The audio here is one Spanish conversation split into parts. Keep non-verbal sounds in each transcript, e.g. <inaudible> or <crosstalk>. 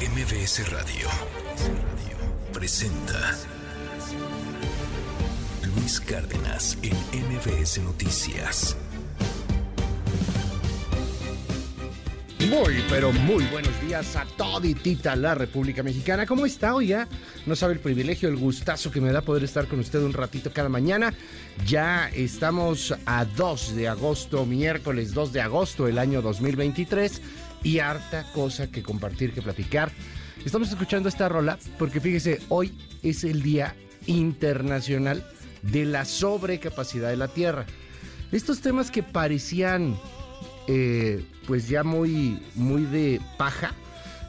MBS Radio presenta Luis Cárdenas en MBS Noticias. Muy, pero muy buenos días a toditita la República Mexicana. ¿Cómo está, oiga? No sabe el privilegio, el gustazo que me da poder estar con usted un ratito cada mañana. Ya estamos a 2 de agosto, miércoles 2 de agosto del año 2023 y harta cosa que compartir, que platicar. Estamos escuchando esta rola porque fíjese, hoy es el Día Internacional de la Sobrecapacidad de la Tierra. Estos temas que parecían eh, pues ya muy, muy de paja.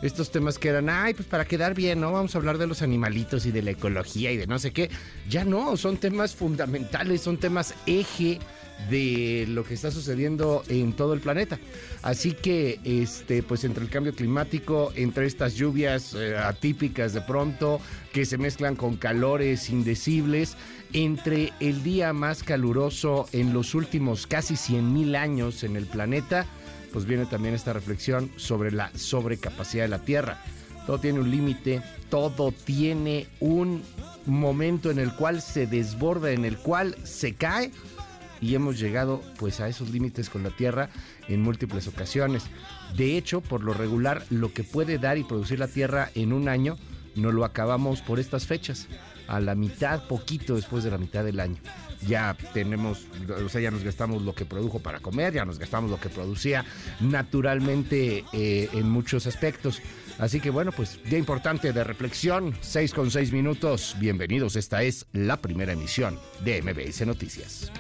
Estos temas que eran, ay, pues para quedar bien, ¿no? Vamos a hablar de los animalitos y de la ecología y de no sé qué. Ya no, son temas fundamentales, son temas eje de lo que está sucediendo en todo el planeta. Así que, este, pues entre el cambio climático, entre estas lluvias eh, atípicas de pronto, que se mezclan con calores indecibles, entre el día más caluroso en los últimos casi 100 mil años en el planeta, pues viene también esta reflexión sobre la sobrecapacidad de la Tierra. Todo tiene un límite, todo tiene un momento en el cual se desborda, en el cual se cae y hemos llegado pues a esos límites con la Tierra en múltiples ocasiones. De hecho, por lo regular, lo que puede dar y producir la Tierra en un año, no lo acabamos por estas fechas, a la mitad, poquito después de la mitad del año. Ya tenemos, o sea, ya nos gastamos lo que produjo para comer, ya nos gastamos lo que producía naturalmente eh, en muchos aspectos. Así que bueno, pues día importante de reflexión, 6 con 6 minutos. Bienvenidos, esta es la primera emisión de MBS Noticias.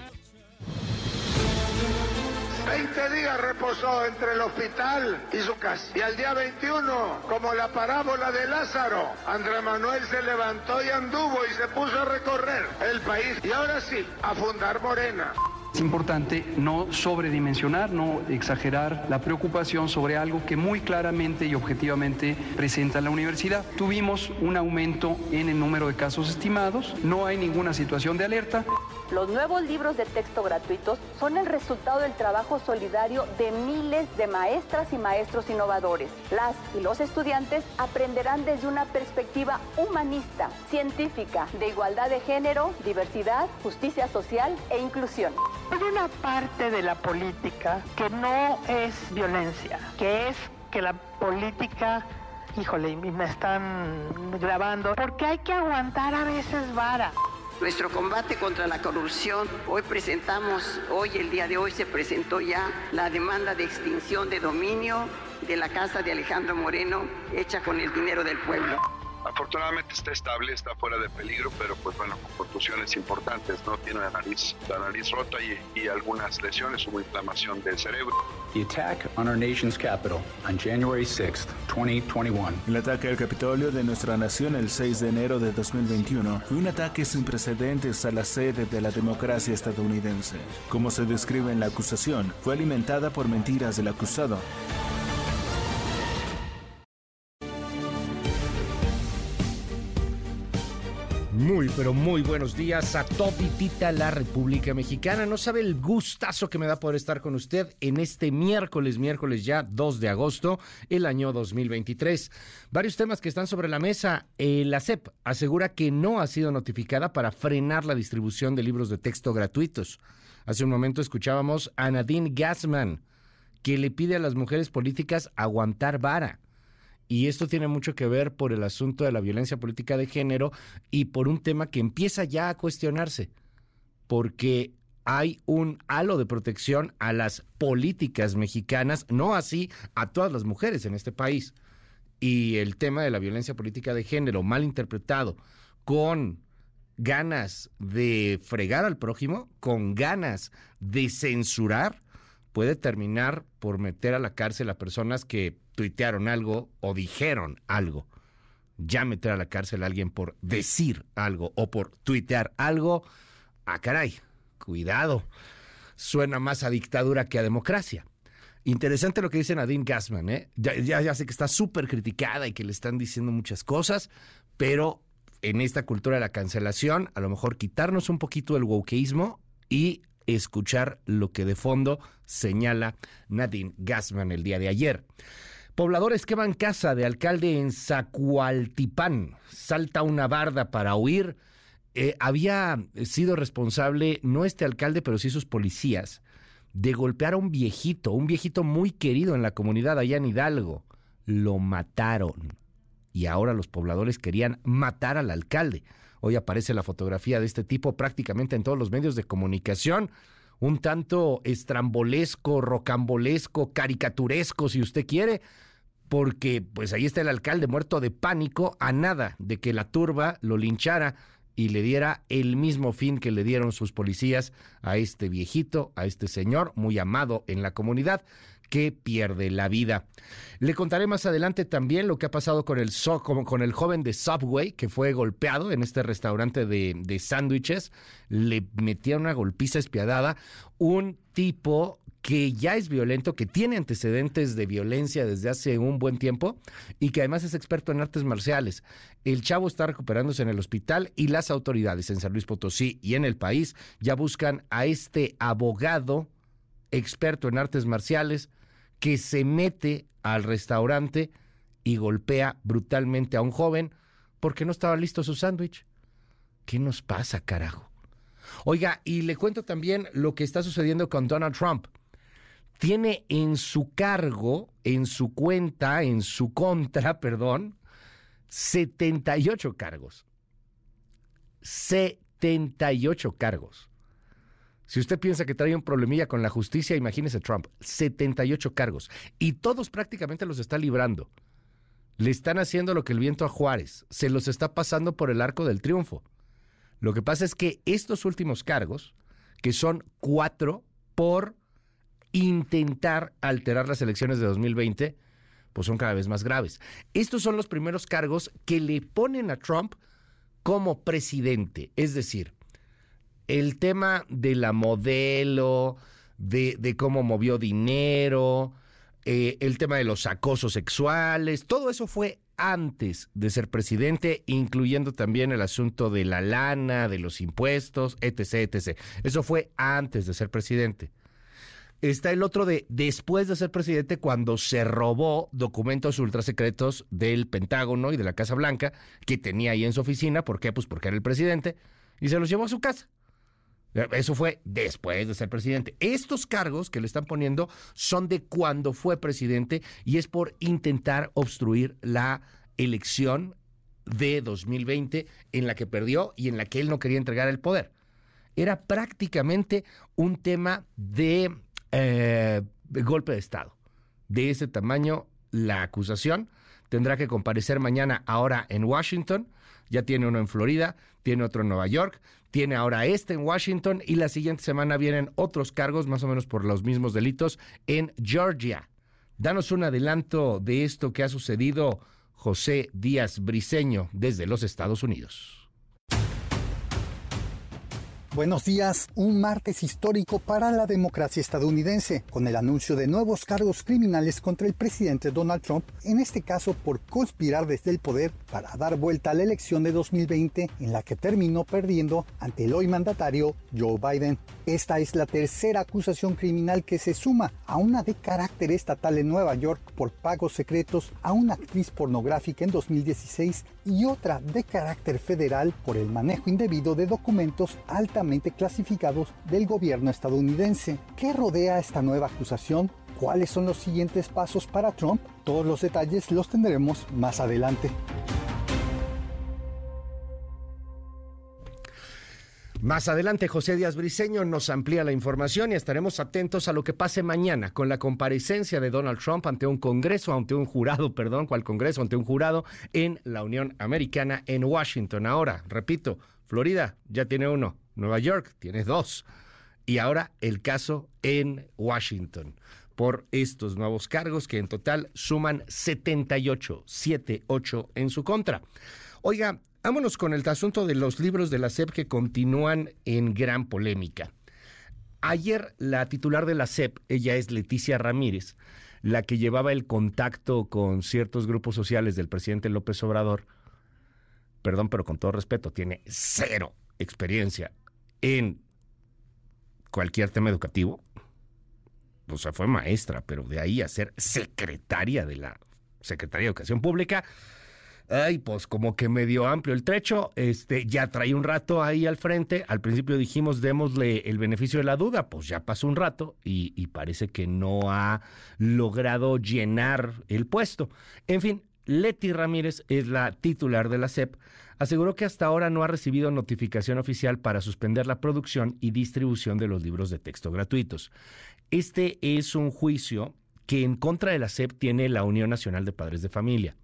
20 días reposó entre el hospital y su casa. Y al día 21, como la parábola de Lázaro, Andrés Manuel se levantó y anduvo y se puso a recorrer el país. Y ahora sí, a fundar Morena. Es importante no sobredimensionar, no exagerar la preocupación sobre algo que muy claramente y objetivamente presenta la universidad. Tuvimos un aumento en el número de casos estimados, no hay ninguna situación de alerta. Los nuevos libros de texto gratuitos son el resultado del trabajo solidario de miles de maestras y maestros innovadores. Las y los estudiantes aprenderán desde una perspectiva humanista, científica, de igualdad de género, diversidad, justicia social e inclusión. Hay una parte de la política que no es violencia, que es que la política híjole, me están grabando, porque hay que aguantar a veces vara. Nuestro combate contra la corrupción, hoy presentamos, hoy el día de hoy se presentó ya la demanda de extinción de dominio de la casa de Alejandro Moreno hecha con el dinero del pueblo. Afortunadamente está estable, está fuera de peligro, pero pues bueno, con contusiones importantes, ¿no? Tiene la nariz, la nariz rota y, y algunas lesiones, hubo inflamación del cerebro. The attack on our nation's capital on January 6th, 2021. El ataque al Capitolio de nuestra nación el 6 de enero de 2021 fue un ataque sin precedentes a la sede de la democracia estadounidense. Como se describe en la acusación, fue alimentada por mentiras del acusado. Muy, pero muy buenos días a toditita la República Mexicana. No sabe el gustazo que me da poder estar con usted en este miércoles, miércoles ya 2 de agosto, el año 2023. Varios temas que están sobre la mesa. Eh, la CEP asegura que no ha sido notificada para frenar la distribución de libros de texto gratuitos. Hace un momento escuchábamos a Nadine Gassman, que le pide a las mujeres políticas aguantar vara. Y esto tiene mucho que ver por el asunto de la violencia política de género y por un tema que empieza ya a cuestionarse, porque hay un halo de protección a las políticas mexicanas, no así a todas las mujeres en este país. Y el tema de la violencia política de género mal interpretado, con ganas de fregar al prójimo, con ganas de censurar, puede terminar por meter a la cárcel a personas que tuitearon algo o dijeron algo. Ya meter a la cárcel a alguien por decir algo o por tuitear algo, ah, caray, cuidado. Suena más a dictadura que a democracia. Interesante lo que dice Nadine Gassman, ¿eh? Ya, sé que está súper criticada y que le están diciendo muchas cosas, pero en esta cultura de la cancelación, a lo mejor quitarnos un poquito el wokeísmo y escuchar lo que de fondo señala Nadine Gassman el día de ayer. Pobladores queman casa de alcalde en Zacualtipán. Salta una barda para huir. Eh, había sido responsable, no este alcalde, pero sí sus policías, de golpear a un viejito, un viejito muy querido en la comunidad allá en Hidalgo. Lo mataron. Y ahora los pobladores querían matar al alcalde. Hoy aparece la fotografía de este tipo prácticamente en todos los medios de comunicación un tanto estrambolesco, rocambolesco, caricaturesco, si usted quiere, porque pues ahí está el alcalde muerto de pánico a nada de que la turba lo linchara y le diera el mismo fin que le dieron sus policías a este viejito, a este señor muy amado en la comunidad que pierde la vida. Le contaré más adelante también lo que ha pasado con el, con el joven de Subway que fue golpeado en este restaurante de, de sándwiches. Le metía una golpiza espiadada. Un tipo que ya es violento, que tiene antecedentes de violencia desde hace un buen tiempo y que además es experto en artes marciales. El chavo está recuperándose en el hospital y las autoridades en San Luis Potosí y en el país ya buscan a este abogado experto en artes marciales que se mete al restaurante y golpea brutalmente a un joven porque no estaba listo su sándwich. ¿Qué nos pasa, carajo? Oiga, y le cuento también lo que está sucediendo con Donald Trump tiene en su cargo, en su cuenta, en su contra, <laughs> perdón, 78 cargos. 78 cargos. Si usted piensa que trae un problemilla con la justicia, imagínese Trump, 78 cargos. Y todos prácticamente los está librando. Le están haciendo lo que el viento a Juárez. Se los está pasando por el arco del triunfo. Lo que pasa es que estos últimos cargos, que son cuatro por intentar alterar las elecciones de 2020, pues son cada vez más graves. Estos son los primeros cargos que le ponen a Trump como presidente. Es decir, el tema de la modelo, de, cómo movió dinero, eh, el tema de los acosos sexuales, todo eso fue antes de ser presidente, incluyendo también el asunto de la lana, de los impuestos, etc., etc. Eso fue antes de ser presidente. Está el otro de después de ser presidente cuando se robó documentos ultrasecretos del Pentágono y de la Casa Blanca que tenía ahí en su oficina. ¿Por qué? Pues porque era el presidente y se los llevó a su casa. Eso fue después de ser presidente. Estos cargos que le están poniendo son de cuando fue presidente y es por intentar obstruir la elección de 2020 en la que perdió y en la que él no quería entregar el poder. Era prácticamente un tema de eh, golpe de Estado. De ese tamaño, la acusación tendrá que comparecer mañana ahora en Washington. Ya tiene uno en Florida, tiene otro en Nueva York, tiene ahora este en Washington y la siguiente semana vienen otros cargos, más o menos por los mismos delitos, en Georgia. Danos un adelanto de esto que ha sucedido, José Díaz Briceño, desde los Estados Unidos. Buenos días, un martes histórico para la democracia estadounidense, con el anuncio de nuevos cargos criminales contra el presidente Donald Trump, en este caso por conspirar desde el poder para dar vuelta a la elección de 2020 en la que terminó perdiendo ante el hoy mandatario Joe Biden. Esta es la tercera acusación criminal que se suma a una de carácter estatal en Nueva York por pagos secretos a una actriz pornográfica en 2016 y otra de carácter federal por el manejo indebido de documentos altamente clasificados del gobierno estadounidense. ¿Qué rodea esta nueva acusación? ¿Cuáles son los siguientes pasos para Trump? Todos los detalles los tendremos más adelante. Más adelante, José Díaz Briceño nos amplía la información y estaremos atentos a lo que pase mañana con la comparecencia de Donald Trump ante un Congreso, ante un jurado, <laughs> perdón, cual Congreso, ante un jurado en la Unión Americana en Washington. Ahora, repito, Florida ya tiene uno, Nueva York tiene dos. Y ahora el caso en Washington por estos nuevos cargos que en total suman 78, 78 en su contra. Oiga, vámonos con el asunto de los libros de la SEP que continúan en gran polémica. Ayer la titular de la SEP, ella es Leticia Ramírez, la que llevaba el contacto con ciertos grupos sociales del presidente López Obrador, perdón, pero con todo respeto, tiene cero experiencia en cualquier tema educativo, o sea, fue maestra, pero de ahí a ser secretaria de la Secretaría de Educación Pública, ay, pues como que medio amplio el trecho, este, ya trae un rato ahí al frente, al principio dijimos démosle el beneficio de la duda, pues ya pasó un rato y, y parece que no ha logrado llenar el puesto. En fin, Leti Ramírez es la titular de la SEP, aseguró que hasta ahora no ha recibido notificación oficial para suspender la producción y distribución de los libros de texto gratuitos. Este es un juicio que en contra de la SEP tiene la Unión Nacional de Padres de Familia.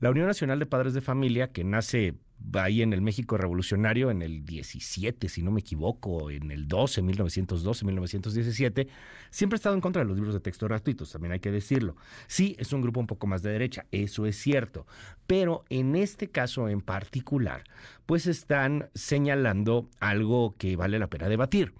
La Unión Nacional de Padres de Familia, que nace ahí en el México revolucionario en el 17, si no me equivoco, en el 12, 1912, 1917, siempre ha estado en contra de los libros de texto gratuitos, también hay que decirlo. Sí, es un grupo un poco más de derecha, eso es cierto, pero en este caso en particular, pues están señalando algo que vale la pena debatir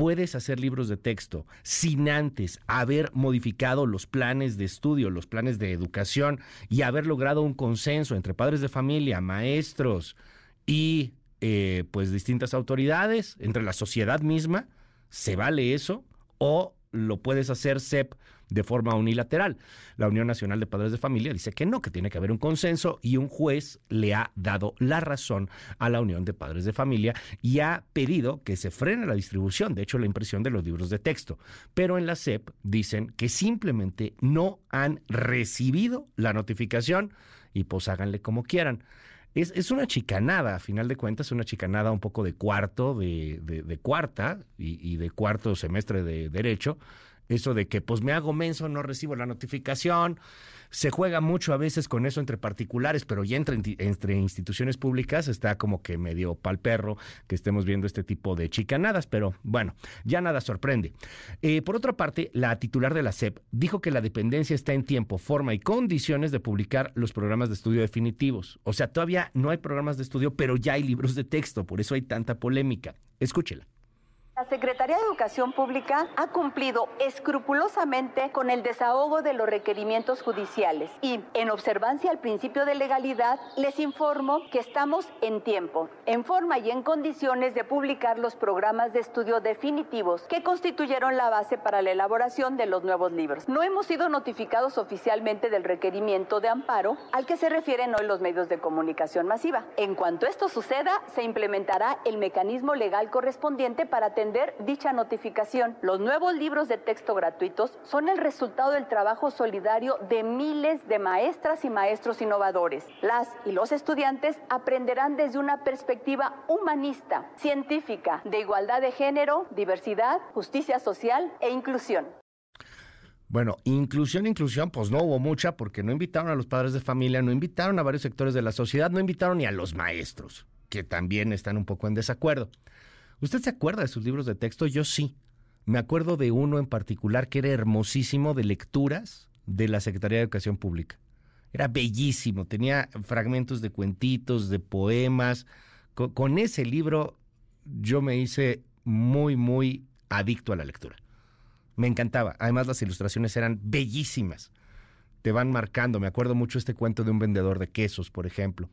puedes hacer libros de texto sin antes haber modificado los planes de estudio, los planes de educación y haber logrado un consenso entre padres de familia, maestros y eh, pues distintas autoridades, entre la sociedad misma, ¿se vale eso? ¿O lo puedes hacer CEP de forma unilateral. La Unión Nacional de Padres de Familia dice que no, que tiene que haber un consenso y un juez le ha dado la razón a la Unión de Padres de Familia y ha pedido que se frene la distribución, de hecho la impresión de los libros de texto. Pero en la SEP dicen que simplemente no han recibido la notificación y pues háganle como quieran. Es, una chicanada, a final de cuentas, una chicanada un poco de cuarto, de, cuarta y, y de cuarto semestre de derecho, eso de que pues me hago menso, no recibo la notificación. Se juega mucho a veces con eso entre particulares, pero ya entre, entre instituciones públicas está como que medio pal perro que estemos viendo este tipo de chicanadas, pero bueno, ya nada sorprende. Eh, por otra parte, la titular de la SEP dijo que la dependencia está en tiempo, forma y condiciones de publicar los programas de estudio definitivos. O sea, todavía no hay programas de estudio, pero ya hay libros de texto, por eso hay tanta polémica. Escúchela. La Secretaría de Educación Pública ha cumplido escrupulosamente con el desahogo de los requerimientos judiciales y, en observancia al principio de legalidad, les informo que estamos en tiempo, en forma y en condiciones de publicar los programas de estudio definitivos que constituyeron la base para la elaboración de los nuevos libros. No hemos sido notificados oficialmente del requerimiento de amparo al que se refieren hoy los medios de comunicación masiva. En cuanto esto suceda, se implementará el mecanismo legal correspondiente para atender dicha notificación. Los nuevos libros de texto gratuitos son el resultado del trabajo solidario de miles de maestras y maestros innovadores. Las y los estudiantes aprenderán desde una perspectiva humanista, científica, de igualdad de género, diversidad, justicia social e inclusión. Bueno, inclusión, inclusión, pues no hubo mucha porque no invitaron a los padres de familia, no invitaron a varios sectores de la sociedad, no invitaron ni a los maestros, que también están un poco en desacuerdo. ¿Usted se acuerda de sus libros de texto? Yo sí. Me acuerdo de uno en particular que era hermosísimo de lecturas de la Secretaría de Educación Pública. Era bellísimo, tenía fragmentos de cuentitos, de poemas. Con, ese libro yo me hice muy, muy adicto a la lectura. Me encantaba. Además las ilustraciones eran bellísimas. Te van marcando. Me acuerdo mucho este cuento de un vendedor de quesos, por ejemplo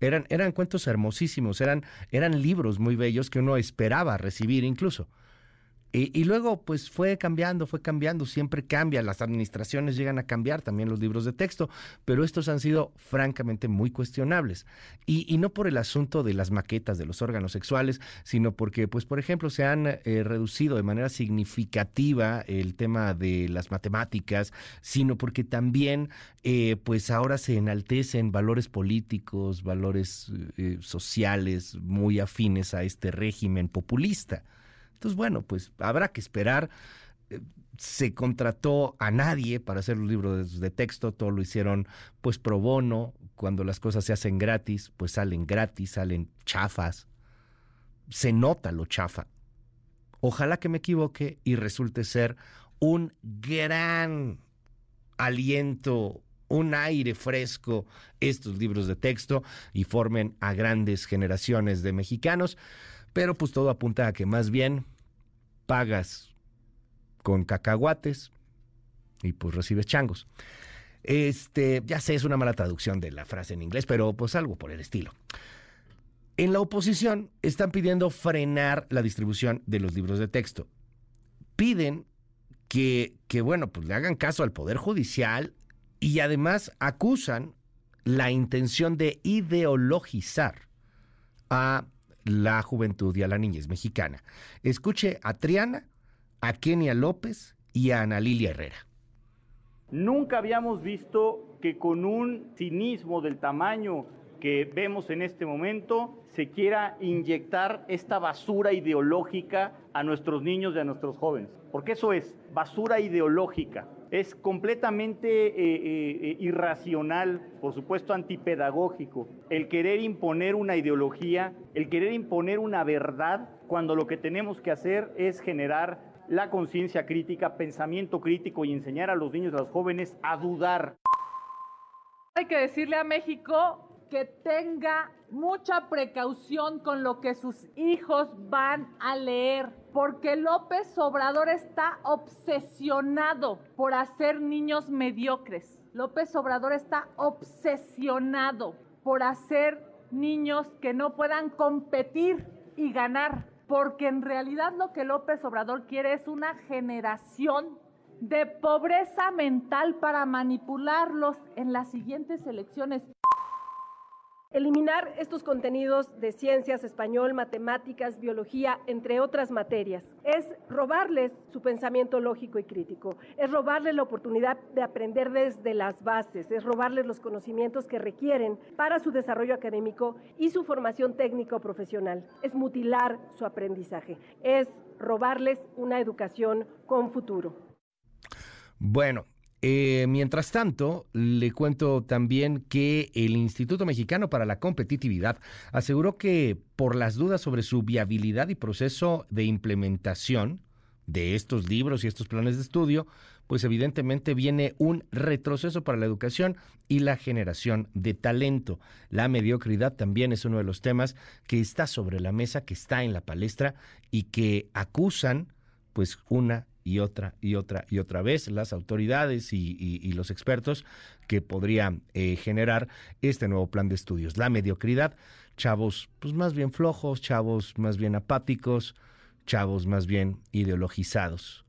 eran, eran cuentos hermosísimos, eran, eran libros muy bellos que uno esperaba recibir incluso. Y, luego, pues fue cambiando, fue cambiando, siempre cambia, las administraciones llegan a cambiar también los libros de texto, pero estos han sido francamente muy cuestionables. Y, no por el asunto de las maquetas de los órganos sexuales, sino porque, pues, por ejemplo, se han eh, reducido de manera significativa el tema de las matemáticas, sino porque también, eh, pues, ahora se enaltecen valores políticos, valores eh, sociales muy afines a este régimen populista. Entonces, bueno, pues habrá que esperar. Eh, se contrató a nadie para hacer los libros de texto, todo lo hicieron pues pro bono, cuando las cosas se hacen gratis, pues salen gratis, salen chafas, se nota lo chafa. Ojalá que me equivoque y resulte ser un gran aliento, un aire fresco estos libros de texto y formen a grandes generaciones de mexicanos. Pero pues todo apunta a que más bien pagas con cacahuates y pues recibes changos. Este, ya sé, es una mala traducción de la frase en inglés, pero pues algo por el estilo. En la oposición están pidiendo frenar la distribución de los libros de texto. Piden que, que, bueno, pues le hagan caso al Poder Judicial y además acusan la intención de ideologizar a la juventud y a la niñez mexicana. Escuche a Triana, a Kenia López y a Ana Lilia Herrera. Nunca habíamos visto que con un cinismo del tamaño que vemos en este momento se quiera inyectar esta basura ideológica a nuestros niños y a nuestros jóvenes. Porque eso es basura ideológica. Es completamente eh, eh, eh, irracional, por supuesto antipedagógico, el querer imponer una ideología, el querer imponer una verdad, cuando lo que tenemos que hacer es generar la conciencia crítica, pensamiento crítico y enseñar a los niños y a los jóvenes a dudar. Hay que decirle a México que tenga mucha precaución con lo que sus hijos van a leer, porque López Obrador está obsesionado por hacer niños mediocres. López Obrador está obsesionado por hacer niños que no puedan competir y ganar, porque en realidad lo que López Obrador quiere es una generación de pobreza mental para manipularlos en las siguientes elecciones. Eliminar estos contenidos de ciencias, español, matemáticas, biología, entre otras materias, es robarles su pensamiento lógico y crítico, es robarles la oportunidad de aprender desde las bases, es robarles los conocimientos que requieren para su desarrollo académico y su formación técnica o profesional, es mutilar su aprendizaje, es robarles una educación con futuro. Bueno, eh, mientras tanto, le cuento también que el Instituto Mexicano para la Competitividad aseguró que por las dudas sobre su viabilidad y proceso de implementación de estos libros y estos planes de estudio, pues evidentemente viene un retroceso para la educación y la generación de talento. La mediocridad también es uno de los temas que está sobre la mesa, que está en la palestra y que acusan pues una y otra y otra y otra vez las autoridades y, los expertos que podría eh, generar este nuevo plan de estudios. La mediocridad, chavos pues más bien flojos, chavos más bien apáticos, chavos más bien ideologizados.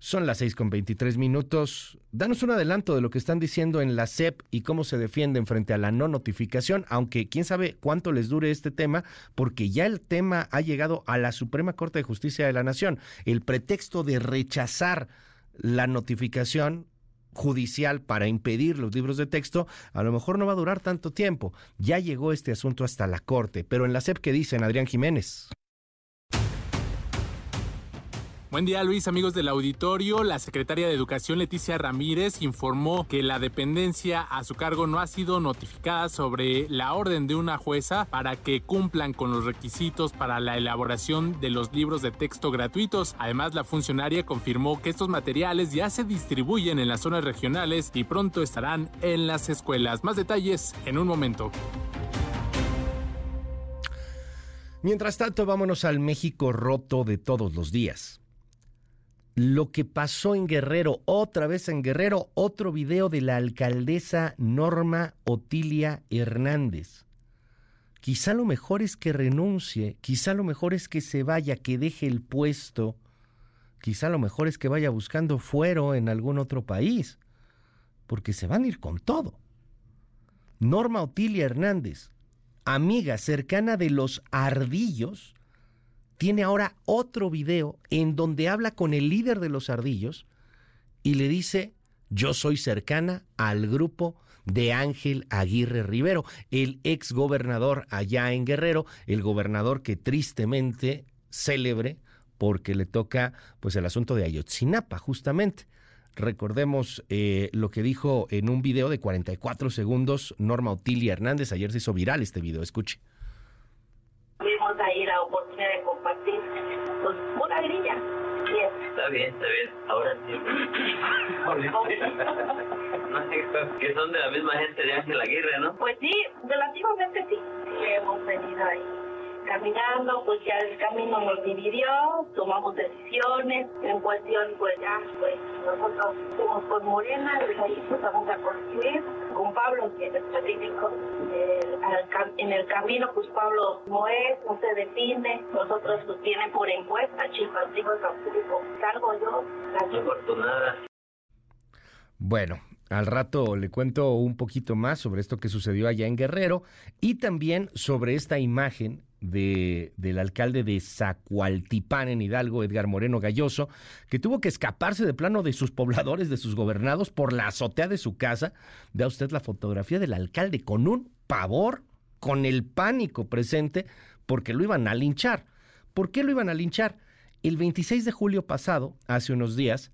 Son las seis con veintitrés minutos. Danos un adelanto de lo que están diciendo en la SEP y cómo se defienden frente a la no notificación, aunque quién sabe cuánto les dure este tema, porque ya el tema ha llegado a la Suprema Corte de Justicia de la Nación. El pretexto de rechazar la notificación judicial para impedir los libros de texto, a lo mejor no va a durar tanto tiempo. Ya llegó este asunto hasta la Corte, pero en la SEP, ¿qué dicen, Adrián Jiménez? Buen día Luis, amigos del auditorio. La secretaria de Educación Leticia Ramírez informó que la dependencia a su cargo no ha sido notificada sobre la orden de una jueza para que cumplan con los requisitos para la elaboración de los libros de texto gratuitos. Además, la funcionaria confirmó que estos materiales ya se distribuyen en las zonas regionales y pronto estarán en las escuelas. Más detalles en un momento. Mientras tanto, vámonos al México roto de todos los días lo que pasó en Guerrero, otra vez en Guerrero, otro video de la alcaldesa Norma Otilia Hernández. Quizá lo mejor es que renuncie, quizá lo mejor es que se vaya, que deje el puesto, quizá lo mejor es que vaya buscando fuero en algún otro país, porque se van a ir con todo. Norma Otilia Hernández, amiga cercana de los ardillos, tiene ahora otro video en donde habla con el líder de los ardillos y le dice, yo soy cercana al grupo de Ángel Aguirre Rivero, el ex gobernador allá en Guerrero, el gobernador que tristemente célebre porque le toca pues el asunto de Ayotzinapa justamente. Recordemos eh, lo que dijo en un video de 44 segundos Norma Otilia Hernández. Ayer se hizo viral este video. Escuche Está bien, está bien. Ahora sí. <laughs> que son de la misma gente de Ángel Aguirre, ¿no? Pues sí, relativamente sí. Hemos venido ahí caminando, pues ya el camino nos dividió, tomamos decisiones, en cuestión pues ya, pues nosotros fuimos con Morena, desde ahí empezamos a construir, con Pablo, que es específico, en el camino pues Pablo no es, no se define, nosotros pues vienen por encuesta, chicos, digo, salgo yo, la afortunada. Bueno, al rato le cuento un poquito más sobre esto que sucedió allá en Guerrero y también sobre esta imagen de, del alcalde de Zacualtipán en Hidalgo, Edgar Moreno Galloso, que tuvo que escaparse de plano de sus pobladores, de sus gobernados, por la azotea de su casa. Vea usted la fotografía del alcalde con un pavor, con el pánico presente, porque lo iban a linchar. ¿Por qué lo iban a linchar? El 26 de julio pasado, hace unos días,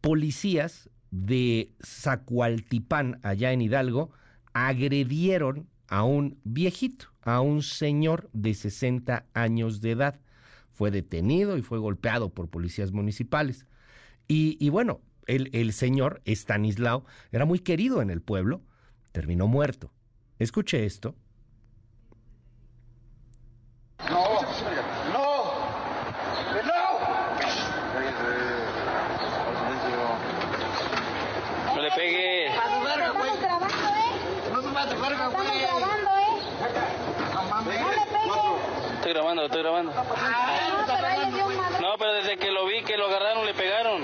policías de Zacualtipán, allá en Hidalgo, agredieron a un viejito, a un señor de 60 años de edad. Fue detenido y fue golpeado por policías municipales. Y, bueno, el, el señor Stanislao era muy querido en el pueblo, terminó muerto. Escuche esto. Estoy grabando, grabando. No, pero desde que lo vi, que lo agarraron, le pegaron.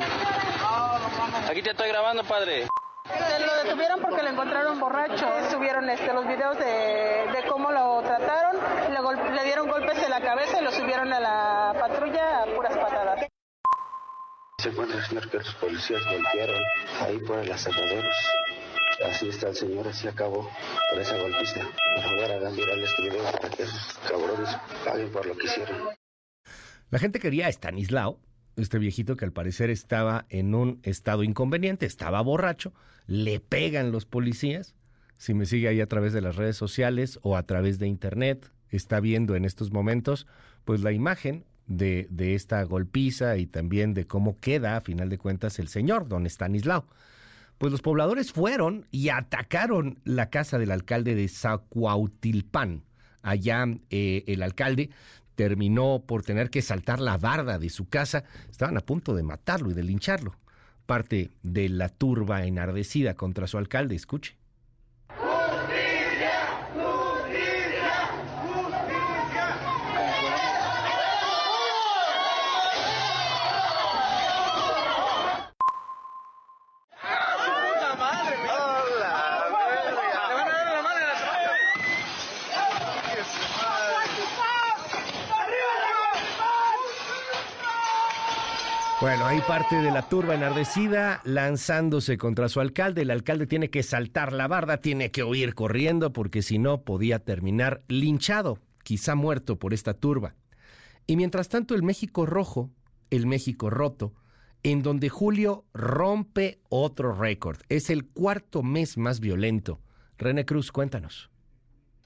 Aquí te estoy grabando, padre. Lo detuvieron porque lo encontraron borracho. Subieron este, los videos de, cómo lo trataron, le, le, dieron golpes en la cabeza y lo subieron a la patrulla a puras patadas. Se encuentra el señor que los policías golpearon ahí por el aserraderos. Así está el señor, así acabó por esa golpista. Para que esos cabrones paguen por lo que hicieron. La gente quería a Stanislao, este viejito que al parecer estaba en un estado inconveniente, estaba borracho, le pegan los policías. Si me sigue ahí a través de las redes sociales o a través de internet, está viendo en estos momentos pues la imagen de, de esta golpiza y también de cómo queda a final de cuentas el señor, don Stanislao pues los pobladores fueron y atacaron la casa del alcalde de Zacuautilpan. Allá eh, el alcalde terminó por tener que saltar la barda de su casa. Estaban a punto de matarlo y de lincharlo. Parte de la turba enardecida contra su alcalde. Escuche. Bueno, hay parte de la turba enardecida lanzándose contra su alcalde. El alcalde tiene que saltar la barda, tiene que huir corriendo porque si no podía terminar linchado, quizá muerto por esta turba. Y mientras tanto el México rojo, el México roto, en donde Julio rompe otro récord. Es el cuarto mes más violento. René Cruz, cuéntanos.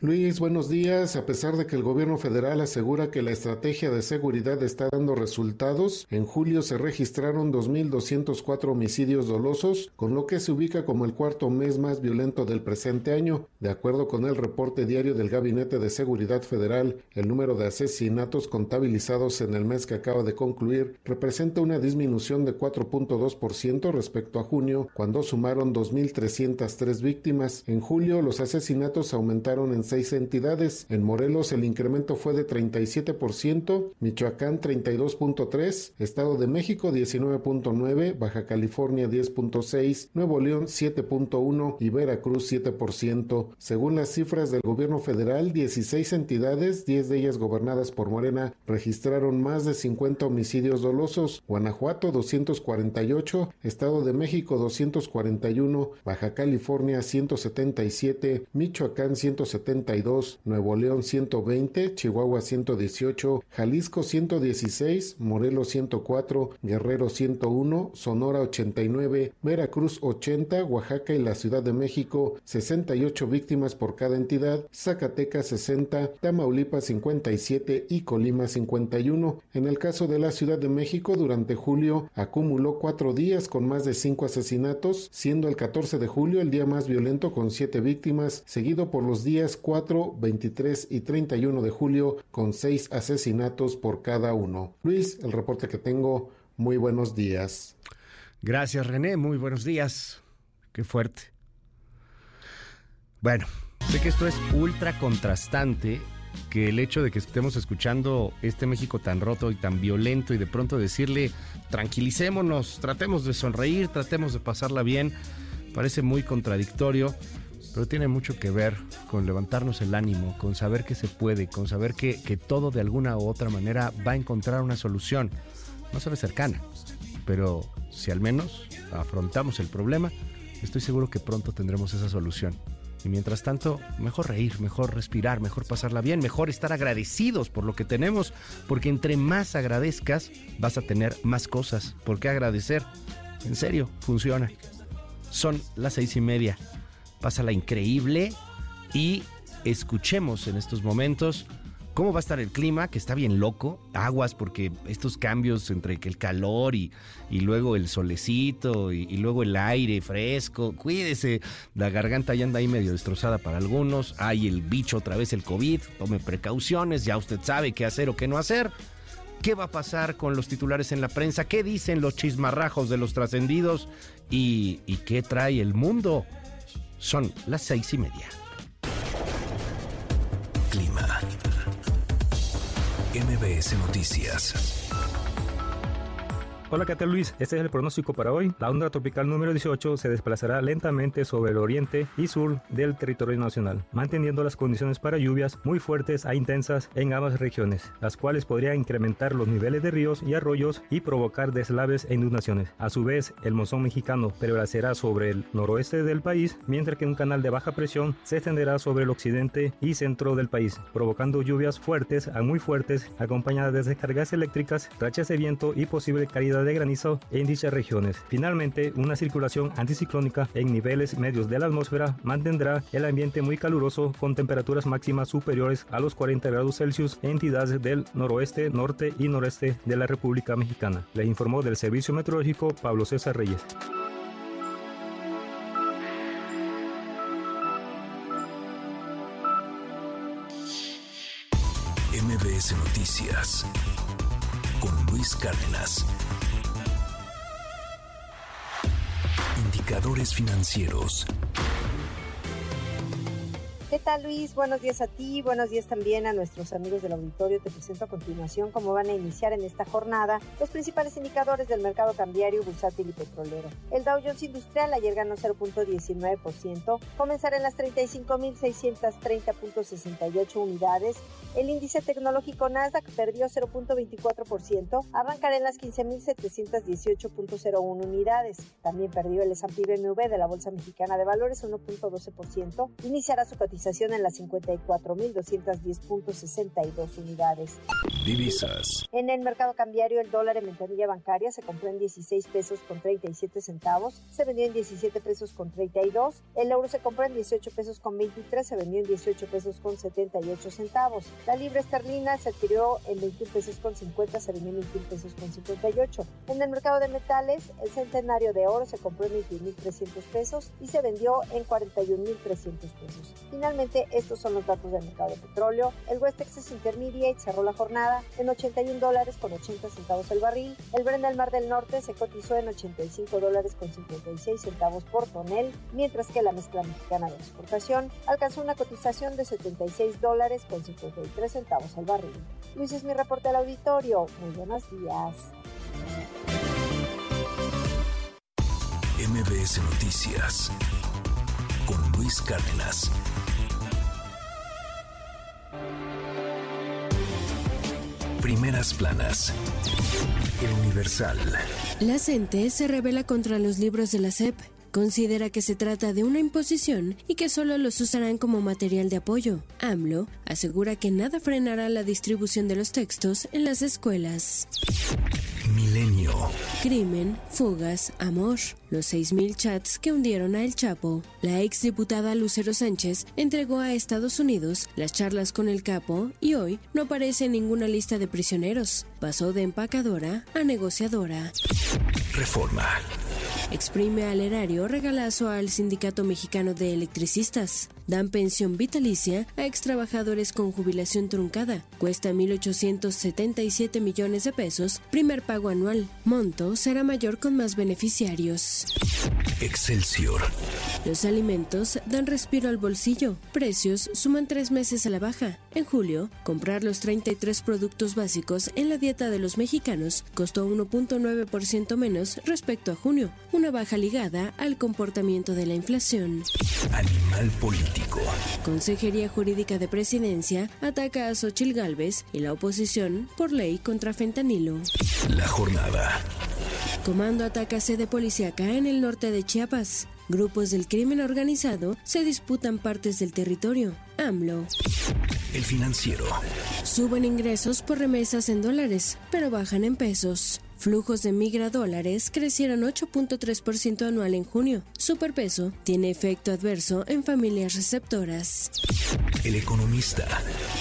Luis, buenos días. A pesar de que el gobierno federal asegura que la estrategia de seguridad está dando resultados, en julio se registraron 2.204 homicidios dolosos, con lo que se ubica como el cuarto mes más violento del presente año. De acuerdo con el reporte diario del Gabinete de Seguridad Federal, el número de asesinatos contabilizados en el mes que acaba de concluir representa una disminución de 4.2% respecto a junio, cuando sumaron 2.303 víctimas. En julio, los asesinatos aumentaron en seis entidades. En Morelos el incremento fue de 37%, Michoacán 32.3%, Estado de México 19.9%, Baja California 10.6%, Nuevo León 7.1% y Veracruz 7%. Según las cifras del gobierno federal, 16 entidades, 10 de ellas gobernadas por Morena, registraron más de 50 homicidios dolosos. Guanajuato 248, Estado de México 241, Baja California 177, Michoacán 170 Nuevo León 120, Chihuahua 118, Jalisco 116, Morelos 104, Guerrero 101, Sonora 89, Veracruz 80, Oaxaca y la Ciudad de México 68 víctimas por cada entidad, Zacatecas 60, Tamaulipas 57 y Colima 51. En el caso de la Ciudad de México, durante julio acumuló cuatro días con más de cinco asesinatos, siendo el 14 de julio el día más violento con siete víctimas, seguido por los días 4, 23 y 31 de julio con seis asesinatos por cada uno. Luis, el reporte que tengo, muy buenos días. Gracias René, muy buenos días. Qué fuerte. Bueno, sé que esto es ultra contrastante que el hecho de que estemos escuchando este México tan roto y tan violento y de pronto decirle tranquilicémonos, tratemos de sonreír, tratemos de pasarla bien, parece muy contradictorio, pero tiene mucho que ver con levantarnos el ánimo, con saber que se puede, con saber que, que todo de alguna u otra manera va a encontrar una solución. No ve cercana, pero si al menos afrontamos el problema, estoy seguro que pronto tendremos esa solución. Y mientras tanto, mejor reír, mejor respirar, mejor pasarla bien, mejor estar agradecidos por lo que tenemos, porque entre más agradezcas vas a tener más cosas por qué agradecer. En serio, funciona. Son las seis y media. Pásala increíble y escuchemos en estos momentos cómo va a estar el clima, que está bien loco, aguas, porque estos cambios entre el calor y, y luego el solecito y, luego el aire fresco, cuídese, la garganta ya anda ahí medio destrozada para algunos, hay el bicho otra vez, el COVID, tome precauciones, ya usted sabe qué hacer o qué no hacer. ¿Qué va a pasar con los titulares en la prensa? ¿Qué dicen los chismarrajos de los trascendidos? ¿Y, y qué trae el mundo? Son las seis y media. Clima. MBS Noticias. Hola, ¿qué Luis? Este es el pronóstico para hoy. La onda tropical número 18 se desplazará lentamente sobre el oriente y sur del territorio nacional, manteniendo las condiciones para lluvias muy fuertes a intensas en ambas regiones, las cuales podrían incrementar los niveles de ríos y arroyos y provocar deslaves e inundaciones. A su vez, el monzón mexicano prevalecerá sobre el noroeste del país, mientras que un canal de baja presión se extenderá sobre el occidente y centro del país, provocando lluvias fuertes a muy fuertes, acompañadas de descargas eléctricas, rachas de viento y posible caída de granizo en dichas regiones. Finalmente, una circulación anticiclónica en niveles medios de la atmósfera mantendrá el ambiente muy caluroso con temperaturas máximas superiores a los 40 grados Celsius en entidades del noroeste, norte y noreste de la República Mexicana. Le informó del Servicio Meteorológico Pablo César Reyes. MBS Noticias con Luis Cárdenas. Indicadores financieros. ¿Qué tal Luis? Buenos días a ti, buenos días también a nuestros amigos del auditorio. Te presento a continuación cómo van a iniciar en esta jornada los principales indicadores del mercado cambiario, bursátil y petrolero. El Dow Jones Industrial ayer ganó 0.19%, comenzará en las 35.630.68 unidades. El índice tecnológico Nasdaq perdió 0.24%, arrancará en las 15.718.01 unidades. También perdió el S&P BMW de la Bolsa Mexicana de Valores 1.12%, iniciará su cotización en las 54.210.62 unidades. Divisas. En el mercado cambiario, el dólar en ventanilla bancaria se compró en 16 pesos con 37 centavos, se vendió en 17 pesos con 32, el euro se compró en 18 pesos con 23, se vendió en 18 pesos con 78 centavos. La libra esterlina se adquirió en 21 pesos con 50, se vendió en 21 pesos con 58. En el mercado de metales, el centenario de oro se compró en 21.300 pesos y se vendió en 41.300 pesos. Finalmente, estos son los datos del mercado de petróleo. El West Texas Intermediate cerró la jornada en 81 dólares con 80 centavos el barril. El Brent del Mar del Norte se cotizó en 85 dólares con 56 centavos por tonel, mientras que la mezcla mexicana de exportación alcanzó una cotización de 76 dólares con 53 centavos al barril. Luis es mi reporte al auditorio. Muy buenos días. MBS Noticias con Luis Cárdenas. Primeras planas. El Universal. La CENTE se revela contra los libros de la SEP. Considera que se trata de una imposición y que solo los usarán como material de apoyo. AMLO asegura que nada frenará la distribución de los textos en las escuelas. Milenio. Crimen, fugas, amor. Los 6.000 chats que hundieron a El Chapo. La exdiputada Lucero Sánchez entregó a Estados Unidos las charlas con el capo y hoy no aparece en ninguna lista de prisioneros. Pasó de empacadora a negociadora. Reforma. Exprime al erario regalazo al Sindicato Mexicano de Electricistas. Dan pensión vitalicia a extrabajadores con jubilación truncada. Cuesta 1.877 millones de pesos. Primer pago anual. Monto será mayor con más beneficiarios. Excelsior. Los alimentos dan respiro al bolsillo. Precios suman tres meses a la baja. En julio, comprar los 33 productos básicos en la dieta de los mexicanos costó 1.9% menos respecto a junio, una baja ligada al comportamiento de la inflación. Animal político. Consejería Jurídica de Presidencia ataca a Xochil Gálvez y la oposición por ley contra fentanilo. La jornada. Comando ataca sede policíaca en el norte de Chiapas. Grupos del crimen organizado se disputan partes del territorio. AMLO. El financiero. Suben ingresos por remesas en dólares, pero bajan en pesos. Flujos de migra dólares crecieron 8.3% anual en junio. Superpeso tiene efecto adverso en familias receptoras. El economista.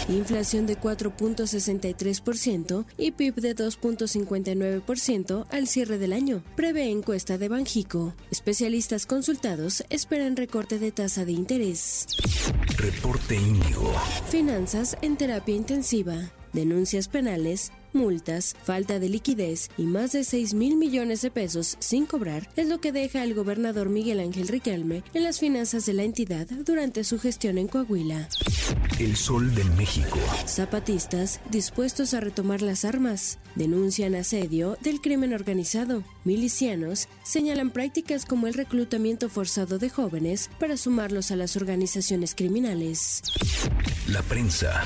Inflación de 4.63% y PIB de 2.59% al cierre del año. Prevé encuesta de Banjico. Especialistas consultados esperan recorte de tasa de interés. Reporte Índigo. Finanzas en terapia intensiva. Denuncias penales multas, falta de liquidez y más de 6 mil millones de pesos sin cobrar es lo que deja el gobernador Miguel Ángel Riquelme en las finanzas de la entidad durante su gestión en Coahuila. El sol de México. Zapatistas dispuestos a retomar las armas. Denuncian asedio del crimen organizado. Milicianos señalan prácticas como el reclutamiento forzado de jóvenes para sumarlos a las organizaciones criminales. La prensa.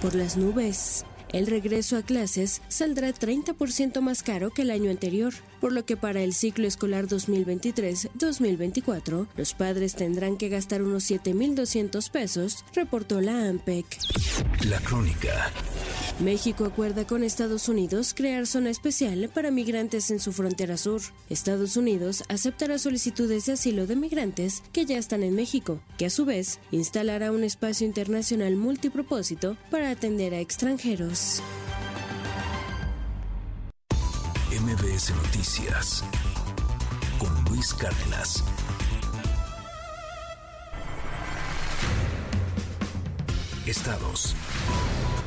Por las nubes. El regreso a clases saldrá 30% más caro que el año anterior, por lo que para el ciclo escolar 2023-2024 los padres tendrán que gastar unos 7.200 pesos, reportó la AMPEC. La crónica. México acuerda con Estados Unidos crear zona especial para migrantes en su frontera sur. Estados Unidos aceptará solicitudes de asilo de migrantes que ya están en México, que a su vez instalará un espacio internacional multipropósito para atender a extranjeros. MBS Noticias con Luis Cárdenas. Estados.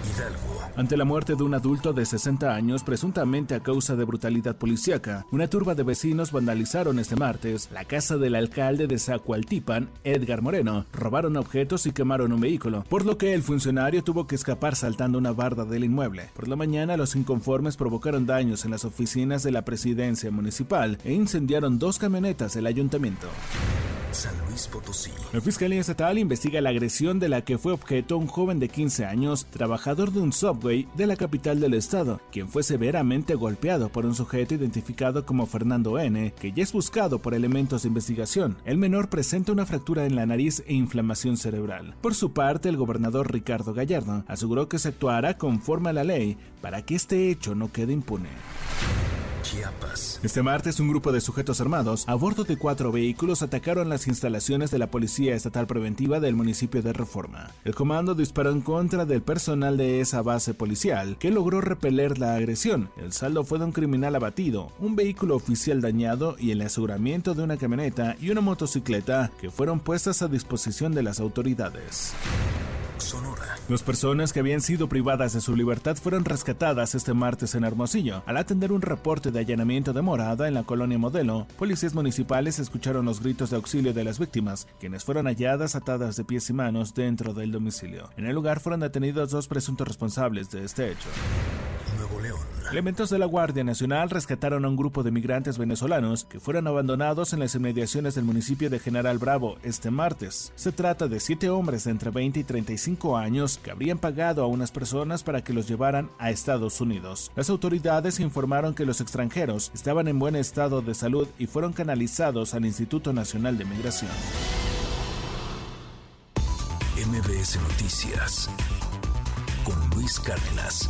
Hidalgo. Ante la muerte de un adulto de 60 años, presuntamente a causa de brutalidad policíaca, una turba de vecinos vandalizaron este martes la casa del alcalde de Zacualtipan, Edgar Moreno, robaron objetos y quemaron un vehículo, por lo que el funcionario tuvo que escapar saltando una barda del inmueble. Por la mañana, los inconformes provocaron daños en las oficinas de la presidencia municipal e incendiaron dos camionetas del ayuntamiento. San Luis Potosí. La Fiscalía Estatal investiga la agresión de la que fue objeto un joven de 15 años, trabajador de un subway de la capital del estado, quien fue severamente golpeado por un sujeto identificado como Fernando N., que ya es buscado por elementos de investigación. El menor presenta una fractura en la nariz e inflamación cerebral. Por su parte, el gobernador Ricardo Gallardo aseguró que se actuará conforme a la ley para que este hecho no quede impune. Este martes, un grupo de sujetos armados a bordo de cuatro vehículos atacaron las instalaciones de la Policía Estatal Preventiva del municipio de Reforma. El comando disparó en contra del personal de esa base policial, que logró repeler la agresión. El saldo fue de un criminal abatido, un vehículo oficial dañado y el aseguramiento de una camioneta y una motocicleta que fueron puestas a disposición de las autoridades. Sonora. Dos personas que habían sido privadas de su libertad fueron rescatadas este martes en Hermosillo. Al atender un reporte de allanamiento de morada en la colonia Modelo, policías municipales escucharon los gritos de auxilio de las víctimas, quienes fueron halladas atadas de pies y manos dentro del domicilio. En el lugar fueron detenidos dos presuntos responsables de este hecho. Nuevo León. Elementos de la Guardia Nacional rescataron a un grupo de migrantes venezolanos que fueron abandonados en las inmediaciones del municipio de General Bravo este martes. Se trata de siete hombres de entre 20 y 35 años que habrían pagado a unas personas para que los llevaran a Estados Unidos. Las autoridades informaron que los extranjeros estaban en buen estado de salud y fueron canalizados al Instituto Nacional de Migración. MBS Noticias con Luis Cárdenas.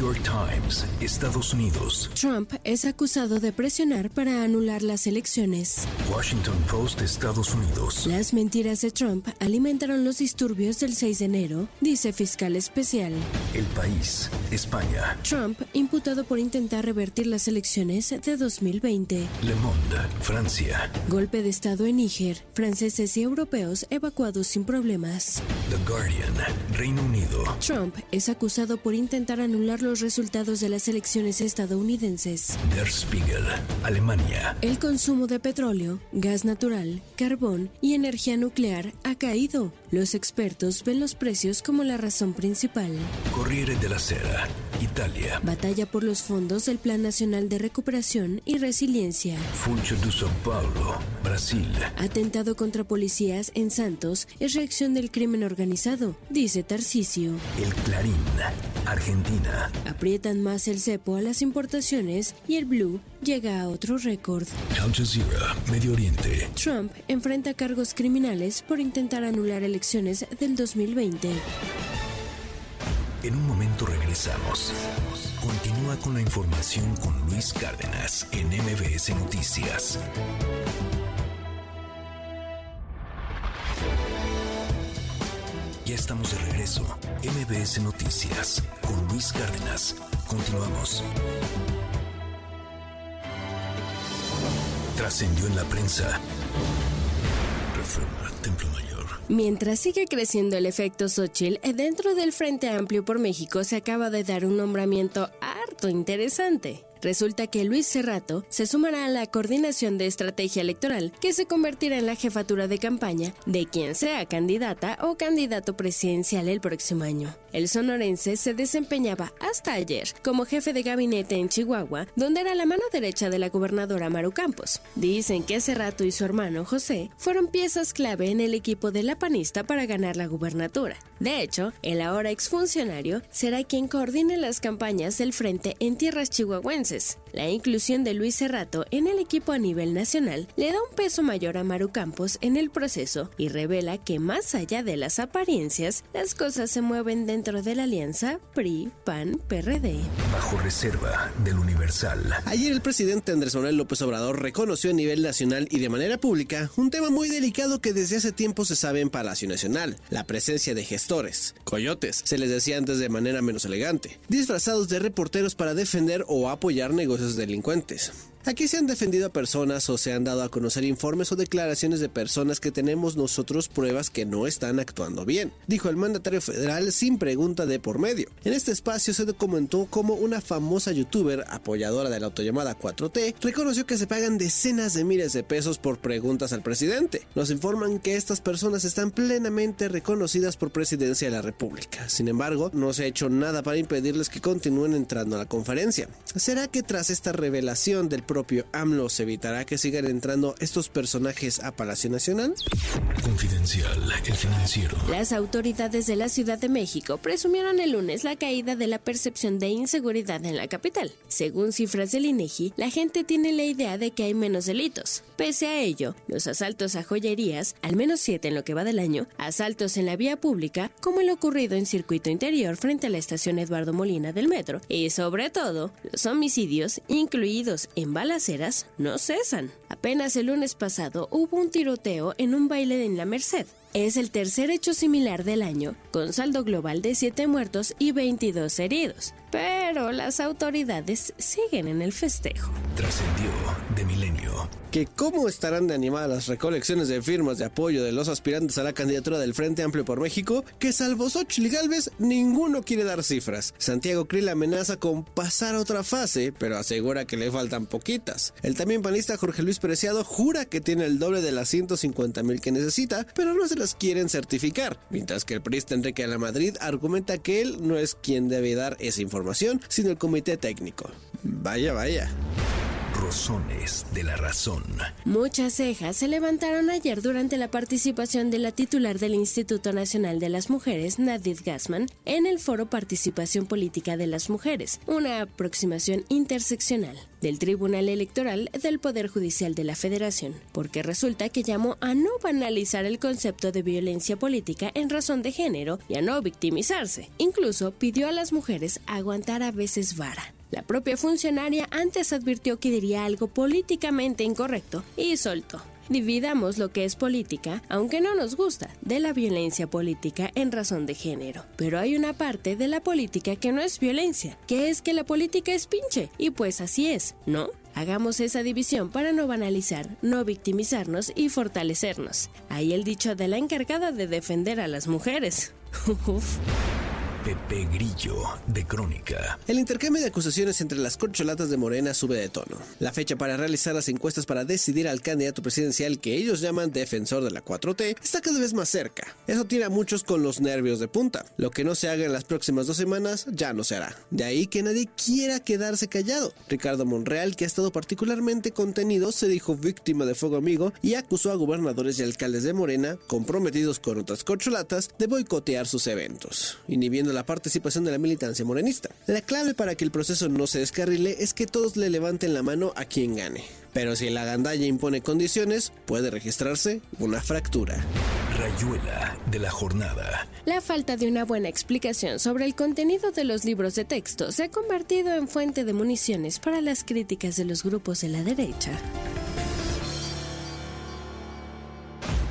York Times, Estados Unidos. Trump es acusado de presionar para anular las elecciones. Washington Post, Estados Unidos. Las mentiras de Trump alimentaron los disturbios del 6 de enero, dice fiscal especial. El País, España. Trump imputado por intentar revertir las elecciones de 2020. Le Monde, Francia. Golpe de Estado en Níger. Franceses y europeos evacuados sin problemas. The Guardian, Reino Unido. Trump es acusado por intentar anular los resultados de las elecciones estadounidenses. Der Spiegel, Alemania. El consumo de petróleo, gas natural, carbón y energía nuclear ha caído. Los expertos ven los precios como la razón principal. Corriere della Sera, Italia. Batalla por los fondos del Plan Nacional de Recuperación y Resiliencia. Funcho de São Paulo, Brasil. Atentado contra policías en Santos es reacción del crimen organizado, dice Tarcisio. El Clarín, Argentina. Aprietan más el cepo a las importaciones y el blue llega a otro récord. Al Jazeera, Medio Oriente. Trump enfrenta cargos criminales por intentar anular elecciones del 2020. En un momento regresamos. Continúa con la información con Luis Cárdenas en MBS Noticias. Ya estamos de regreso. MBS Noticias con Luis Cárdenas. Continuamos. Trascendió en la prensa. Reforma, Templo Mayor. Mientras sigue creciendo el efecto Xochitl, dentro del Frente Amplio por México se acaba de dar un nombramiento harto interesante. Resulta que Luis Cerrato se sumará a la coordinación de estrategia electoral que se convertirá en la jefatura de campaña de quien sea candidata o candidato presidencial el próximo año. El sonorense se desempeñaba hasta ayer como jefe de gabinete en Chihuahua, donde era la mano derecha de la gobernadora Maru Campos. Dicen que Cerrato y su hermano José fueron piezas clave en el equipo de la panista para ganar la gubernatura. De hecho, el ahora exfuncionario será quien coordine las campañas del frente en tierras chihuahuenses la inclusión de Luis Cerrato en el equipo a nivel nacional le da un peso mayor a Maru Campos en el proceso y revela que más allá de las apariencias, las cosas se mueven dentro de la alianza PRI-PAN-PRD. Bajo reserva del Universal. Ayer el presidente Andrés Manuel López Obrador reconoció a nivel nacional y de manera pública un tema muy delicado que desde hace tiempo se sabe en Palacio Nacional, la presencia de gestores, coyotes, se les decía antes de manera menos elegante, disfrazados de reporteros para defender o apoyar negocios delincuentes. Aquí se han defendido a personas o se han dado a conocer informes o declaraciones de personas que tenemos nosotros pruebas que no están actuando bien, dijo el mandatario federal sin pregunta de por medio. En este espacio se documentó cómo una famosa youtuber apoyadora de la autollamada 4T reconoció que se pagan decenas de miles de pesos por preguntas al presidente. Nos informan que estas personas están plenamente reconocidas por presidencia de la República. Sin embargo, no se ha hecho nada para impedirles que continúen entrando a la conferencia. ¿Será que tras esta revelación del propio AMLO se evitará que sigan entrando estos personajes a Palacio Nacional? Confidencial, el financiero. Las autoridades de la Ciudad de México presumieron el lunes la caída de la percepción de inseguridad en la capital. Según cifras del INEGI, la gente tiene la idea de que hay menos delitos. Pese a ello, los asaltos a joyerías, al menos siete en lo que va del año, asaltos en la vía pública, como el ocurrido en circuito interior frente a la estación Eduardo Molina del metro, y sobre todo, los homicidios, incluidos en balaceras, no cesan. Apenas el lunes pasado hubo un tiroteo en un baile en la Merced. Es el tercer hecho similar del año, con saldo global de 7 muertos y 22 heridos. Pero las autoridades siguen en el festejo. Trascendió de milenio. Que cómo estarán de animadas las recolecciones de firmas de apoyo de los aspirantes a la candidatura del Frente Amplio por México, que salvo Xochitl Galvez, ninguno quiere dar cifras. Santiago Krill amenaza con pasar a otra fase, pero asegura que le faltan poquitas. El también panista Jorge Luis Preciado jura que tiene el doble de las 150 mil que necesita, pero no se las quieren certificar, mientras que el priista Enrique de la Madrid argumenta que él no es quien debe dar esa información, sino el comité técnico. Vaya, vaya. Rosones de la razón. Muchas cejas se levantaron ayer durante la participación de la titular del Instituto Nacional de las Mujeres, Nadith Gassman, en el foro Participación Política de las Mujeres, una aproximación interseccional del Tribunal Electoral del Poder Judicial de la Federación, porque resulta que llamó a no banalizar el concepto de violencia política en razón de género y a no victimizarse. Incluso pidió a las mujeres aguantar a veces vara. La propia funcionaria antes advirtió que diría algo políticamente incorrecto y soltó. Dividamos lo que es política, aunque no nos gusta, de la violencia política en razón de género. Pero hay una parte de la política que no es violencia, que es que la política es pinche, y pues así es, ¿no? Hagamos esa división para no banalizar, no victimizarnos y fortalecernos. Ahí el dicho de la encargada de defender a las mujeres. <laughs> Pepe Grillo, de Crónica. El intercambio de acusaciones entre las corcholatas de Morena sube de tono. La fecha para realizar las encuestas para decidir al candidato presidencial que ellos llaman defensor de la 4T está cada vez más cerca. Eso tiene a muchos con los nervios de punta. Lo que no se haga en las próximas dos semanas ya no se hará. De ahí que nadie quiera quedarse callado. Ricardo Monreal, que ha estado particularmente contenido, se dijo víctima de fuego amigo y acusó a gobernadores y alcaldes de Morena, comprometidos con otras corcholatas, de boicotear sus eventos, inhibiendo la participación de la militancia morenista. La clave para que el proceso no se descarrile es que todos le levanten la mano a quien gane. Pero si la gandalla impone condiciones, puede registrarse una fractura. Rayuela de la jornada. La falta de una buena explicación sobre el contenido de los libros de texto se ha convertido en fuente de municiones para las críticas de los grupos de la derecha.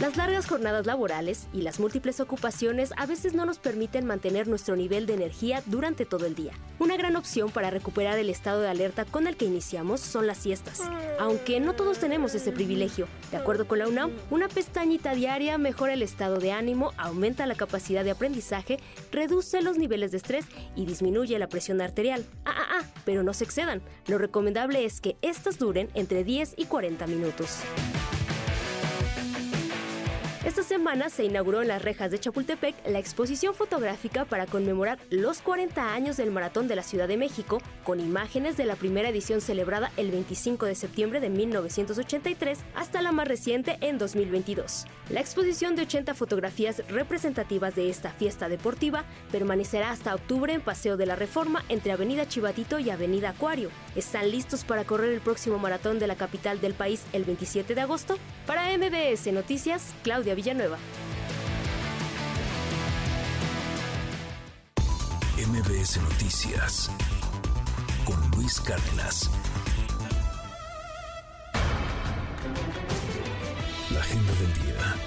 Las largas jornadas laborales y las múltiples ocupaciones a veces no nos permiten mantener nuestro nivel de energía durante todo el día. Una gran opción para recuperar el estado de alerta con el que iniciamos son las siestas. Aunque no todos tenemos ese privilegio. De acuerdo con la UNAM, una pestañita diaria mejora el estado de ánimo, aumenta la capacidad de aprendizaje, reduce los niveles de estrés y disminuye la presión arterial. Ah, ah, ah, pero no se excedan. Lo recomendable es que estas duren entre 10 y 40 minutos. Esta semana se inauguró en las rejas de Chapultepec la exposición fotográfica para conmemorar los 40 años del Maratón de la Ciudad de México, con imágenes de la primera edición celebrada el 25 de septiembre de 1983 hasta la más reciente en 2022. La exposición de 80 fotografías representativas de esta fiesta deportiva permanecerá hasta octubre en Paseo de la Reforma entre Avenida Chivatito y Avenida Acuario. ¿Están listos para correr el próximo maratón de la capital del país el 27 de agosto? Para MBS Noticias, Claudia Villanueva. MBS Noticias con Luis Cárdenas.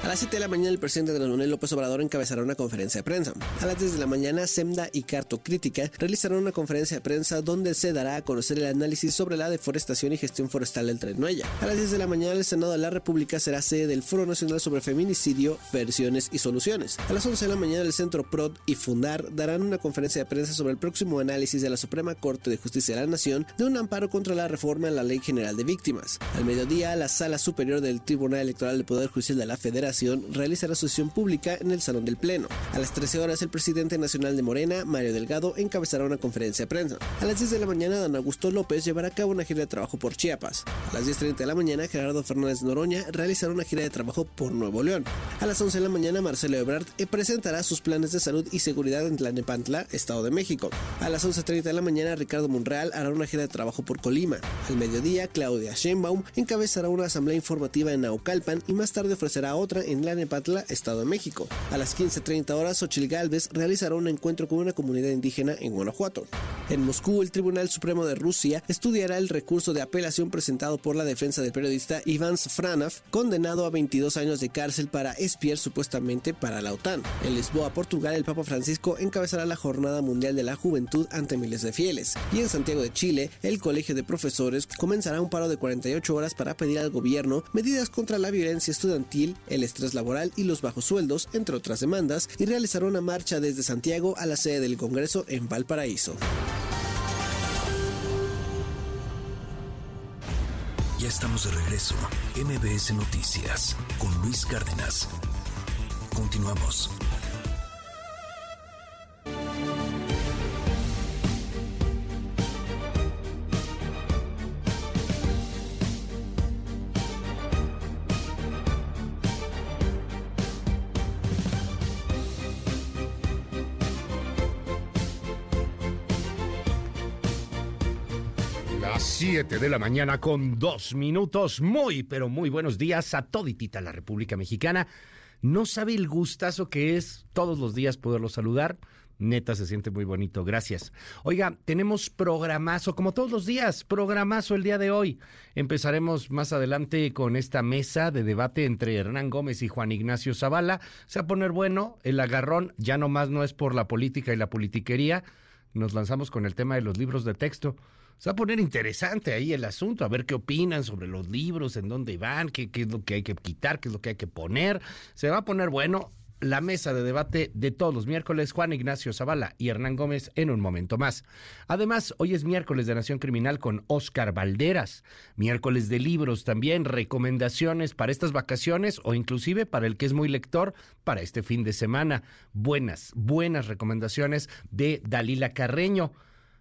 A las 7 de la mañana el presidente Andrés Manuel López Obrador encabezará una conferencia de prensa. A las 10 de la mañana SEMDA y Cartocrítica realizarán una conferencia de prensa donde se dará a conocer el análisis sobre la deforestación y gestión forestal del Tren Maya. A las 10 de la mañana el Senado de la República será sede del Foro Nacional sobre Feminicidio, Versiones y Soluciones. A las 11 de la mañana el Centro PROD y Fundar darán una conferencia de prensa sobre el próximo análisis de la Suprema Corte de Justicia de la Nación de un amparo contra la reforma a la Ley General de Víctimas. Al mediodía la Sala Superior del Tribunal Electoral del Poder Judicial de la Federación realizará su sesión pública en el Salón del Pleno. A las 13 horas, el presidente nacional de Morena, Mario Delgado, encabezará una conferencia de prensa. A las 10 de la mañana, Dan Augusto López llevará a cabo una gira de trabajo por Chiapas. A las 10.30 de la mañana, Gerardo Fernández Noroña realizará una gira de trabajo por Nuevo León. A las 11 de la mañana, Marcelo Ebrard presentará sus planes de salud y seguridad en Tlanepantla, Estado de México. A las 11.30 de la mañana, Ricardo Monreal hará una gira de trabajo por Colima. Al mediodía, Claudia Sheinbaum encabezará una asamblea informativa en Naucalpan y más tarde ofrecerá otra en Lanepatla, Estado de México. A las 15.30 horas, Xochil Gálvez realizará un encuentro con una comunidad indígena en Guanajuato. En Moscú, el Tribunal Supremo de Rusia estudiará el recurso de apelación presentado por la defensa del periodista Iván Sfranov, condenado a 22 años de cárcel para espiar supuestamente para la OTAN. En Lisboa, Portugal, el Papa Francisco encabezará la Jornada Mundial de la Juventud ante miles de fieles. Y en Santiago de Chile, el Colegio de Profesores comenzará un paro de 48 horas para pedir al gobierno medidas contra la violencia estudiantil, el estrés laboral y los bajos sueldos, entre otras demandas, y realizará una marcha desde Santiago a la sede del Congreso en Valparaíso. Ya estamos de regreso. MBS Noticias con Luis Cárdenas. Continuamos. Las 7 de la mañana con dos minutos. Muy, pero muy buenos días a toditita la República Mexicana. No sabe el gustazo que es todos los días poderlo saludar. Neta, se siente muy bonito. Gracias. Oiga, tenemos programazo, como todos los días, programazo el día de hoy. Empezaremos más adelante con esta mesa de debate entre Hernán Gómez y Juan Ignacio Zavala. Se va a poner bueno. El agarrón ya nomás no es por la política y la politiquería. Nos lanzamos con el tema de los libros de texto. Se va a poner interesante ahí el asunto, a ver qué opinan sobre los libros, en dónde van, qué, qué es lo que hay que quitar, qué es lo que hay que poner. Se va a poner bueno la mesa de debate de todos los miércoles, Juan Ignacio Zavala y Hernán Gómez en un momento más. Además, hoy es miércoles de Nación Criminal con Oscar Valderas, miércoles de libros también, recomendaciones para estas vacaciones o inclusive para el que es muy lector para este fin de semana. Buenas, buenas recomendaciones de Dalila Carreño.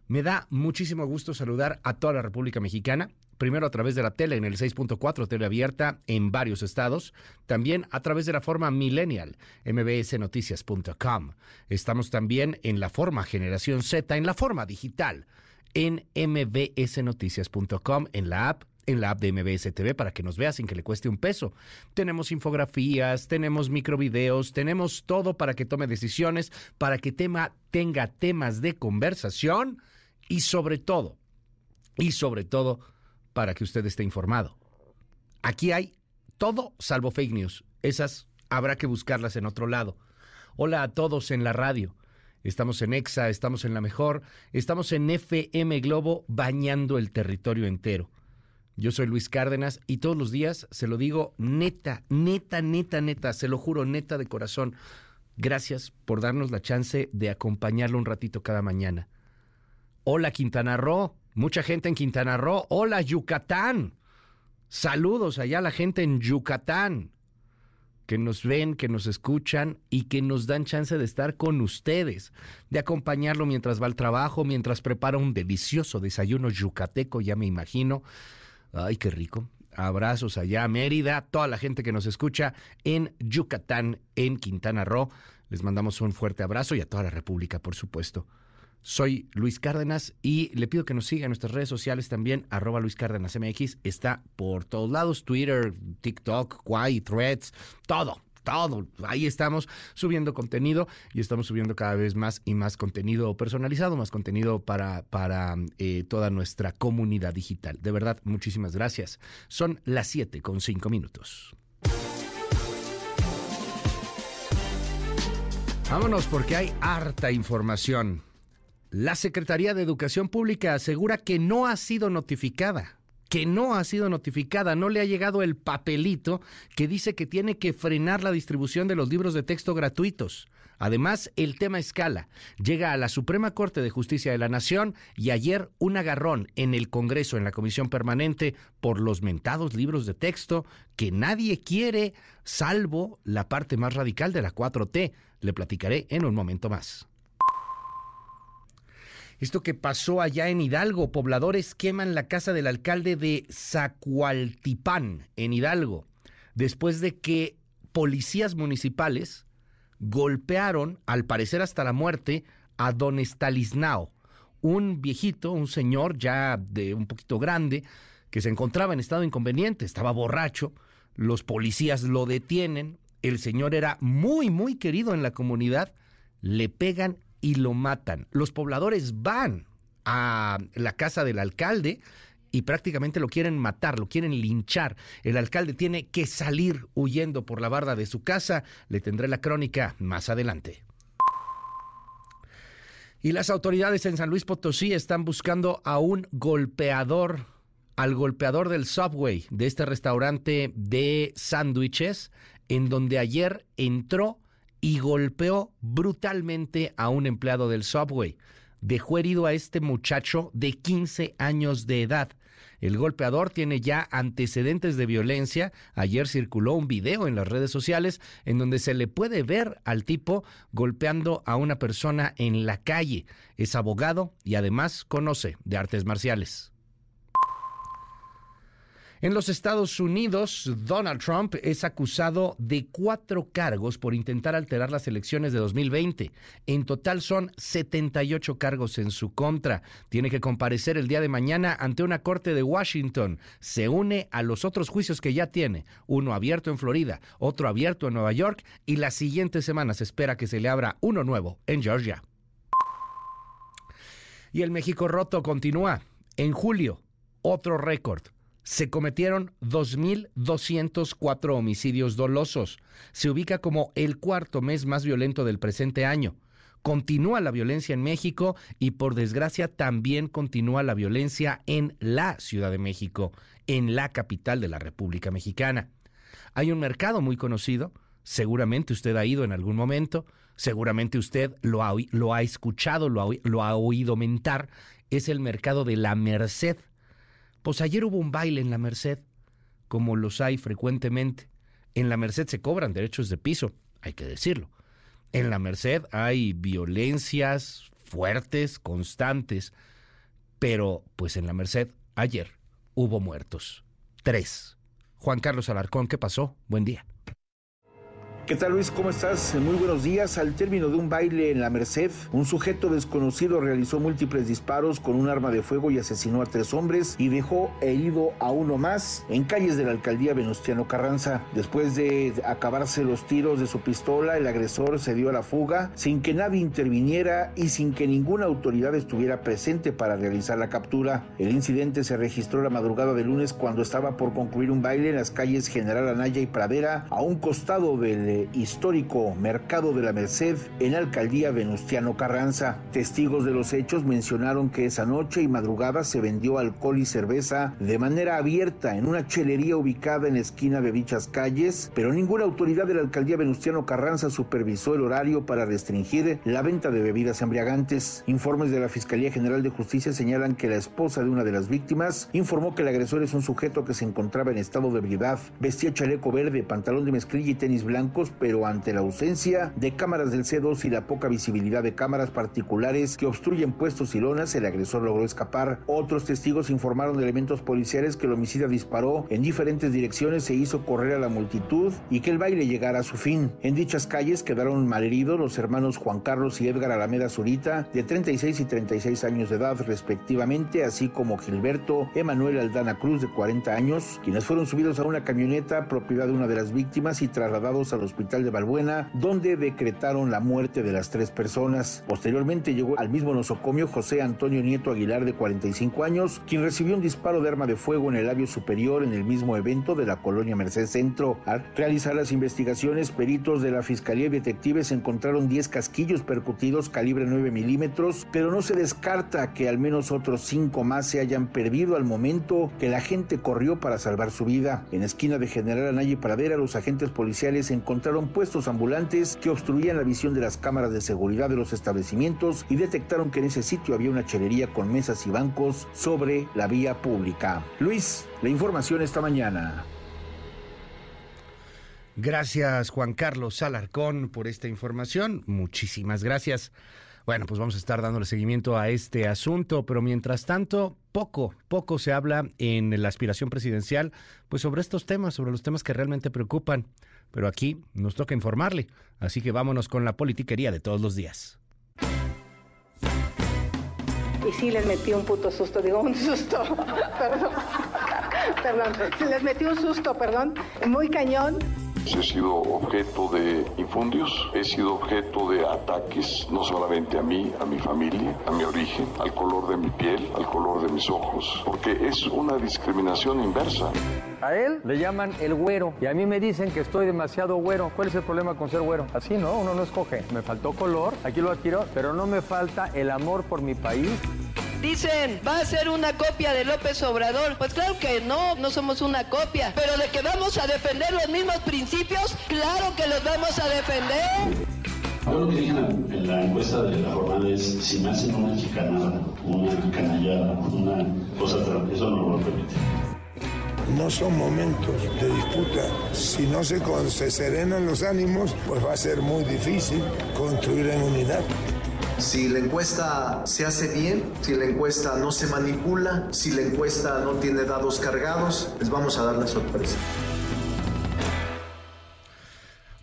Me da muchísimo gusto saludar a toda la República Mexicana, primero a través de la tele en el 6.4 tele abierta en varios estados, también a través de la forma millennial, mbsnoticias.com. Estamos también en la forma generación Z, en la forma digital, en mbsnoticias.com, en la app en la app de MBS TV para que nos vea sin que le cueste un peso. Tenemos infografías, tenemos microvideos, tenemos todo para que tome decisiones, para que tema, tenga temas de conversación y sobre todo, y sobre todo, para que usted esté informado. Aquí hay todo salvo fake news. Esas habrá que buscarlas en otro lado. Hola a todos en la radio. Estamos en EXA, estamos en La Mejor, estamos en FM Globo bañando el territorio entero. Yo soy Luis Cárdenas y todos los días se lo digo neta, neta, neta, neta, se lo juro neta de corazón. Gracias por darnos la chance de acompañarlo un ratito cada mañana. Hola Quintana Roo, mucha gente en Quintana Roo. Hola Yucatán. Saludos allá a la gente en Yucatán, que nos ven, que nos escuchan y que nos dan chance de estar con ustedes, de acompañarlo mientras va al trabajo, mientras prepara un delicioso desayuno yucateco, ya me imagino. Ay, qué rico. Abrazos allá Mérida, toda la gente que nos escucha en Yucatán, en Quintana Roo. Les mandamos un fuerte abrazo y a toda la República, por supuesto. Soy Luis Cárdenas y le pido que nos siga en nuestras redes sociales también, arroba Luis Cárdenas MX. Está por todos lados, Twitter, TikTok, Quai, Threads, todo, todo. Ahí estamos subiendo contenido y estamos subiendo cada vez más y más contenido personalizado, más contenido para, para eh, toda nuestra comunidad digital. De verdad, muchísimas gracias. Son las 7 con 5 minutos. Vámonos porque hay harta información. La Secretaría de Educación Pública asegura que no ha sido notificada que no ha sido notificada, no le ha llegado el papelito que dice que tiene que frenar la distribución de los libros de texto gratuitos. Además, el tema escala. Llega a la Suprema Corte de Justicia de la Nación y ayer un agarrón en el Congreso, en la Comisión Permanente, por los mentados libros de texto que nadie quiere, salvo la parte más radical de la 4T. Le platicaré en un momento más. Esto que pasó allá en Hidalgo, pobladores queman la casa del alcalde de Zacualtipán, en Hidalgo, después de que policías municipales golpearon, al parecer hasta la muerte, a don Estaliznao, un viejito, un señor ya de un poquito grande, que se encontraba en estado inconveniente, estaba borracho, los policías lo detienen, el señor era muy, muy querido en la comunidad, le pegan y lo matan. Los pobladores van a la casa del alcalde y prácticamente lo quieren matar, lo quieren linchar. El alcalde tiene que salir huyendo por la barda de su casa. Le tendré la crónica más adelante. Y las autoridades en San Luis Potosí están buscando a un golpeador, al golpeador del Subway, de este restaurante de sándwiches, en donde ayer entró y golpeó brutalmente a un empleado del Subway. Dejó herido a este muchacho de 15 años de edad. El golpeador tiene ya antecedentes de violencia. Ayer circuló un video en las redes sociales en donde se le puede ver al tipo golpeando a una persona en la calle. Es abogado y además conoce de artes marciales. En los Estados Unidos, Donald Trump es acusado de cuatro cargos por intentar alterar las elecciones de 2020. En total son 78 cargos en su contra. Tiene que comparecer el día de mañana ante una corte de Washington. Se une a los otros juicios que ya tiene, uno abierto en Florida, otro abierto en Nueva York y la siguiente semana se espera que se le abra uno nuevo en Georgia. Y el México roto continúa. En julio, otro récord se cometieron 2.204 homicidios dolosos. Se ubica como el cuarto mes más violento del presente año. Continúa la violencia en México y por desgracia también continúa la violencia en la Ciudad de México, en la capital de la República Mexicana. Hay un mercado muy conocido, seguramente usted ha ido en algún momento, seguramente usted lo ha, escuchado, lo ha, lo ha oído mentar, es el mercado de la Merced pues ayer hubo un baile en la Merced, como los hay frecuentemente. En la Merced se cobran derechos de piso, hay que decirlo. En la Merced hay violencias fuertes, constantes, pero pues en la Merced ayer hubo muertos. Tres. Juan Carlos Alarcón, ¿qué pasó? Buen día. ¿Qué tal Luis? ¿Cómo estás? Muy buenos días. Al término de un baile en la Merced, un sujeto desconocido realizó múltiples disparos con un arma de fuego y asesinó a tres hombres y dejó herido a uno más en calles de la alcaldía Venustiano Carranza. Después de acabarse los tiros de su pistola, el agresor se dio a la fuga sin que nadie interviniera y sin que ninguna autoridad estuviera presente para realizar la captura. El incidente se registró la madrugada de lunes cuando estaba por concluir un baile en las calles General Anaya y Pradera a un costado del histórico Mercado de la Merced en la alcaldía Venustiano Carranza. Testigos de los hechos mencionaron que esa noche y madrugada se vendió alcohol y cerveza de manera abierta en una chelería ubicada en la esquina de dichas calles, pero ninguna autoridad de la alcaldía Venustiano Carranza supervisó el horario para restringir la venta de bebidas embriagantes. Informes de la Fiscalía General de Justicia señalan que la esposa de una de las víctimas informó que el agresor es un sujeto que se encontraba en estado de ebriedad, vestía chaleco verde, pantalón de mezclilla y tenis blancos pero ante la ausencia de cámaras del C2 y la poca visibilidad de cámaras particulares que obstruyen puestos y lonas, el agresor logró escapar. Otros testigos informaron de elementos policiales que el homicida disparó en diferentes direcciones e hizo correr a la multitud y que el baile llegara a su fin. En dichas calles quedaron malheridos los hermanos Juan Carlos y Edgar Alameda Zurita, de 36 y 36 años de edad respectivamente, así como Gilberto Emanuel Aldana Cruz, de 40 años, quienes fueron subidos a una camioneta propiedad de una de las víctimas y trasladados al hospital de Balbuena, donde decretaron la muerte de las tres personas. Posteriormente llegó al mismo nosocomio José Antonio Nieto Aguilar, de 45 años, quien recibió un disparo de arma de fuego en el labio superior en el mismo evento de la colonia Merced Centro. Al realizar las investigaciones, peritos de la Fiscalía y detectives encontraron 10 casquillos percutidos calibre 9 milímetros, pero no se descarta que al menos otros 5 más se hayan perdido al momento que la gente corrió para salvar su vida. En esquina de General Anaya Pradera, los agentes policiales encontraron puestos ambulantes que obstruían la visión de las cámaras de seguridad de los establecimientos y detectaron que en ese sitio había una chelería con mesas y bancos sobre la vía pública. Luis, la información esta mañana. Gracias Juan Carlos Alarcón por esta información. Muchísimas gracias. Bueno, pues vamos a estar dándole seguimiento a este asunto, pero mientras tanto, poco, poco se habla en la aspiración presidencial, pues sobre estos temas, sobre los temas que realmente preocupan pero aquí nos toca informarle, así que vámonos con la politiquería de todos los días. Y sí les metí un puto susto, digo un susto, <laughs> perdón. perdón, les metió un susto, perdón, muy cañón. He sido objeto de infundios, he sido objeto de ataques, no solamente a mí, a mi familia, a mi origen, al color de mi piel, al color de mis ojos, porque es una discriminación inversa. A él le llaman el güero y a mí me dicen que estoy demasiado güero. ¿Cuál es el problema con ser güero? Así, ¿no? Uno no escoge. Me faltó color, aquí lo adquiero, pero no me falta el amor por mi país. Dicen, va a ser una copia de López Obrador. Pues claro que no, no somos una copia. Pero de que vamos a defender los mismos principios, claro que los vamos a defender. Yo lo que dije en la encuesta de la jornada es, si me hacen una chicanada, una canallada, una cosa, eso no lo permite. No son momentos de disputa. Si no se, se serenan los ánimos, pues va a ser muy difícil construir en unidad. Si la encuesta se hace bien, si la encuesta no se manipula, si la encuesta no tiene dados cargados, les vamos a dar la sorpresa.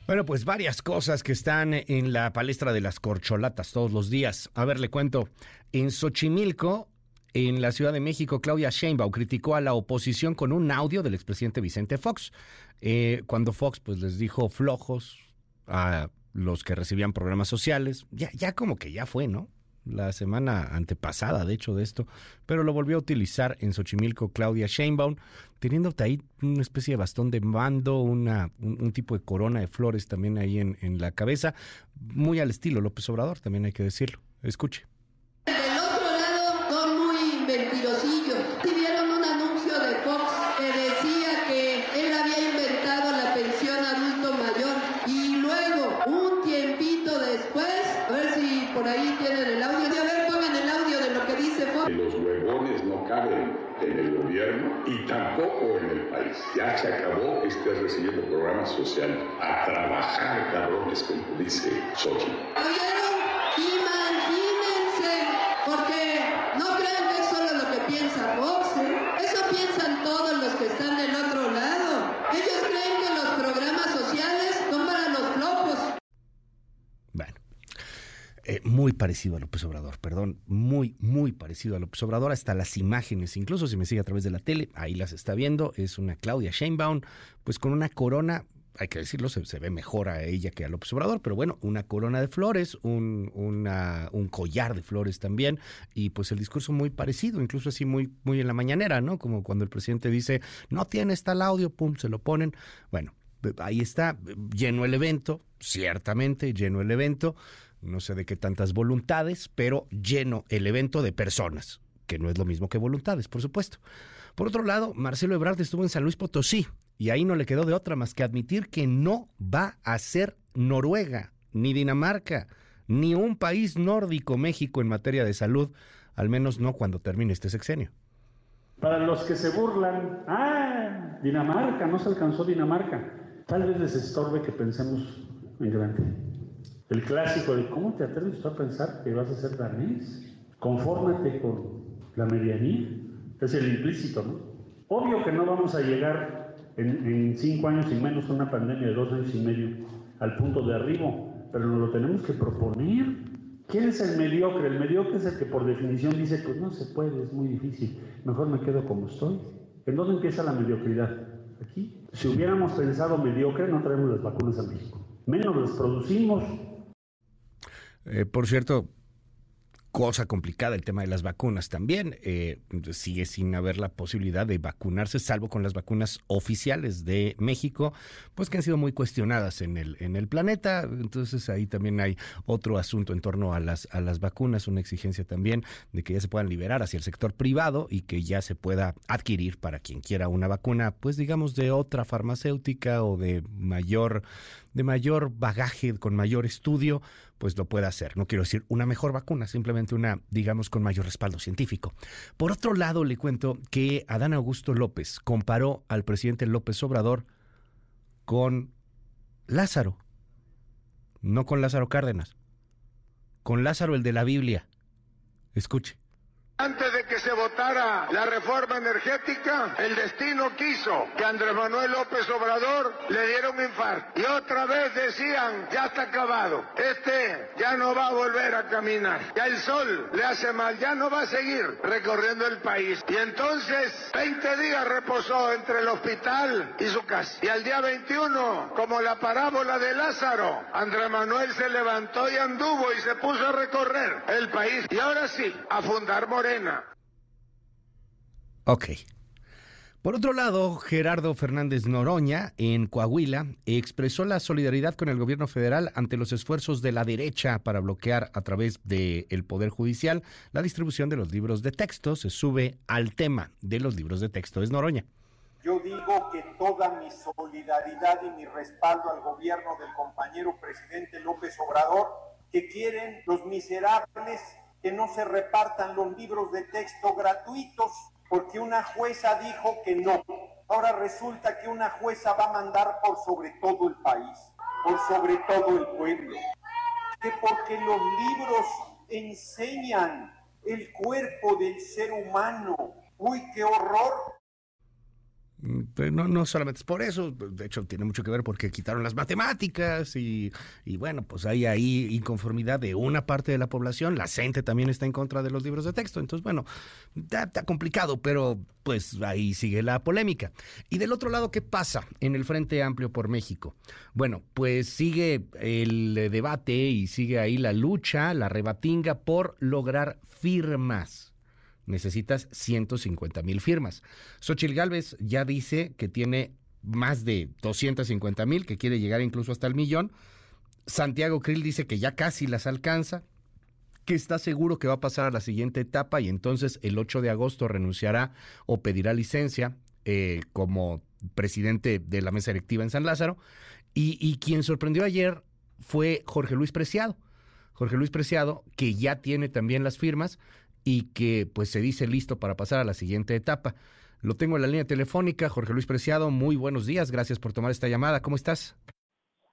Bueno, pues varias cosas que están en la palestra de las corcholatas todos los días. A ver, le cuento. En Xochimilco, en la Ciudad de México, Claudia Sheinbaum criticó a la oposición con un audio del expresidente Vicente Fox. Eh, cuando Fox pues les dijo flojos a los que recibían programas sociales. Ya, ya como que ya fue, ¿no? La semana antepasada, de hecho, de esto, pero lo volvió a utilizar en Xochimilco Claudia Sheinbaum, teniendo ahí una especie de bastón de mando, una, un, tipo de corona de flores también ahí en, en la cabeza, muy al estilo López Obrador, también hay que decirlo. Escuche. Ya se acabó que estés recibiendo programas sociales. A trabajar, cabrones, como dice Sochi. Eh, muy parecido a López Obrador, perdón, muy, muy parecido a López Obrador, hasta las imágenes, incluso si me sigue a través de la tele, ahí las está viendo, es una Claudia Sheinbaum, pues con una corona, hay que decirlo, se, se ve mejor a ella que a López Obrador, pero bueno, una corona de flores, un, una, un collar de flores también, y pues el discurso muy parecido, incluso así muy, muy en la mañanera, ¿no? Como cuando el presidente dice, no tiene tal audio, pum, se lo ponen, bueno, ahí está, lleno el evento, ciertamente lleno el evento, no sé de qué tantas voluntades, pero lleno el evento de personas, que no es lo mismo que voluntades, por supuesto. Por otro lado, Marcelo Ebrard estuvo en San Luis Potosí y ahí no le quedó de otra más que admitir que no va a ser Noruega, ni Dinamarca, ni un país nórdico México en materia de salud, al menos no cuando termine este sexenio. Para los que se burlan, ah, Dinamarca, no se alcanzó Dinamarca. Tal vez les estorbe que pensemos en grande. El clásico de ¿cómo te atreves a pensar que vas a ser danés? Confórmate con la medianía. Es el implícito, ¿no? Obvio que no vamos a llegar en, en cinco años y menos una pandemia de dos años y medio al punto de arribo, pero nos lo tenemos que proponer. ¿Quién es el mediocre? El mediocre es el que por definición dice, pues no se puede, es muy difícil, mejor me quedo como estoy. ¿En dónde empieza la mediocridad? Aquí. Si hubiéramos pensado mediocre, no traemos las vacunas a México. Menos las producimos, eh, por cierto, cosa complicada el tema de las vacunas también. Eh, sigue sin haber la posibilidad de vacunarse, salvo con las vacunas oficiales de México, pues que han sido muy cuestionadas en el, en el planeta. Entonces ahí también hay otro asunto en torno a las, a las vacunas, una exigencia también de que ya se puedan liberar hacia el sector privado y que ya se pueda adquirir para quien quiera una vacuna, pues digamos de otra farmacéutica o de mayor de mayor bagaje, con mayor estudio, pues lo pueda hacer. No quiero decir una mejor vacuna, simplemente una, digamos, con mayor respaldo científico. Por otro lado, le cuento que Adán Augusto López comparó al presidente López Obrador con Lázaro, no con Lázaro Cárdenas, con Lázaro el de la Biblia. Escuche. Antes de que se votara la reforma energética, el destino quiso que Andrés Manuel López Obrador le diera un infarto. Y otra vez decían, ya está acabado, este ya no va a volver a caminar, ya el sol le hace mal, ya no va a seguir recorriendo el país. Y entonces, 20 días reposó entre el hospital y su casa. Y al día 21, como la parábola de Lázaro, Andrés Manuel se levantó y anduvo y se puso a recorrer el país. Y ahora sí, a fundar Morena. Ok. Por otro lado, Gerardo Fernández Noroña, en Coahuila, expresó la solidaridad con el gobierno federal ante los esfuerzos de la derecha para bloquear a través del Poder Judicial la distribución de los libros de texto. Se sube al tema de los libros de texto. Es Noroña. Yo digo que toda mi solidaridad y mi respaldo al gobierno del compañero presidente López Obrador, que quieren los miserables que no se repartan los libros de texto gratuitos porque una jueza dijo que no. Ahora resulta que una jueza va a mandar por sobre todo el país, por sobre todo el pueblo. Que porque los libros enseñan el cuerpo del ser humano. Uy, qué horror. Pero no, no solamente es por eso, de hecho tiene mucho que ver porque quitaron las matemáticas y, y, bueno, pues hay ahí inconformidad de una parte de la población, la gente también está en contra de los libros de texto, entonces bueno, está, está complicado, pero pues ahí sigue la polémica. Y del otro lado, ¿qué pasa en el Frente Amplio por México? Bueno, pues sigue el debate y sigue ahí la lucha, la rebatinga por lograr firmas necesitas 150 mil firmas. Xochil Gálvez ya dice que tiene más de 250 mil, que quiere llegar incluso hasta el millón. Santiago Krill dice que ya casi las alcanza, que está seguro que va a pasar a la siguiente etapa y entonces el 8 de agosto renunciará o pedirá licencia eh, como presidente de la mesa directiva en San Lázaro. Y, y quien sorprendió ayer fue Jorge Luis Preciado. Jorge Luis Preciado, que ya tiene también las firmas, y que pues se dice listo para pasar a la siguiente etapa. Lo tengo en la línea telefónica, Jorge Luis Preciado, muy buenos días, gracias por tomar esta llamada, ¿cómo estás?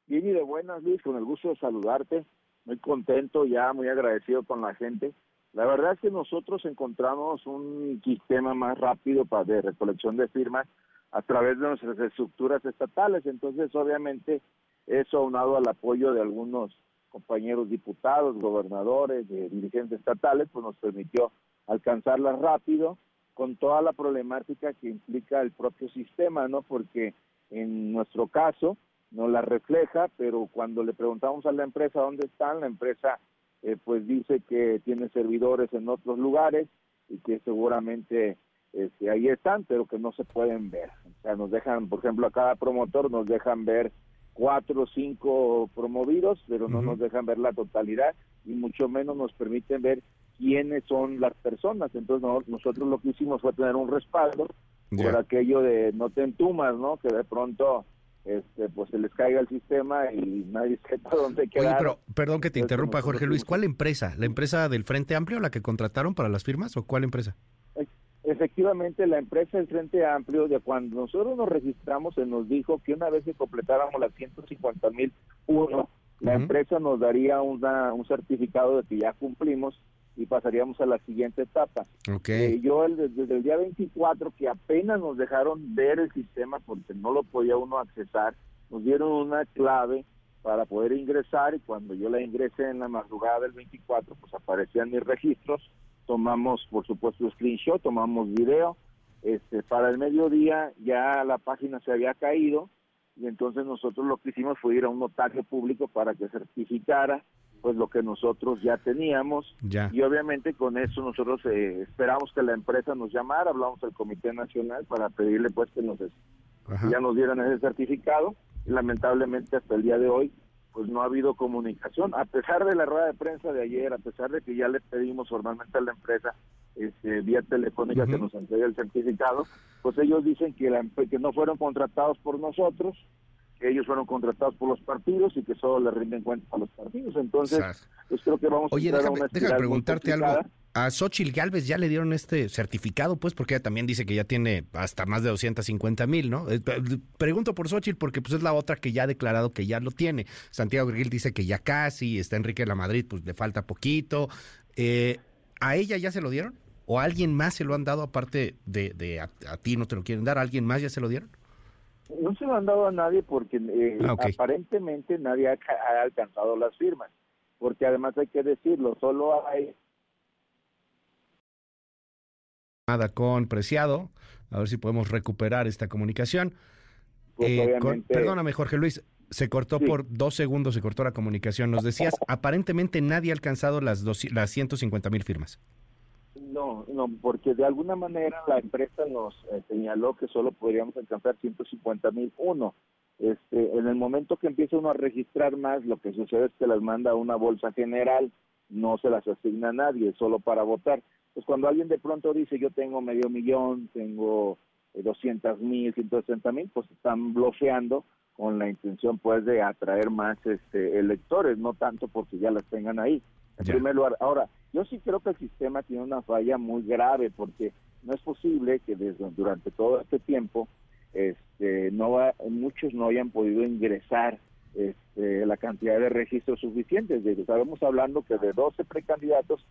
Bien y de buenas, Luis, con el gusto de saludarte, muy contento ya, muy agradecido con la gente. La verdad es que nosotros encontramos un sistema más rápido para de recolección de firmas a través de nuestras estructuras estatales, entonces obviamente eso aunado al apoyo de algunos compañeros diputados, gobernadores, de dirigentes estatales, pues nos permitió alcanzarla rápido con toda la problemática que implica el propio sistema, ¿no? Porque en nuestro caso no la refleja, pero cuando le preguntamos a la empresa dónde están, la empresa eh, pues dice que tiene servidores en otros lugares y que seguramente este, ahí están, pero que no se pueden ver. O sea, nos dejan, por ejemplo, a cada promotor nos dejan ver cuatro o cinco promovidos, pero no nos dejan ver la totalidad y mucho menos nos permiten ver quiénes son las personas. Entonces nosotros lo que hicimos fue tener un respaldo por aquello de no te entumas, ¿no? Que de pronto este pues se les caiga el sistema y nadie <laughs> sepa dónde quedar. Oye, pero perdón que te interrumpa, Jorge Luis, ¿cuál empresa? ¿La empresa del Frente Amplio, la que contrataron para las firmas o cuál empresa? Efectivamente, la empresa del Frente Amplio, de cuando nosotros nos registramos, se nos dijo que una vez que completáramos las 150 mil uno, la empresa nos daría una, un certificado de que ya cumplimos y pasaríamos a la siguiente etapa. Okay. Eh, yo el, desde el día 24, que apenas nos dejaron ver el sistema porque no lo podía uno accesar, nos dieron una clave para poder ingresar y cuando yo la ingresé en la madrugada del 24, pues aparecían mis registros tomamos por supuesto screenshot, tomamos video, este, para el mediodía ya la página se había caído y entonces nosotros lo que hicimos fue ir a un notario público para que certificara pues lo que nosotros ya teníamos. Y obviamente con eso nosotros eh, esperamos que la empresa nos llamara, hablamos al Comité Nacional para pedirle pues que nos ya nos dieran ese certificado. Y lamentablemente hasta el día de hoy pues no ha habido comunicación, a pesar de la rueda de prensa de ayer, a pesar de que ya le pedimos formalmente a la empresa este, vía telefónica que nos entregue el certificado, pues ellos dicen que, la, que no fueron contratados por nosotros, que ellos fueron contratados por los partidos y que solo le rinden cuenta a los partidos. Entonces, pues creo que vamos a entrar déjame, a una déjame preguntarte algo. A Xochitl Galvez ya le dieron este certificado, pues, porque ella también dice que ya tiene hasta más de 250 mil, ¿no? Eh, pregunto por Xochitl porque pues es la otra que ya ha declarado que ya lo tiene. Santiago Gril dice que ya casi, está Enrique de la Madrid, pues le falta poquito. Eh, ¿A ella ya se lo dieron? ¿O a alguien más se lo han dado aparte de, a, ti no te lo quieren dar? ¿A alguien más ya se lo dieron? No se lo han dado a nadie porque eh, ah, aparentemente nadie ha, alcanzado las firmas. Porque además hay que decirlo, solo hay... Nada con Preciado, a ver si podemos recuperar esta comunicación. Pues eh, perdóname, Jorge Luis, se cortó por dos segundos, se cortó la comunicación. Nos decías, aparentemente nadie ha alcanzado las, dos, las 150 mil firmas. No, no, porque de alguna manera la empresa nos eh, señaló que solo podríamos alcanzar 150 mil uno. Este, en el momento que empieza uno a registrar más, lo que sucede es que las manda a una bolsa general, no se las asigna a nadie, solo para votar. Pues cuando alguien de pronto dice yo tengo medio millón, tengo 200 eh, mil, 160 mil, pues están bloqueando con la intención pues de atraer más este, electores, no tanto porque ya las tengan ahí. En primer lugar, ahora, yo sí creo que el sistema tiene una falla muy grave porque no es posible que desde durante todo este tiempo este, no muchos no hayan podido ingresar este, la cantidad de registros suficientes. Estamos hablando que de 12 precandidatos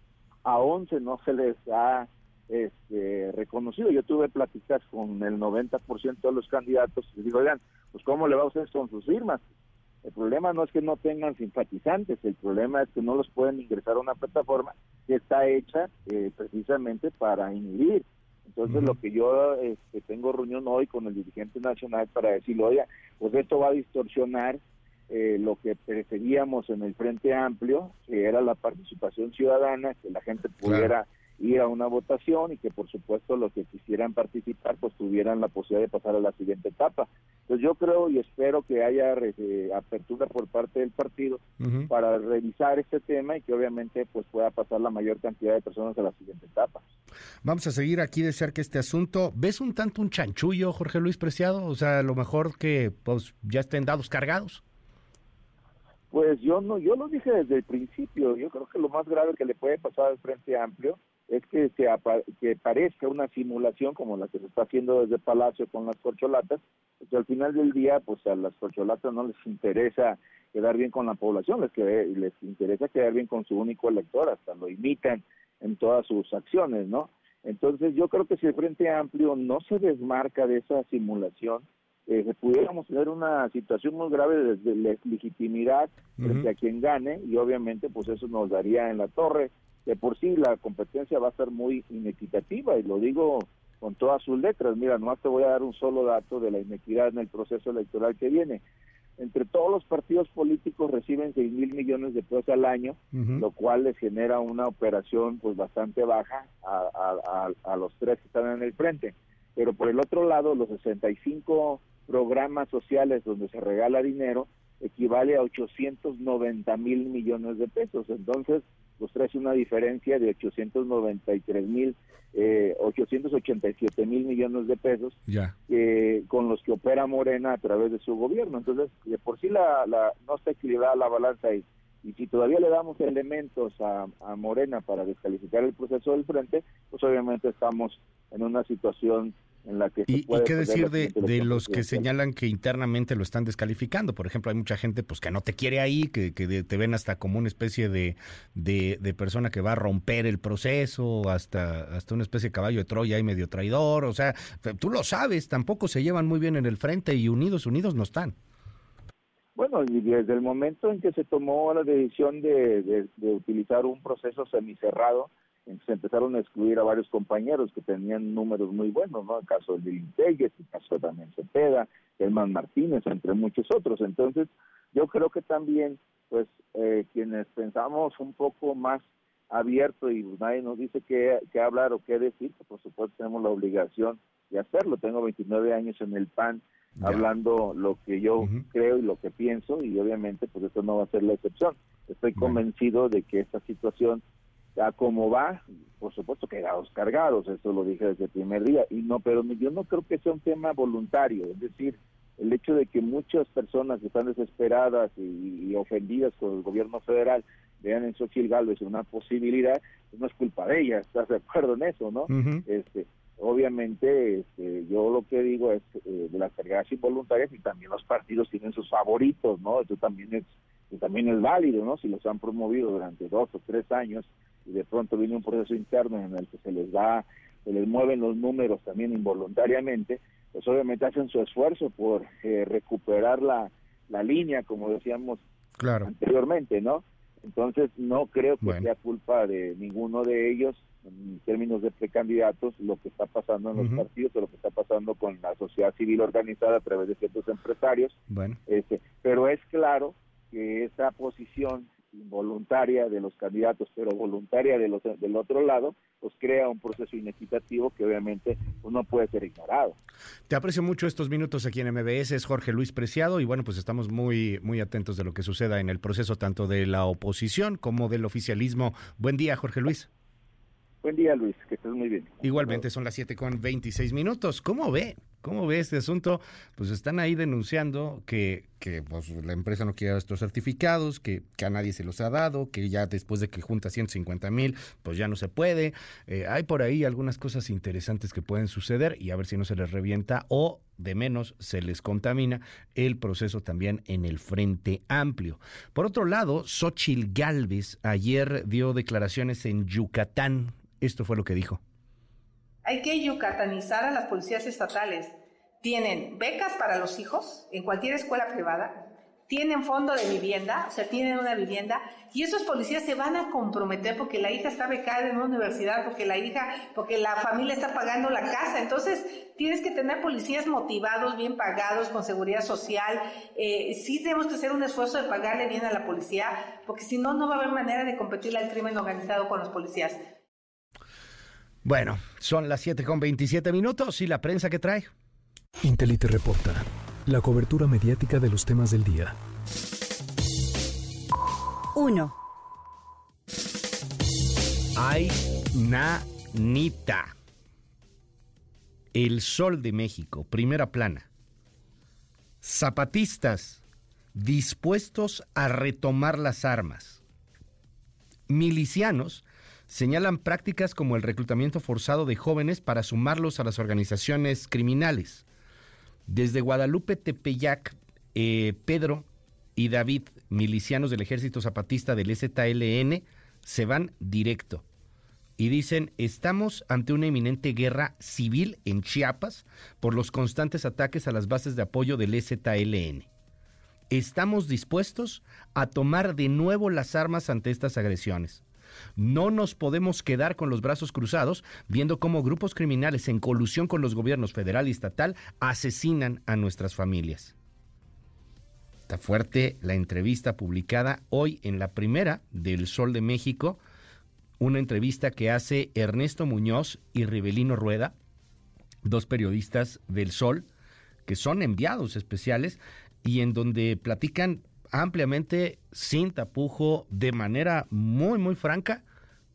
a 11 no se les ha este, reconocido. Yo tuve pláticas con el 90% de los candidatos y digo, oigan, pues ¿cómo le va a ustedes con sus firmas? El problema no es que no tengan simpatizantes, el problema es que no los pueden ingresar a una plataforma que está hecha eh, precisamente para inhibir. Entonces, lo que yo este, tengo reunión hoy con el dirigente nacional para decirle, oiga, pues esto va a distorsionar eh, lo que preferíamos en el Frente Amplio, que era la participación ciudadana, que la gente pudiera ir a una votación y que por supuesto los que quisieran participar pues tuvieran la posibilidad de pasar a la siguiente etapa. Entonces yo creo y espero que haya eh, apertura por parte del partido para revisar este tema y que obviamente pues pueda pasar la mayor cantidad de personas a la siguiente etapa. Vamos a seguir aquí de cerca este asunto. ¿Ves un tanto un chanchullo, Jorge Luis Preciado? O sea, a lo mejor que pues ya estén dados cargados. Pues yo no, yo lo dije desde el principio. Yo creo que lo más grave que le puede pasar al Frente Amplio es que, se que parezca una simulación como la que se está haciendo desde Palacio con las corcholatas, que al final del día, pues a las corcholatas no les interesa quedar bien con la población, les, les interesa quedar bien con su único elector, hasta lo imitan en todas sus acciones, ¿no? Entonces yo creo que si el Frente Amplio no se desmarca de esa simulación, eh, pudiéramos tener una situación muy grave de, legitimidad frente a quien gane y obviamente pues eso nos daría en la torre de por sí la competencia va a ser muy inequitativa y lo digo con todas sus letras. Mira, no te voy a dar un solo dato de la inequidad en el proceso electoral que viene. Entre todos los partidos políticos reciben 6 mil millones de pesos al año, lo cual les genera una operación pues bastante baja a, a, a, los tres que están en el frente. Pero por el otro lado, los 65 programas sociales donde se regala dinero equivale a 890 mil millones de pesos. Entonces, pues trae una diferencia de 893 mil, eh, 887 mil millones de pesos eh, con los que opera Morena a través de su gobierno. Entonces, de por sí la, la, no está equilibrada la balanza y, y si todavía le damos elementos a, a Morena para descalificar el proceso del frente, pues obviamente estamos en una situación ¿Y, qué decir de, los que señalan que internamente lo están descalificando? Por ejemplo, hay mucha gente pues que no te quiere ahí, que, te ven hasta como una especie de, de, persona que va a romper el proceso, hasta, hasta una especie de caballo de Troya y medio traidor. O sea, tú lo sabes, tampoco se llevan muy bien en el frente y unidos, unidos no están. Bueno, y desde el momento en que se tomó la decisión de, de utilizar un proceso semicerrado, se empezaron a excluir a varios compañeros que tenían números muy buenos, ¿no? El caso de Telles, el caso de Damián Cepeda, Elman Martínez, entre muchos otros. Entonces, yo creo que también, pues, eh, quienes pensamos un poco más abierto y nadie nos dice qué, hablar o qué decir, pues, por supuesto tenemos la obligación de hacerlo. Tengo 29 años en el PAN hablando lo que yo creo y lo que pienso y obviamente pues esto no va a ser la excepción. Estoy convencido de que esta situación ya como va, por supuesto quedados cargados, eso lo dije desde el primer día, y no, pero yo no creo que sea un tema voluntario, es decir, el hecho de que muchas personas están desesperadas y, ofendidas con el gobierno federal vean en Xochitl Gálvez una posibilidad, pues no es culpa de ellas, ¿estás de acuerdo en eso, no? este Obviamente, este, yo lo que digo es eh, de las cargas involuntarias y también los partidos tienen sus favoritos, ¿no? Eso también es, también es válido, ¿no? Si los han promovido durante dos o tres años y de pronto viene un proceso interno en el que se les da, se les mueven los números también involuntariamente, pues obviamente hacen su esfuerzo por eh, recuperar la, la línea, como decíamos claro. anteriormente, ¿no? Entonces no creo que sea culpa de ninguno de ellos en términos de precandidatos lo que está pasando en los partidos o lo que está pasando con la sociedad civil organizada a través de ciertos empresarios. Bueno. Este, pero es claro que esa posición involuntaria de los candidatos, pero voluntaria de los, del otro lado, pues crea un proceso inequitativo que obviamente pues, no puede ser ignorado. Te aprecio mucho estos minutos aquí en MBS, es Jorge Luis Preciado y bueno, pues estamos muy, muy atentos de lo que suceda en el proceso tanto de la oposición como del oficialismo. Buen día, Jorge Luis. Buen día, Luis, que estés muy bien. Igualmente son las 7 con 26 minutos. ¿Cómo ve? ¿Cómo ve este asunto? Pues están ahí denunciando que, que pues, la empresa no quiere estos certificados, que, a nadie se los ha dado, que ya después de que junta 150 mil, pues ya no se puede. Eh, hay por ahí algunas cosas interesantes que pueden suceder y a ver si no se les revienta o de menos se les contamina el proceso también en el Frente Amplio. Por otro lado, Xochil Galvez ayer dio declaraciones en Yucatán, esto fue lo que dijo. Hay que yucatanizar a las policías estatales. Tienen becas para los hijos en cualquier escuela privada, tienen fondo de vivienda, o sea, tienen una vivienda, y esos policías se van a comprometer porque la hija está becada en una universidad, porque la hija, porque la familia está pagando la casa. Entonces, tienes que tener policías motivados, bien pagados, con seguridad social. Eh, sí tenemos que hacer un esfuerzo de pagarle bien a la policía, porque si no, no va a haber manera de competir al crimen organizado con los policías. Bueno, son las 7 con 27 minutos y la prensa que trae. Intelite reporta la cobertura mediática de los temas del día. 1. Ay, nanita. El Sol de México, primera plana. Zapatistas dispuestos a retomar las armas. Milicianos señalan prácticas como el reclutamiento forzado de jóvenes para sumarlos a las organizaciones criminales. Desde Guadalupe Tepeyac, eh, Pedro y David, milicianos del Ejército Zapatista del ZLN, se van directo y dicen, estamos ante una eminente guerra civil en Chiapas por los constantes ataques a las bases de apoyo del ZLN. Estamos dispuestos a tomar de nuevo las armas ante estas agresiones. No nos podemos quedar con los brazos cruzados viendo cómo grupos criminales en colusión con los gobiernos federal y estatal asesinan a nuestras familias. Está fuerte la entrevista publicada hoy en la primera del Sol de México, una entrevista que hace Ernesto Muñoz y Rivelino Rueda, dos periodistas del Sol, que son enviados especiales y en donde platican ampliamente, sin tapujo, de manera muy, muy franca,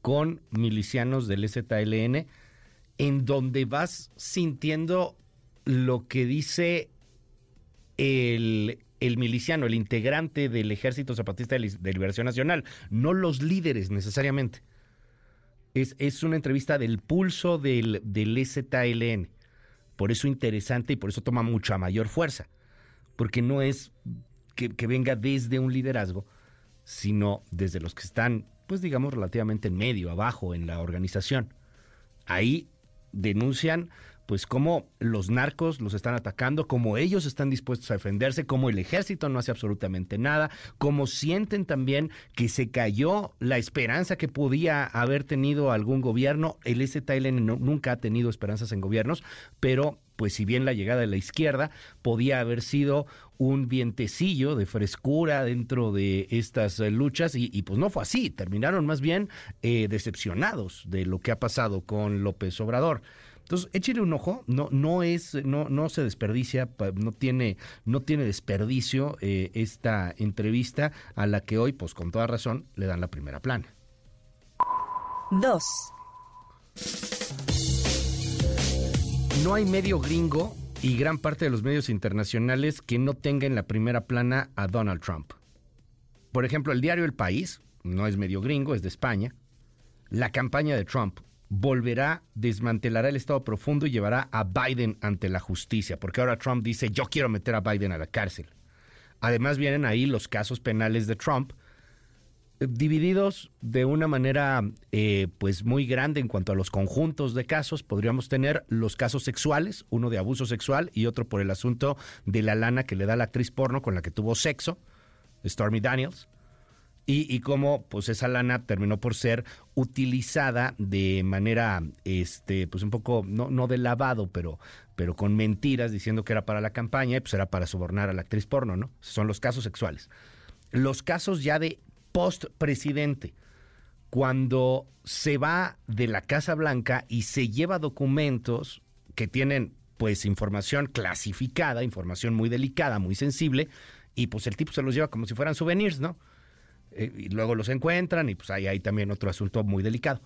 con milicianos del ZLN, en donde vas sintiendo lo que dice el, el miliciano, el integrante del Ejército Zapatista de Liberación Nacional, no los líderes necesariamente. Es, es una entrevista del pulso del, del ZLN. Por eso interesante y por eso toma mucha mayor fuerza. Porque no es que, venga desde un liderazgo, sino desde los que están, pues digamos, relativamente en medio, abajo en la organización. Ahí denuncian pues cómo los narcos los están atacando, cómo ellos están dispuestos a defenderse, cómo el ejército no hace absolutamente nada, cómo sienten también que se cayó la esperanza que podía haber tenido algún gobierno. El STLN nunca ha tenido esperanzas en gobiernos, pero pues si bien la llegada de la izquierda podía haber sido un vientecillo de frescura dentro de estas eh, luchas y, pues no fue así, terminaron más bien eh, decepcionados de lo que ha pasado con López Obrador. Entonces, échele un ojo, no, no es, no, no se desperdicia, no tiene, no tiene desperdicio eh, esta entrevista a la que hoy, pues con toda razón, le dan la primera plana. Dos. No hay medio gringo y gran parte de los medios internacionales que no tenga en la primera plana a Donald Trump. Por ejemplo, el diario El País, no es medio gringo, es de España. La campaña de Trump volverá, desmantelará el Estado profundo y llevará a Biden ante la justicia, porque ahora Trump dice, yo quiero meter a Biden a la cárcel. Además vienen ahí los casos penales de Trump, divididos de una manera eh, pues muy grande en cuanto a los conjuntos de casos. Podríamos tener los casos sexuales, uno de abuso sexual y otro por el asunto de la lana que le da la actriz porno con la que tuvo sexo, Stormy Daniels. Y, y cómo pues esa lana terminó por ser utilizada de manera este pues un poco no, no de lavado pero pero con mentiras diciendo que era para la campaña y pues era para sobornar a la actriz porno no son los casos sexuales los casos ya de post-presidente, cuando se va de la Casa Blanca y se lleva documentos que tienen pues información clasificada, información muy delicada, muy sensible, y pues el tipo se los lleva como si fueran souvenirs, ¿no? Eh, y luego los encuentran y pues ahí hay también otro asunto muy delicado.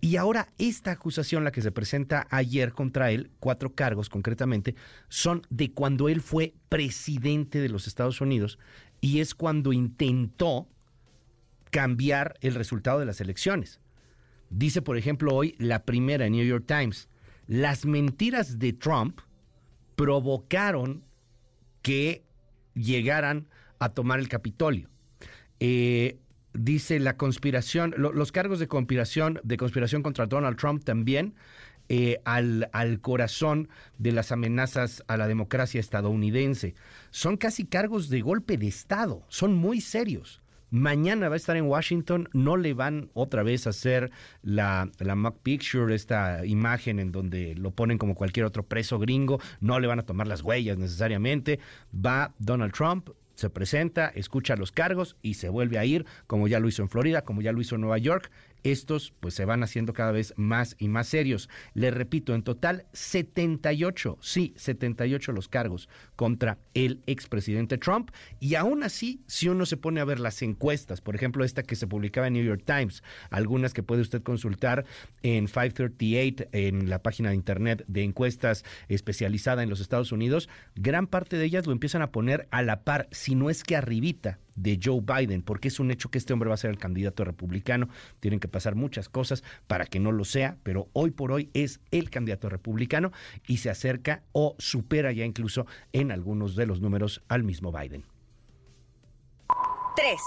Y ahora esta acusación, la que se presenta ayer contra él, cuatro cargos concretamente, son de cuando él fue presidente de los Estados Unidos y es cuando intentó cambiar el resultado de las elecciones. Dice, por ejemplo, hoy la primera en New York Times, las mentiras de Trump provocaron que llegaran a tomar el Capitolio. Eh, dice la conspiración, los cargos de conspiración, de conspiración contra Donald Trump también eh, al, al, corazón de las amenazas a la democracia estadounidense. Son casi cargos de golpe de Estado, son muy serios. Mañana va a estar en Washington, no le van otra vez a hacer la, la mock picture, esta imagen en donde lo ponen como cualquier otro preso gringo, no le van a tomar las huellas necesariamente. Va Donald Trump, se presenta, escucha los cargos y se vuelve a ir, como ya lo hizo en Florida, como ya lo hizo en Nueva York, estos pues se van haciendo cada vez más y más serios. Le repito, en total 78, sí, 78 los cargos contra el expresidente Trump y aún así, si uno se pone a ver las encuestas, por ejemplo, esta que se publicaba en New York Times, algunas que puede usted consultar en 538 en la página de internet de encuestas especializada en los Estados Unidos, gran parte de ellas lo empiezan a poner a la par, si no es que arribita de Joe Biden, porque es un hecho que este hombre va a ser el candidato republicano. Tienen que pasar muchas cosas para que no lo sea, pero hoy por hoy es el candidato republicano y se acerca o supera ya incluso en algunos de los números al mismo Biden. 3.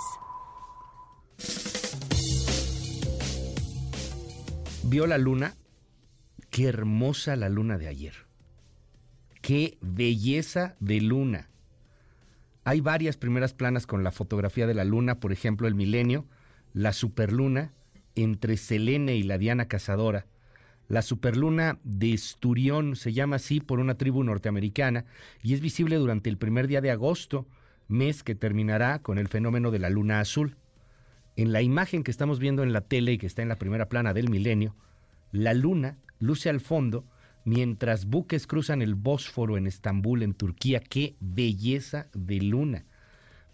¿Vio la luna? Qué hermosa la luna de ayer. Qué belleza de luna hay varias primeras planas con la fotografía de la luna, por ejemplo, el milenio, la superluna entre Selene y la Diana Cazadora. La superluna de Esturión se llama así por una tribu norteamericana y es visible durante el primer día de agosto, mes que terminará con el fenómeno de la luna azul. En la imagen que estamos viendo en la tele y que está en la primera plana del milenio, la luna luce al fondo mientras buques cruzan el Bósforo en Estambul, en Turquía. ¡Qué belleza de luna!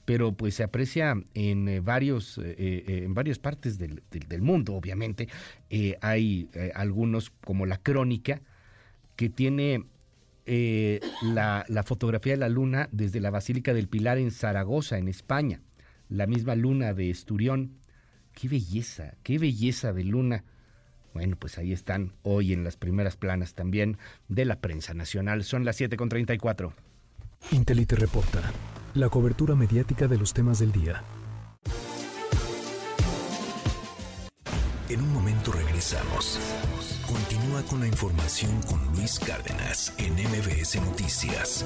Pero pues se aprecia en eh, varios eh, eh, en varias partes del, mundo, obviamente. hay algunos, como la crónica, que tiene la, la fotografía de la luna desde la Basílica del Pilar en Zaragoza, en España. La misma luna de Esturión. ¡Qué belleza! ¡Qué belleza de luna! Bueno, pues ahí están hoy en las primeras planas también de la prensa nacional. Son las 7.34. Intelite reporta. La cobertura mediática de los temas del día. En un momento regresamos. Continúa con la información con Luis Cárdenas en MBS Noticias.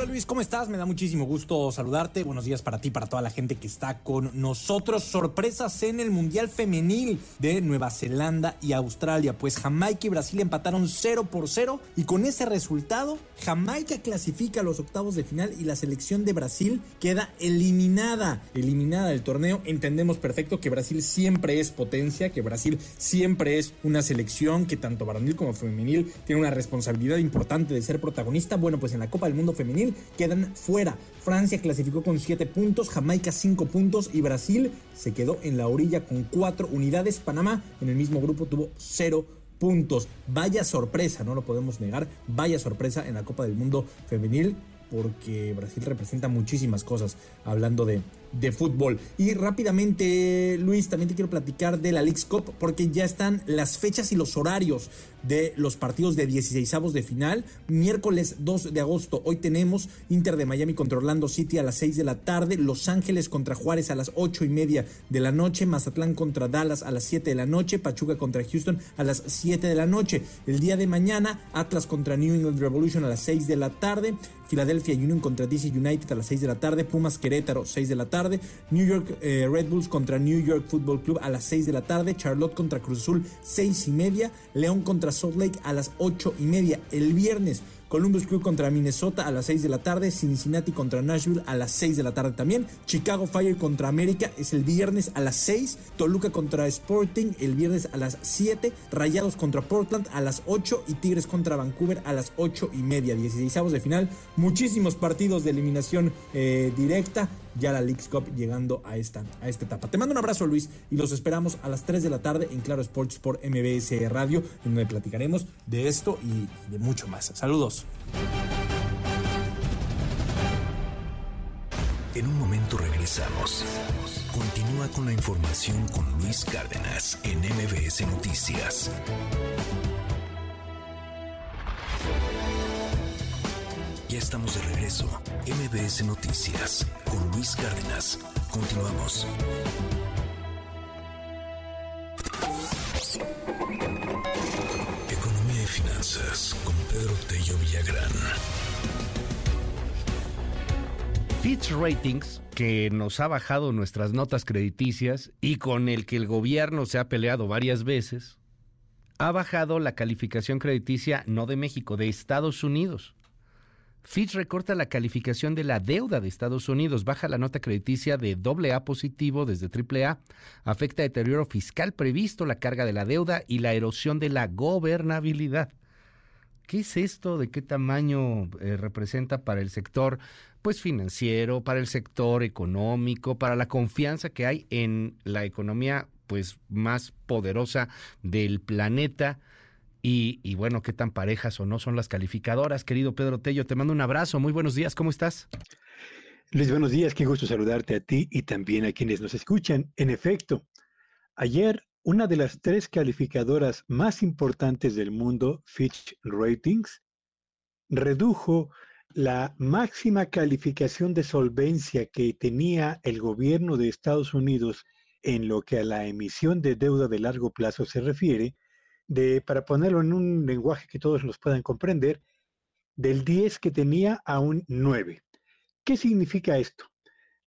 Hola Luis, ¿cómo estás? Me da muchísimo gusto saludarte. Buenos días para ti, para toda la gente que está con nosotros. Sorpresas en el Mundial Femenil de Nueva Zelanda y Australia. Pues Jamaica y Brasil empataron 0 por 0 y con ese resultado Jamaica clasifica a los octavos de final y la selección de Brasil queda eliminada. Eliminada del torneo. Entendemos perfecto que Brasil siempre es potencia, que Brasil siempre es una selección que tanto varonil como femenil tiene una responsabilidad importante de ser protagonista. Bueno, pues en la Copa del Mundo Femenil quedan fuera. Francia clasificó con 7 puntos, Jamaica 5 puntos y Brasil se quedó en la orilla con 4 unidades. Panamá en el mismo grupo tuvo 0 puntos. Vaya sorpresa, no lo podemos negar, vaya sorpresa en la Copa del Mundo femenil porque Brasil representa muchísimas cosas hablando de, de fútbol. Y rápidamente, Luis, también te quiero platicar de la League's Cup porque ya están las fechas y los horarios de los partidos de 16 de final. Miércoles 2 de agosto, hoy tenemos Inter de Miami contra Orlando City a las 6 de la tarde, Los Ángeles contra Juárez a las 8 y media de la noche, Mazatlán contra Dallas a las 7 de la noche, Pachuca contra Houston a las 7 de la noche. El día de mañana, Atlas contra New England Revolution a las 6 de la tarde, Philadelphia Union contra DC United a las 6 de la tarde, Pumas Querétaro 6 de la tarde, New York eh, Red Bulls contra New York Football Club a las 6 de la tarde, Charlotte contra Cruz Azul 6 y media, León contra Salt Lake a las 8 y media. El viernes Columbus Crew contra Minnesota a las 6 de la tarde, Cincinnati contra Nashville a las 6 de la tarde también, Chicago Fire contra América es el viernes a las 6, Toluca contra Sporting el viernes a las 7, Rayados contra Portland a las 8 y Tigres contra Vancouver a las 8 y media, 16 de final, muchísimos partidos de eliminación eh, directa, ya la Leagues Cup llegando a esta, a esta etapa. Te mando un abrazo Luis y los esperamos a las 3 de la tarde en Claro Sports por MBS Radio, donde platicaremos de esto y de mucho más. Saludos. En un momento regresamos. Continúa con la información con Luis Cárdenas en MBS Noticias. Ya estamos de regreso. MBS Noticias con Luis Cárdenas. Continuamos. Economía y finanzas con Pedro Tello Villagrán. Fitch Ratings, que nos ha bajado nuestras notas crediticias y con el que el gobierno se ha peleado varias veces, ha bajado la calificación crediticia no de México, de Estados Unidos. Fitch recorta la calificación de la deuda de Estados Unidos, baja la nota crediticia de AA positivo desde AAA, afecta deterioro fiscal previsto, la carga de la deuda y la erosión de la gobernabilidad. ¿Qué es esto? ¿De qué tamaño eh, representa para el sector pues financiero, para el sector económico, para la confianza que hay en la economía pues más poderosa del planeta? Y, bueno, qué tan parejas o no son las calificadoras. Querido Pedro Tello, te mando un abrazo. Muy buenos días, ¿cómo estás? Luis, buenos días, qué gusto saludarte a ti y también a quienes nos escuchan. En efecto, ayer una de las tres calificadoras más importantes del mundo, Fitch Ratings, redujo la máxima calificación de solvencia que tenía el gobierno de Estados Unidos en lo que a la emisión de deuda de largo plazo se refiere, de, para ponerlo en un lenguaje que todos los puedan comprender, del 10 que tenía a un 9. ¿Qué significa esto?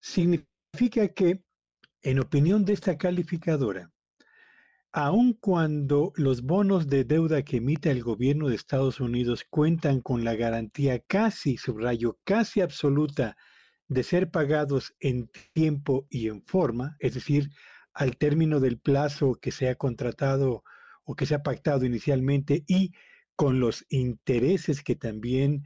Significa que, en opinión de esta calificadora, aun cuando los bonos de deuda que emite el gobierno de Estados Unidos cuentan con la garantía casi, subrayo, casi absoluta de ser pagados en tiempo y en forma, es decir, al término del plazo que se ha contratado o que se ha pactado inicialmente y con los intereses que también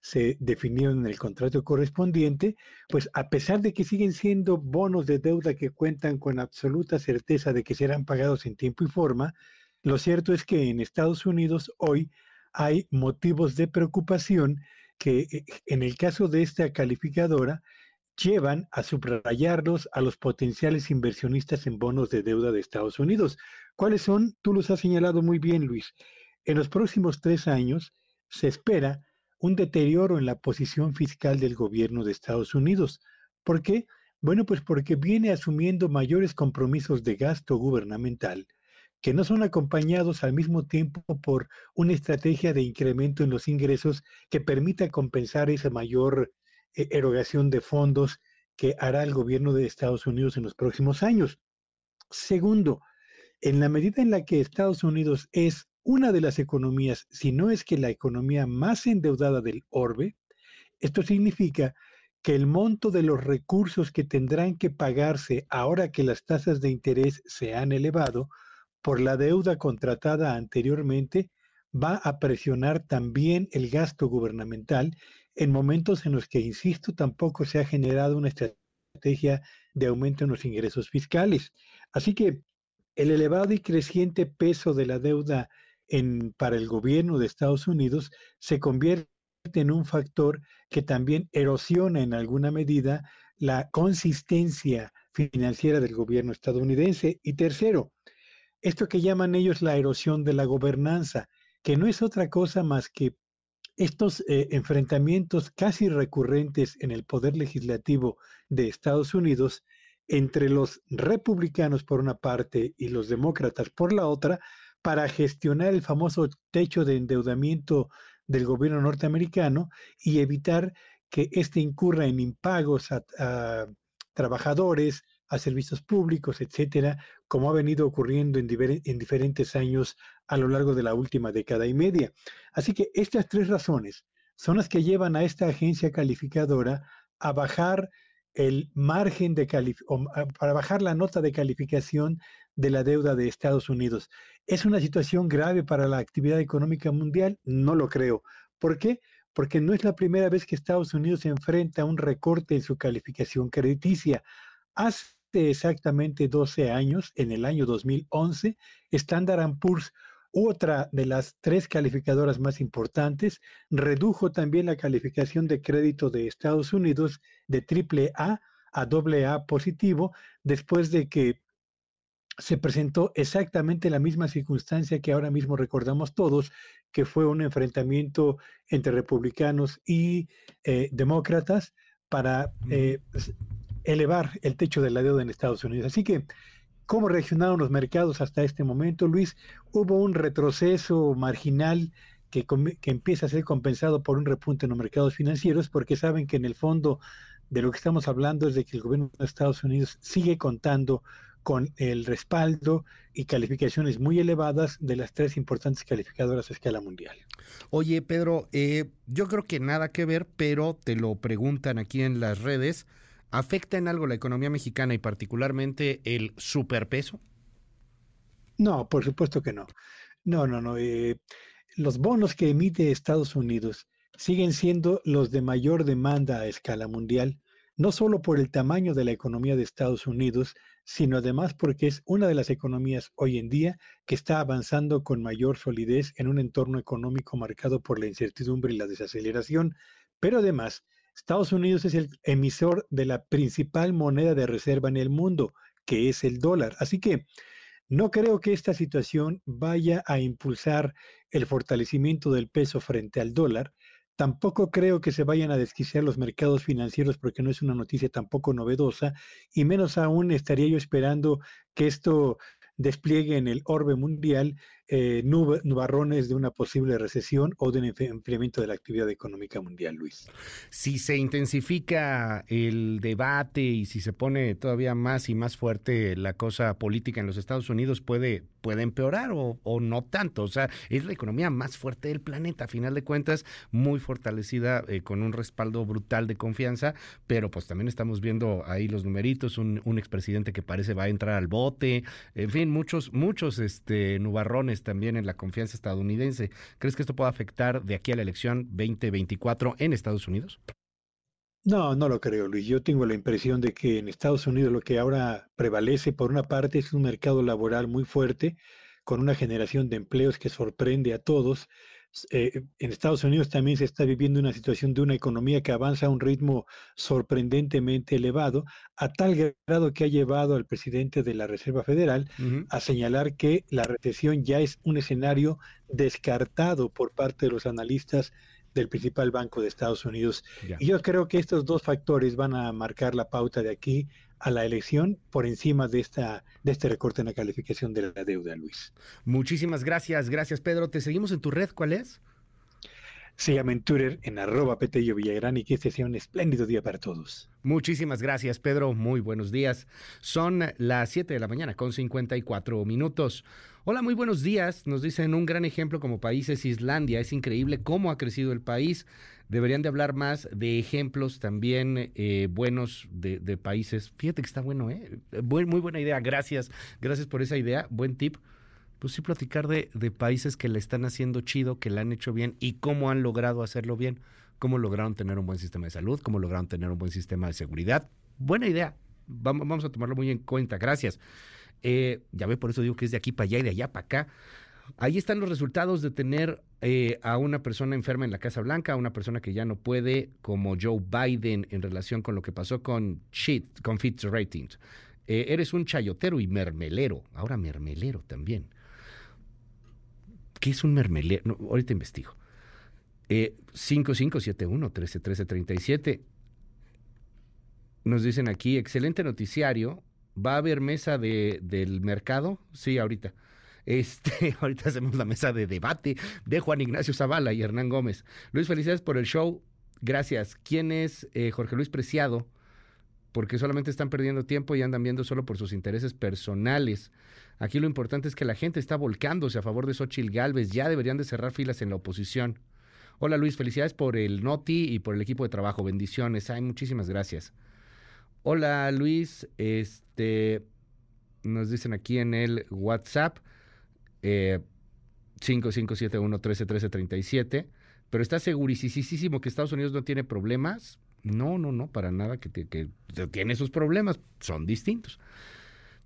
se definieron en el contrato correspondiente, pues a pesar de que siguen siendo bonos de deuda que cuentan con absoluta certeza de que serán pagados en tiempo y forma, lo cierto es que en Estados Unidos hoy hay motivos de preocupación que eh, en el caso de esta calificadora llevan a subrayarlos a los potenciales inversionistas en bonos de deuda de Estados Unidos. ¿Cuáles son? Tú los has señalado muy bien, Luis. En los próximos tres años se espera un deterioro en la posición fiscal del gobierno de Estados Unidos. ¿Por qué? Bueno, pues porque viene asumiendo mayores compromisos de gasto gubernamental que no son acompañados al mismo tiempo por una estrategia de incremento en los ingresos que permita compensar esa mayor erogación de fondos que hará el gobierno de Estados Unidos en los próximos años. Segundo, en la medida en la que Estados Unidos es una de las economías, si no es que la economía más endeudada del orbe, esto significa que el monto de los recursos que tendrán que pagarse ahora que las tasas de interés se han elevado por la deuda contratada anteriormente va a presionar también el gasto gubernamental en momentos en los que, insisto, tampoco se ha generado una estrategia de aumento en los ingresos fiscales. Así que el elevado y creciente peso de la deuda para el gobierno de Estados Unidos se convierte en un factor que también erosiona en alguna medida la consistencia financiera del gobierno estadounidense. Y tercero, esto que llaman ellos la erosión de la gobernanza, que no es otra cosa más que estos eh, enfrentamientos casi recurrentes en el poder legislativo de Estados Unidos entre los republicanos por una parte y los demócratas por la otra para gestionar el famoso techo de endeudamiento del gobierno norteamericano y evitar que éste incurra en impagos a, trabajadores, a servicios públicos, etcétera, como ha venido ocurriendo en, en, diferentes años a lo largo de la última década y media. Así que estas tres razones son las que llevan a esta agencia calificadora a bajar el margen de para bajar la nota de calificación de la deuda de Estados Unidos. ¿Es una situación grave para la actividad económica mundial? No lo creo. ¿Por qué? Porque no es la primera vez que Estados Unidos se enfrenta a un recorte en su calificación crediticia. Hace exactamente 12 años, en el año 2011, Standard Poor's otra de las tres calificadoras más importantes, redujo también la calificación de crédito de Estados Unidos de triple A a doble A positivo después de que se presentó exactamente la misma circunstancia que ahora mismo recordamos todos, que fue un enfrentamiento entre republicanos y eh, demócratas para eh, elevar el techo de la deuda en Estados Unidos. Así que ¿Cómo reaccionaron los mercados hasta este momento, Luis? Hubo un retroceso marginal que, empieza a ser compensado por un repunte en los mercados financieros, porque saben que en el fondo de lo que estamos hablando es de que el gobierno de Estados Unidos sigue contando con el respaldo y calificaciones muy elevadas de las tres importantes calificadoras a escala mundial. Oye, Pedro, eh, yo creo que nada que ver, pero te lo preguntan aquí en las redes. ¿Afecta en algo la economía mexicana y particularmente el superpeso? No, por supuesto que no. No, no, no. Eh, los bonos que emite Estados Unidos siguen siendo los de mayor demanda a escala mundial, no solo por el tamaño de la economía de Estados Unidos, sino además porque es una de las economías hoy en día que está avanzando con mayor solidez en un entorno económico marcado por la incertidumbre y la desaceleración, pero además Estados Unidos es el emisor de la principal moneda de reserva en el mundo, que es el dólar. Así que no creo que esta situación vaya a impulsar el fortalecimiento del peso frente al dólar. Tampoco creo que se vayan a desquiciar los mercados financieros porque no es una noticia tampoco novedosa y menos aún estaría yo esperando que esto despliegue en el orbe mundial eh, nubarrones de una posible recesión o de un enfriamiento de la actividad económica mundial, Luis. Si se intensifica el debate y si se pone todavía más y más fuerte la cosa política en los Estados Unidos, puede, puede empeorar o, no tanto. O sea, es la economía más fuerte del planeta, a final de cuentas, muy fortalecida eh, con un respaldo brutal de confianza, pero pues también estamos viendo ahí los numeritos, un, un expresidente que parece va a entrar al bote, en fin, muchos, muchos este, nubarrones también en la confianza estadounidense. ¿Crees que esto puede afectar de aquí a la elección 2024 en Estados Unidos? No, no lo creo, Luis. Yo tengo la impresión de que en Estados Unidos lo que ahora prevalece, por una parte, es un mercado laboral muy fuerte, con una generación de empleos que sorprende a todos, eh, en Estados Unidos también se está viviendo una situación de una economía que avanza a un ritmo sorprendentemente elevado, a tal grado que ha llevado al presidente de la Reserva Federal a señalar que la recesión ya es un escenario descartado por parte de los analistas del principal banco de Estados Unidos. Y yo creo que estos dos factores van a marcar la pauta de aquí a la elección por encima de esta de este recorte en la calificación de la deuda, Luis. Muchísimas gracias, gracias Pedro. Te seguimos en tu red, ¿cuál es? llama en Twitter en arroba Petello Villagrán y que este sea un espléndido día para todos. Muchísimas gracias, Pedro. Muy buenos días. Son las 7 de la mañana con 54 minutos. Hola, muy buenos días. Nos dicen un gran ejemplo como país es Islandia. Es increíble cómo ha crecido el país. Deberían de hablar más de ejemplos también eh, buenos de, países. Fíjate que está bueno, ¿eh? muy buena idea. Gracias. Gracias por esa idea. Buen tip pues sí platicar de, de, países que le están haciendo chido, que le han hecho bien y cómo han logrado hacerlo bien, cómo lograron tener un buen sistema de salud, cómo lograron tener un buen sistema de seguridad. Buena idea, vamos, a tomarlo muy en cuenta, gracias. Eh, ya ve, por eso digo que es de aquí para allá y de allá para acá. Ahí están los resultados de tener eh, a una persona enferma en la Casa Blanca, a una persona que ya no puede, como Joe Biden, en relación con lo que pasó con, cheat, con Fitch Ratings. Eh, eres un chayotero y mermelero, ahora mermelero también. ¿Qué es un mermelero? ahorita investigo. Eh, 5571 131337 Nos dicen aquí, excelente noticiario. ¿Va a haber mesa de, del mercado? Sí, ahorita. Este, <laughs> ahorita hacemos la mesa de debate de Juan Ignacio Zavala y Hernán Gómez. Luis, felicidades por el show. Gracias. ¿Quién es eh, Jorge Luis Preciado? Porque solamente están perdiendo tiempo y andan viendo solo por sus intereses personales. Aquí lo importante es que la gente está volcándose a favor de Xochitl Galvez. Ya deberían de cerrar filas en la oposición. Hola Luis, felicidades por el Noti y por el equipo de trabajo. Bendiciones. Ay, muchísimas gracias. Hola Luis, este nos dicen aquí en el WhatsApp eh, 5571-131337. Pero está segurísimo que Estados Unidos no tiene problemas. No, no, no, para nada que, que tiene sus problemas. Son distintos.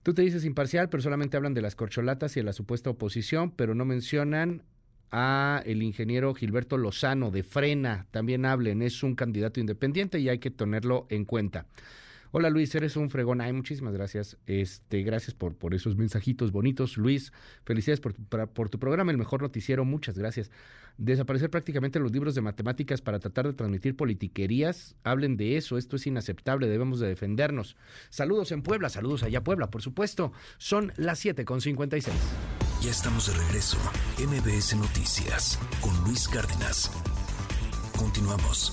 Tú te dices imparcial, pero solamente hablan de las corcholatas y de la supuesta oposición, pero no mencionan a el ingeniero Gilberto Lozano de Frena. También hablen, es un candidato independiente y hay que tenerlo en cuenta. Hola Luis, eres un fregón. Ay, muchísimas gracias. Este, gracias por, por esos mensajitos bonitos. Luis, felicidades por tu, por tu programa, el mejor noticiero. Muchas gracias. Desaparecer prácticamente los libros de matemáticas para tratar de transmitir politiquerías. Hablen de eso. Esto es inaceptable. Debemos de defendernos. Saludos en Puebla. Saludos allá Puebla, por supuesto. Son las 7 con 56. Ya estamos de regreso. MBS Noticias con Luis Cárdenas. Continuamos.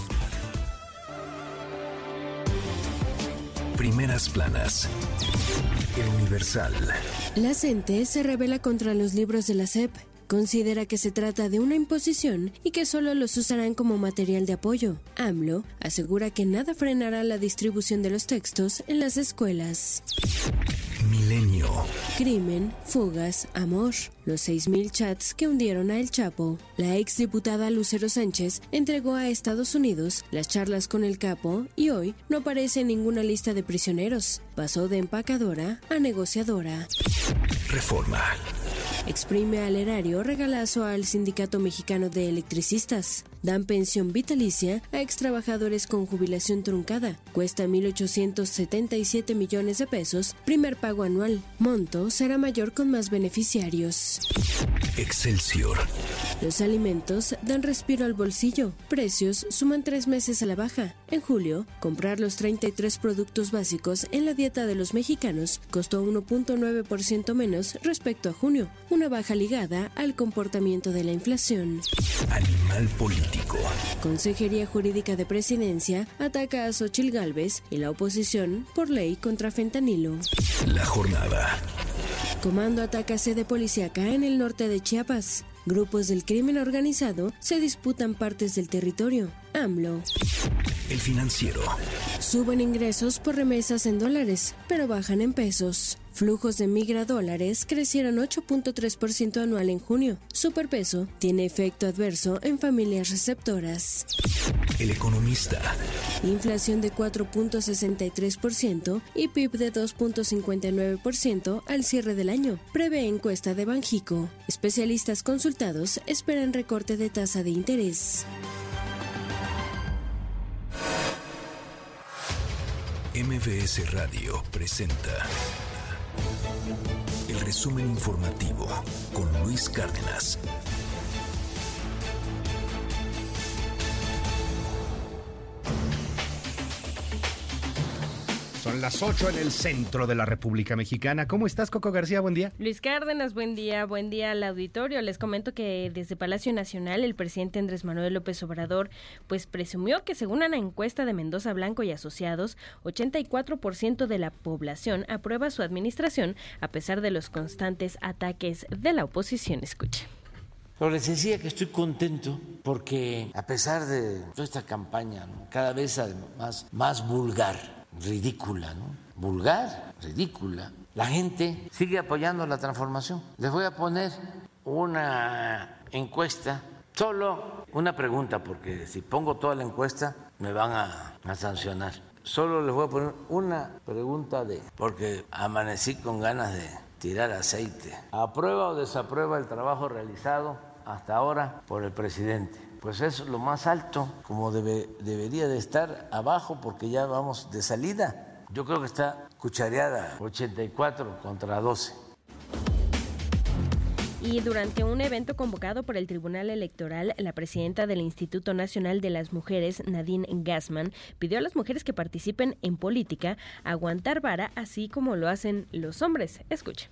Primeras planas. El Universal. La CENTE se revela contra los libros de la SEP. Considera que se trata de una imposición y que solo los usarán como material de apoyo. AMLO asegura que nada frenará la distribución de los textos en las escuelas. Milenio. Crimen, fugas, amor. Los 6.000 chats que hundieron a El Chapo. La exdiputada Lucero Sánchez entregó a Estados Unidos las charlas con el capo y hoy no aparece en ninguna lista de prisioneros. Pasó de empacadora a negociadora. Reforma. Exprime al erario regalazo al Sindicato Mexicano de Electricistas. Dan pensión vitalicia a extrabajadores con jubilación truncada. Cuesta 1.877 millones de pesos, primer pago anual. Monto será mayor con más beneficiarios. Excelsior. Los alimentos dan respiro al bolsillo. Precios suman tres meses a la baja. En julio, comprar los 33 productos básicos en la dieta de los mexicanos costó 1.9% menos respecto a junio, una baja ligada al comportamiento de la inflación. Animal político. Consejería Jurídica de Presidencia ataca a Xochil Gálvez y la oposición por ley contra fentanilo. La jornada. Comando ataca sede policíaca en el norte de Chiapas. Grupos del crimen organizado se disputan partes del territorio. AMLO. El financiero. Suben ingresos por remesas en dólares, pero bajan en pesos. Flujos de migra dólares crecieron 8.3% anual en junio. Superpeso tiene efecto adverso en familias receptoras. El economista. Inflación de 4.63% y PIB de 2.59% al cierre del año. Prevé encuesta de Banjico. Especialistas consultados esperan recorte de tasa de interés. MBS Radio presenta el resumen informativo con Luis Cárdenas. Son las 8 en el centro de la República Mexicana. ¿Cómo estás, Coco García? Buen día. Luis Cárdenas, buen día, buen día al auditorio. Les comento que desde Palacio Nacional el presidente Andrés Manuel López Obrador pues presumió que según una encuesta de Mendoza Blanco y Asociados, 84% de la población aprueba su administración a pesar de los constantes ataques de la oposición. Escuche. Pero les decía que estoy contento porque a pesar de toda esta campaña cada vez más, más vulgar, ridícula, ¿no? Vulgar, ridícula. La gente sigue apoyando la transformación. Les voy a poner una encuesta, solo una pregunta, porque si pongo toda la encuesta me van a, a sancionar. Solo les voy a poner una pregunta de, porque amanecí con ganas de tirar aceite. ¿Aprueba o desaprueba el trabajo realizado hasta ahora por el presidente? Pues es lo más alto, como debe, debería de estar abajo, porque ya vamos de salida. Yo creo que está cuchareada, 84 contra 12 y durante un evento convocado por el Tribunal Electoral, la presidenta del Instituto Nacional de las Mujeres, Nadine Gassman, pidió a las mujeres que participen en política aguantar vara así como lo hacen los hombres. Escuche.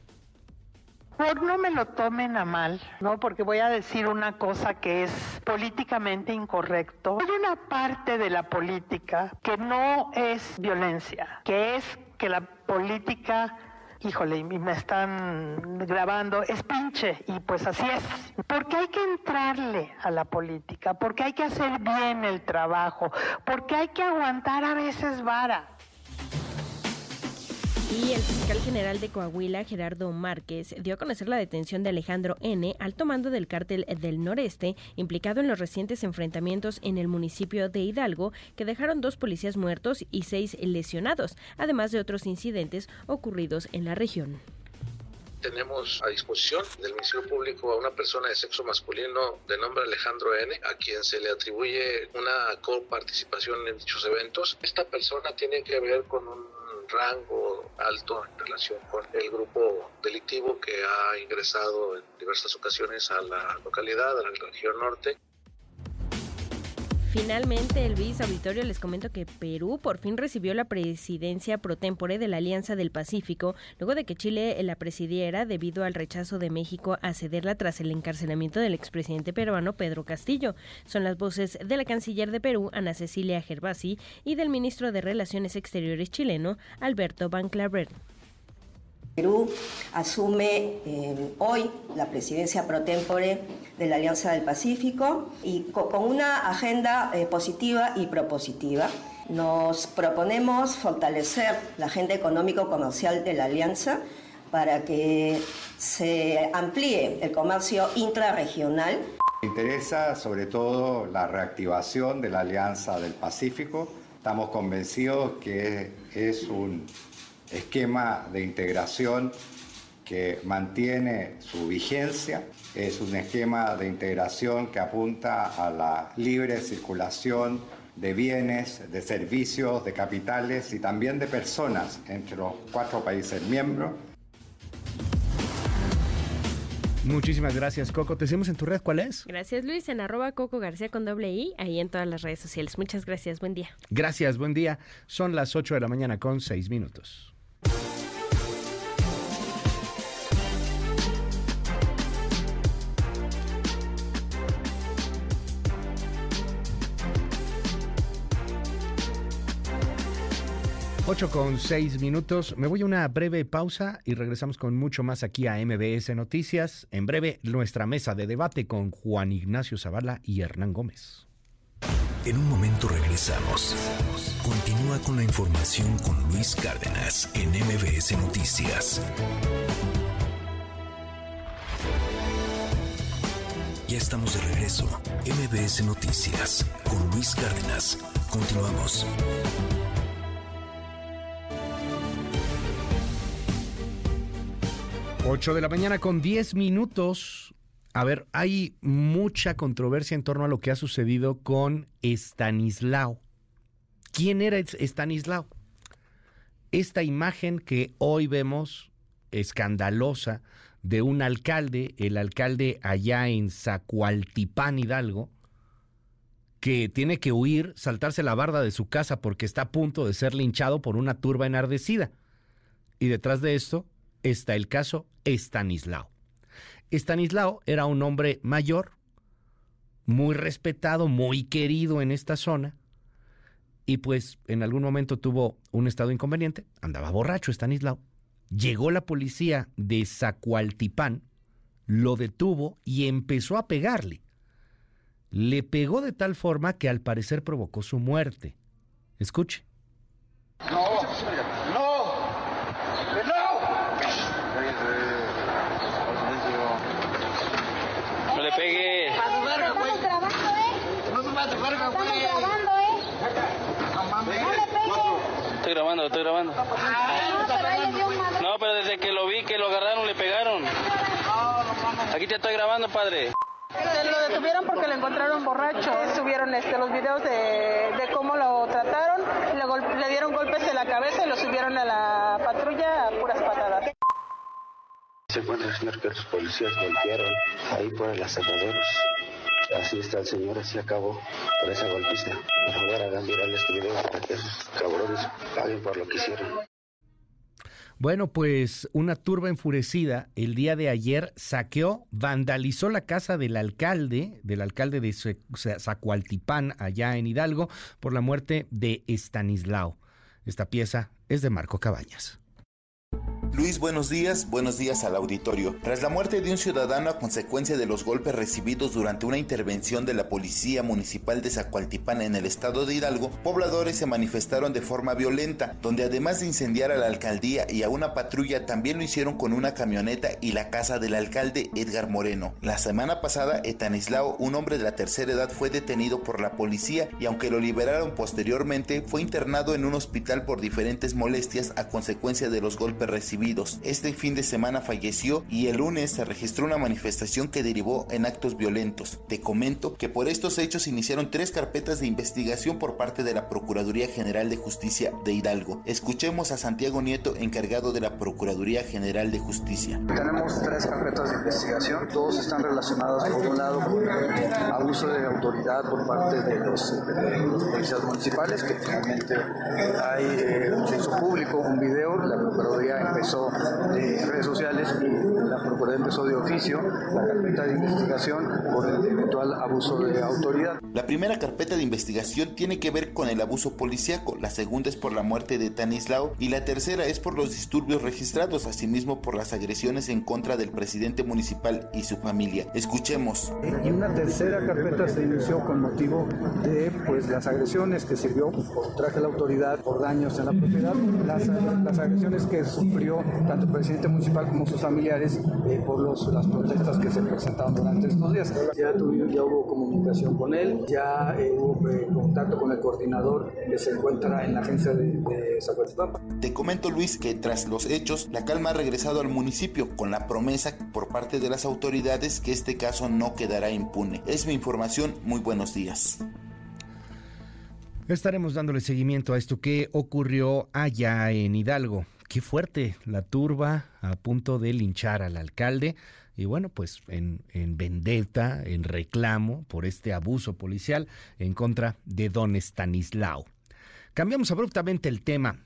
Por no me lo tomen a mal, ¿no? Porque voy a decir una cosa que es políticamente incorrecto. Hay una parte de la política que no es violencia, que es que la política híjole, me están grabando, es pinche, y pues así es. Porque hay que entrarle a la política, porque hay que hacer bien el trabajo, porque hay que aguantar a veces vara. Y el fiscal general de Coahuila, Gerardo Márquez, dio a conocer la detención de Alejandro N., alto mando del cártel del noreste, implicado en los recientes enfrentamientos en el municipio de Hidalgo, que dejaron dos policías muertos y seis lesionados, además de otros incidentes ocurridos en la región tenemos a disposición del Ministerio Público a una persona de sexo masculino de nombre Alejandro N., a quien se le atribuye una coparticipación en dichos eventos. Esta persona tiene que ver con un rango alto en relación con el grupo delictivo que ha ingresado en diversas ocasiones a la localidad, a la región norte. Finalmente, el Luis Auditorio les comento que Perú por fin recibió la presidencia pro tempore de la Alianza del Pacífico, luego de que Chile la presidiera debido al rechazo de México a cederla tras el encarcelamiento del expresidente peruano Pedro Castillo. Son las voces de la canciller de Perú, Ana Cecilia Gervasi, y del ministro de Relaciones Exteriores chileno, Alberto Van Claver. Perú asume eh, hoy la presidencia pro tempore de la Alianza del Pacífico y con una agenda eh, positiva y propositiva. Nos proponemos fortalecer la agenda económico-comercial de la Alianza para que se amplíe el comercio intrarregional. Me interesa sobre todo la reactivación de la Alianza del Pacífico. Estamos convencidos que es un esquema de integración que mantiene su vigencia, es un esquema de integración que apunta a la libre circulación de bienes, de servicios, de capitales y también de personas entre los cuatro países miembros. Muchísimas gracias, Coco. Te seguimos en tu red, ¿cuál es? Gracias, Luis, en arroba Coco García con doble I, ahí en todas las redes sociales. Muchas gracias, buen día. Gracias, buen día. Son las 8 de la mañana con 6 minutos. 8 con 6 minutos. Me voy a una breve pausa y regresamos con mucho más aquí a MBS Noticias. En breve, nuestra mesa de debate con Juan Ignacio Zavala y Hernán Gómez. En un momento regresamos. Continúa con la información con Luis Cárdenas en MBS Noticias. Ya estamos de regreso. MBS Noticias con Luis Cárdenas. Continuamos. 8 de la mañana con 10 minutos. A ver, hay mucha controversia en torno a lo que ha sucedido con Estanislao. ¿Quién era Estanislao? Esta imagen que hoy vemos escandalosa de un alcalde, el alcalde allá en Zacualtipán, Hidalgo, que tiene que huir, saltarse la barda de su casa porque está a punto de ser linchado por una turba enardecida. Y detrás de esto, está el caso Estanislao. Estanislao era un hombre mayor, muy respetado, muy querido en esta zona, y pues en algún momento tuvo un estado inconveniente, andaba borracho Estanislao. Llegó la policía de Zacualtipán, lo detuvo y empezó a pegarle. Le pegó de tal forma que al parecer provocó su muerte. Escuche. No, no, pegue. Estamos grabando, ¿eh? No se va a tocar, güey. Estamos grabando, pegue. Estoy grabando, estoy grabando. No, pero desde que lo vi, que lo agarraron, le pegaron. Aquí te estoy grabando, padre. Lo detuvieron porque lo encontraron borracho. Subieron este, los videos de, de cómo lo trataron, le, le, dieron golpes en la cabeza y lo subieron a la patrulla a puras patadas. Se encuentra el señor que los policías golpearon ahí por el asadero. Así está el señor, así acabó por esa golpista. Por favor, hagan viral este video para que esos cabrones paguen por lo que hicieron. Bueno, pues una turba enfurecida el día de ayer saqueó, vandalizó la casa del alcalde, del alcalde de Zacualtipán, allá en Hidalgo, por la muerte de Estanislao. Esta pieza es de Marco Cabañas. Luis, buenos días, buenos días al auditorio. Tras la muerte de un ciudadano a consecuencia de los golpes recibidos durante una intervención de la Policía Municipal de Zacualtipán en el estado de Hidalgo, pobladores se manifestaron de forma violenta, donde además de incendiar a la alcaldía y a una patrulla, también lo hicieron con una camioneta y la casa del alcalde Edgar Moreno. La semana pasada, Etanislao, un hombre de la tercera edad, fue detenido por la policía y aunque lo liberaron posteriormente, fue internado en un hospital por diferentes molestias a consecuencia de los golpes recibidos. Este fin de semana falleció y el lunes se registró una manifestación que derivó en actos violentos. Te comento que por estos hechos iniciaron tres carpetas de investigación por parte de la Procuraduría General de Justicia de Hidalgo. Escuchemos a Santiago Nieto, encargado de la Procuraduría General de Justicia. Tenemos tres carpetas de investigación, todos están relacionados por un lado con abuso de autoridad por parte de los, policías municipales, que finalmente hay, eh, se público un video, la Procuraduría empezó de redes sociales y la Procuraduría empezó de oficio la carpeta de investigación por el eventual abuso de autoridad. La primera carpeta de investigación tiene que ver con el abuso policíaco, la segunda es por la muerte de Tanislao y la tercera es por los disturbios registrados, asimismo por las agresiones en contra del presidente municipal y su familia. Escuchemos. Y una tercera carpeta se inició con motivo de pues las agresiones que se vio por traje a la autoridad, por daños en la propiedad, las, las agresiones que sufrió tanto el presidente municipal como sus familiares eh, por los, las protestas que se presentaron durante estos días. Ya, tuvimos, ya hubo comunicación con él, ya eh, hubo eh, contacto con el coordinador que se encuentra en la agencia de, de Te comento Luis que tras los hechos la calma ha regresado al municipio con la promesa por parte de las autoridades que este caso no quedará impune. Es mi información, muy buenos días. Estaremos dándole seguimiento a esto que ocurrió allá en Hidalgo. Qué fuerte la turba a punto de linchar al alcalde y bueno, pues en, en, vendetta, en reclamo por este abuso policial en contra de don Stanislao. Cambiamos abruptamente el tema.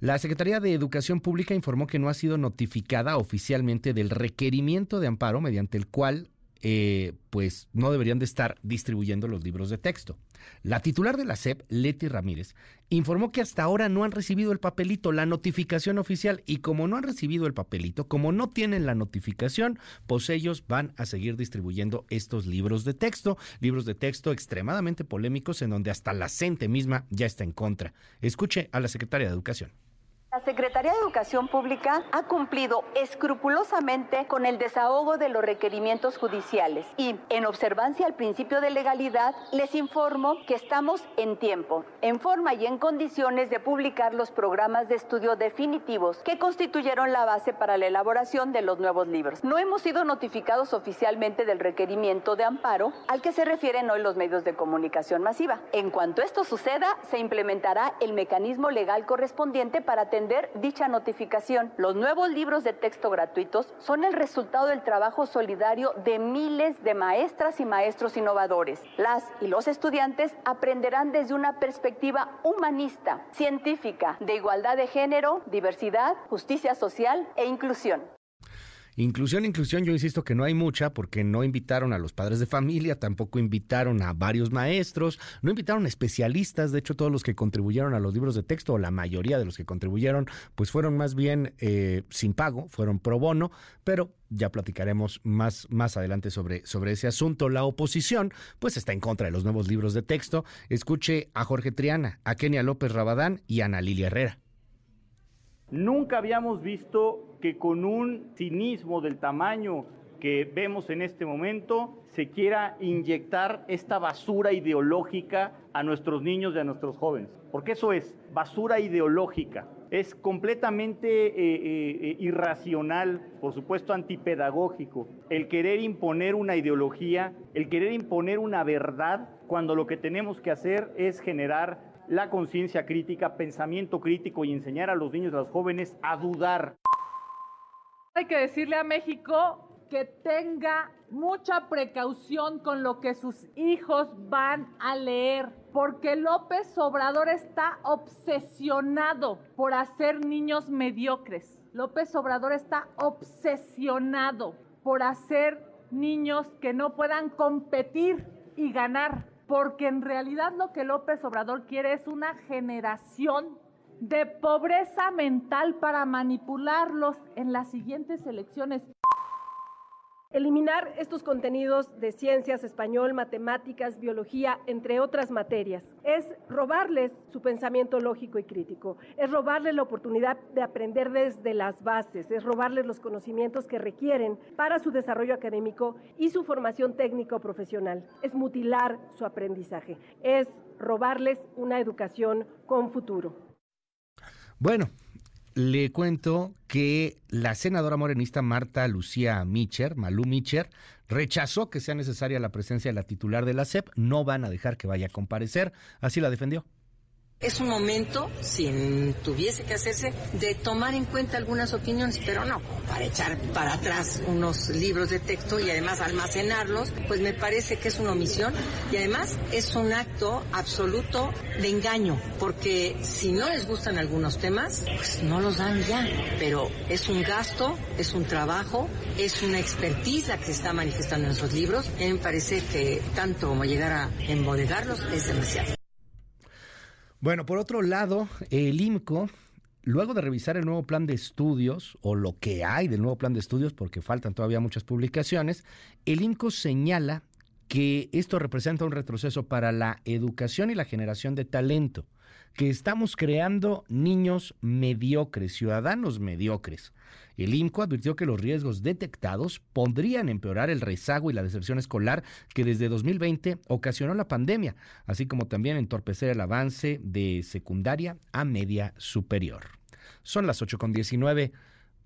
La Secretaría de Educación Pública informó que no ha sido notificada oficialmente del requerimiento de amparo mediante el cual eh, pues no deberían de estar distribuyendo los libros de texto. La titular de la SEP, Leti Ramírez, informó que hasta ahora no han recibido el papelito, la notificación oficial, y como no han recibido el papelito, como no tienen la notificación, pues ellos van a seguir distribuyendo estos libros de texto, libros de texto extremadamente polémicos en donde hasta la CENTE misma ya está en contra. Escuche a la secretaria de Educación. La Secretaría de Educación Pública ha cumplido escrupulosamente con el desahogo de los requerimientos judiciales y, en observancia al principio de legalidad, les informo que estamos en tiempo, en forma y en condiciones de publicar los programas de estudio definitivos que constituyeron la base para la elaboración de los nuevos libros. No hemos sido notificados oficialmente del requerimiento de amparo al que se refieren hoy los medios de comunicación masiva. En cuanto esto suceda, se implementará el mecanismo legal correspondiente para atender dicha notificación. Los nuevos libros de texto gratuitos son el resultado del trabajo solidario de miles de maestras y maestros innovadores. Las y los estudiantes aprenderán desde una perspectiva humanista, científica, de igualdad de género, diversidad, justicia social e inclusión. Inclusión, inclusión, yo insisto que no hay mucha porque no invitaron a los padres de familia, tampoco invitaron a varios maestros, no invitaron a especialistas, de hecho todos los que contribuyeron a los libros de texto, o la mayoría de los que contribuyeron, pues fueron más bien eh, sin pago, fueron pro bono, pero ya platicaremos más, más adelante sobre, sobre ese asunto. La oposición, pues está en contra de los nuevos libros de texto. Escuche a Jorge Triana, a Kenia López Rabadán y a Ana Lilia Herrera. Nunca habíamos visto que con un cinismo del tamaño que vemos en este momento se quiera inyectar esta basura ideológica a nuestros niños y a nuestros jóvenes. Porque eso es basura ideológica. Es completamente eh, eh, eh, irracional, por supuesto antipedagógico, el querer imponer una ideología, el querer imponer una verdad, cuando lo que tenemos que hacer es generar la conciencia crítica, pensamiento crítico y enseñar a los niños y a los jóvenes a dudar. Hay que decirle a México que tenga mucha precaución con lo que sus hijos van a leer, porque López Obrador está obsesionado por hacer niños mediocres. López Obrador está obsesionado por hacer niños que no puedan competir y ganar, porque en realidad lo que López Obrador quiere es una generación de pobreza mental para manipularlos en las siguientes elecciones. Eliminar estos contenidos de ciencias, español, matemáticas, biología, entre otras materias, es robarles su pensamiento lógico y crítico, es robarles la oportunidad de aprender desde las bases, es robarles los conocimientos que requieren para su desarrollo académico y su formación técnico profesional, es mutilar su aprendizaje, es robarles una educación con futuro. Bueno, le cuento que la senadora morenista Marta Lucía Micher, Malú Micher, rechazó que sea necesaria la presencia de la titular de la SEP. No van a dejar que vaya a comparecer. Así la defendió. Es un momento, si tuviese que hacerse, de tomar en cuenta algunas opiniones, pero no para echar para atrás unos libros de texto y además almacenarlos, pues me parece que es una omisión y además es un acto absoluto de engaño, porque si no les gustan algunos temas, pues no los dan ya, pero es un gasto, es un trabajo, es una expertise que se está manifestando en esos libros. Mí me parece que tanto como llegar a embodegarlos es demasiado. Bueno, por otro lado, el IMCO, luego de revisar el nuevo plan de estudios, o lo que hay del nuevo plan de estudios, porque faltan todavía muchas publicaciones, el IMCO señala que esto representa un retroceso para la educación y la generación de talento, que estamos creando niños mediocres, ciudadanos mediocres. El INCO advirtió que los riesgos detectados podrían empeorar el rezago y la deserción escolar que desde 2020 ocasionó la pandemia, así como también entorpecer el avance de secundaria a media superior. Son las 8.19.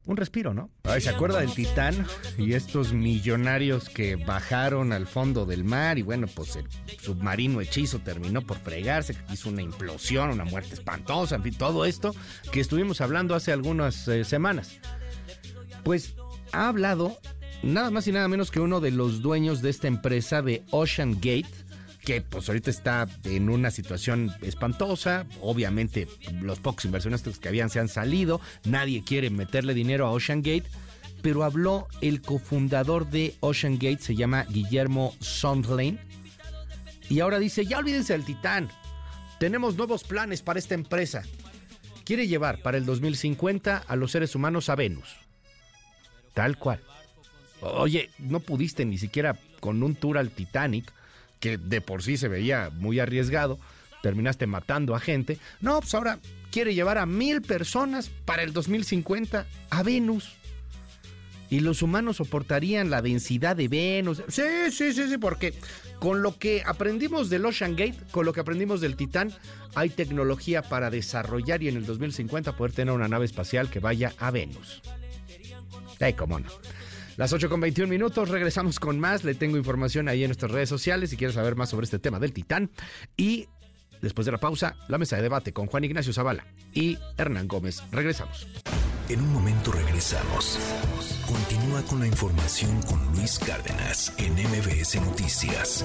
Un respiro, ¿no? ¿Se acuerda del Titán y estos millonarios que bajaron al fondo del mar y bueno, pues el submarino hechizo terminó por fregarse, hizo una implosión, una muerte espantosa, en fin, todo esto que estuvimos hablando hace algunas eh, semanas. Pues ha hablado nada más y nada menos que uno de los dueños de esta empresa de Ocean Gate, que pues ahorita está en una situación espantosa. Obviamente los pocos inversionistas que habían se han salido, nadie quiere meterle dinero a Ocean Gate, pero habló el cofundador de Ocean Gate, se llama Guillermo Sondlane, y ahora dice, ya olvídense del Titán, tenemos nuevos planes para esta empresa. Quiere llevar para el 2050 a los seres humanos a Venus. Tal cual. Oye, no pudiste ni siquiera con un tour al Titanic, que de por sí se veía muy arriesgado, terminaste matando a gente. No, pues ahora quiere llevar a mil personas para el 2050 a Venus. Y los humanos soportarían la densidad de Venus. Sí, sí, sí, sí, porque con lo que aprendimos del Ocean Gate, con lo que aprendimos del Titán, hay tecnología para desarrollar y en el 2050 poder tener una nave espacial que vaya a Venus. Cómo no. Las 8 con 21 minutos, regresamos con más. Le tengo información ahí en nuestras redes sociales si quieres saber más sobre este tema del Titán. Y después de la pausa, la mesa de debate con Juan Ignacio Zavala y Hernán Gómez. Regresamos. En un momento regresamos. Continúa con la información con Luis Cárdenas en MBS Noticias.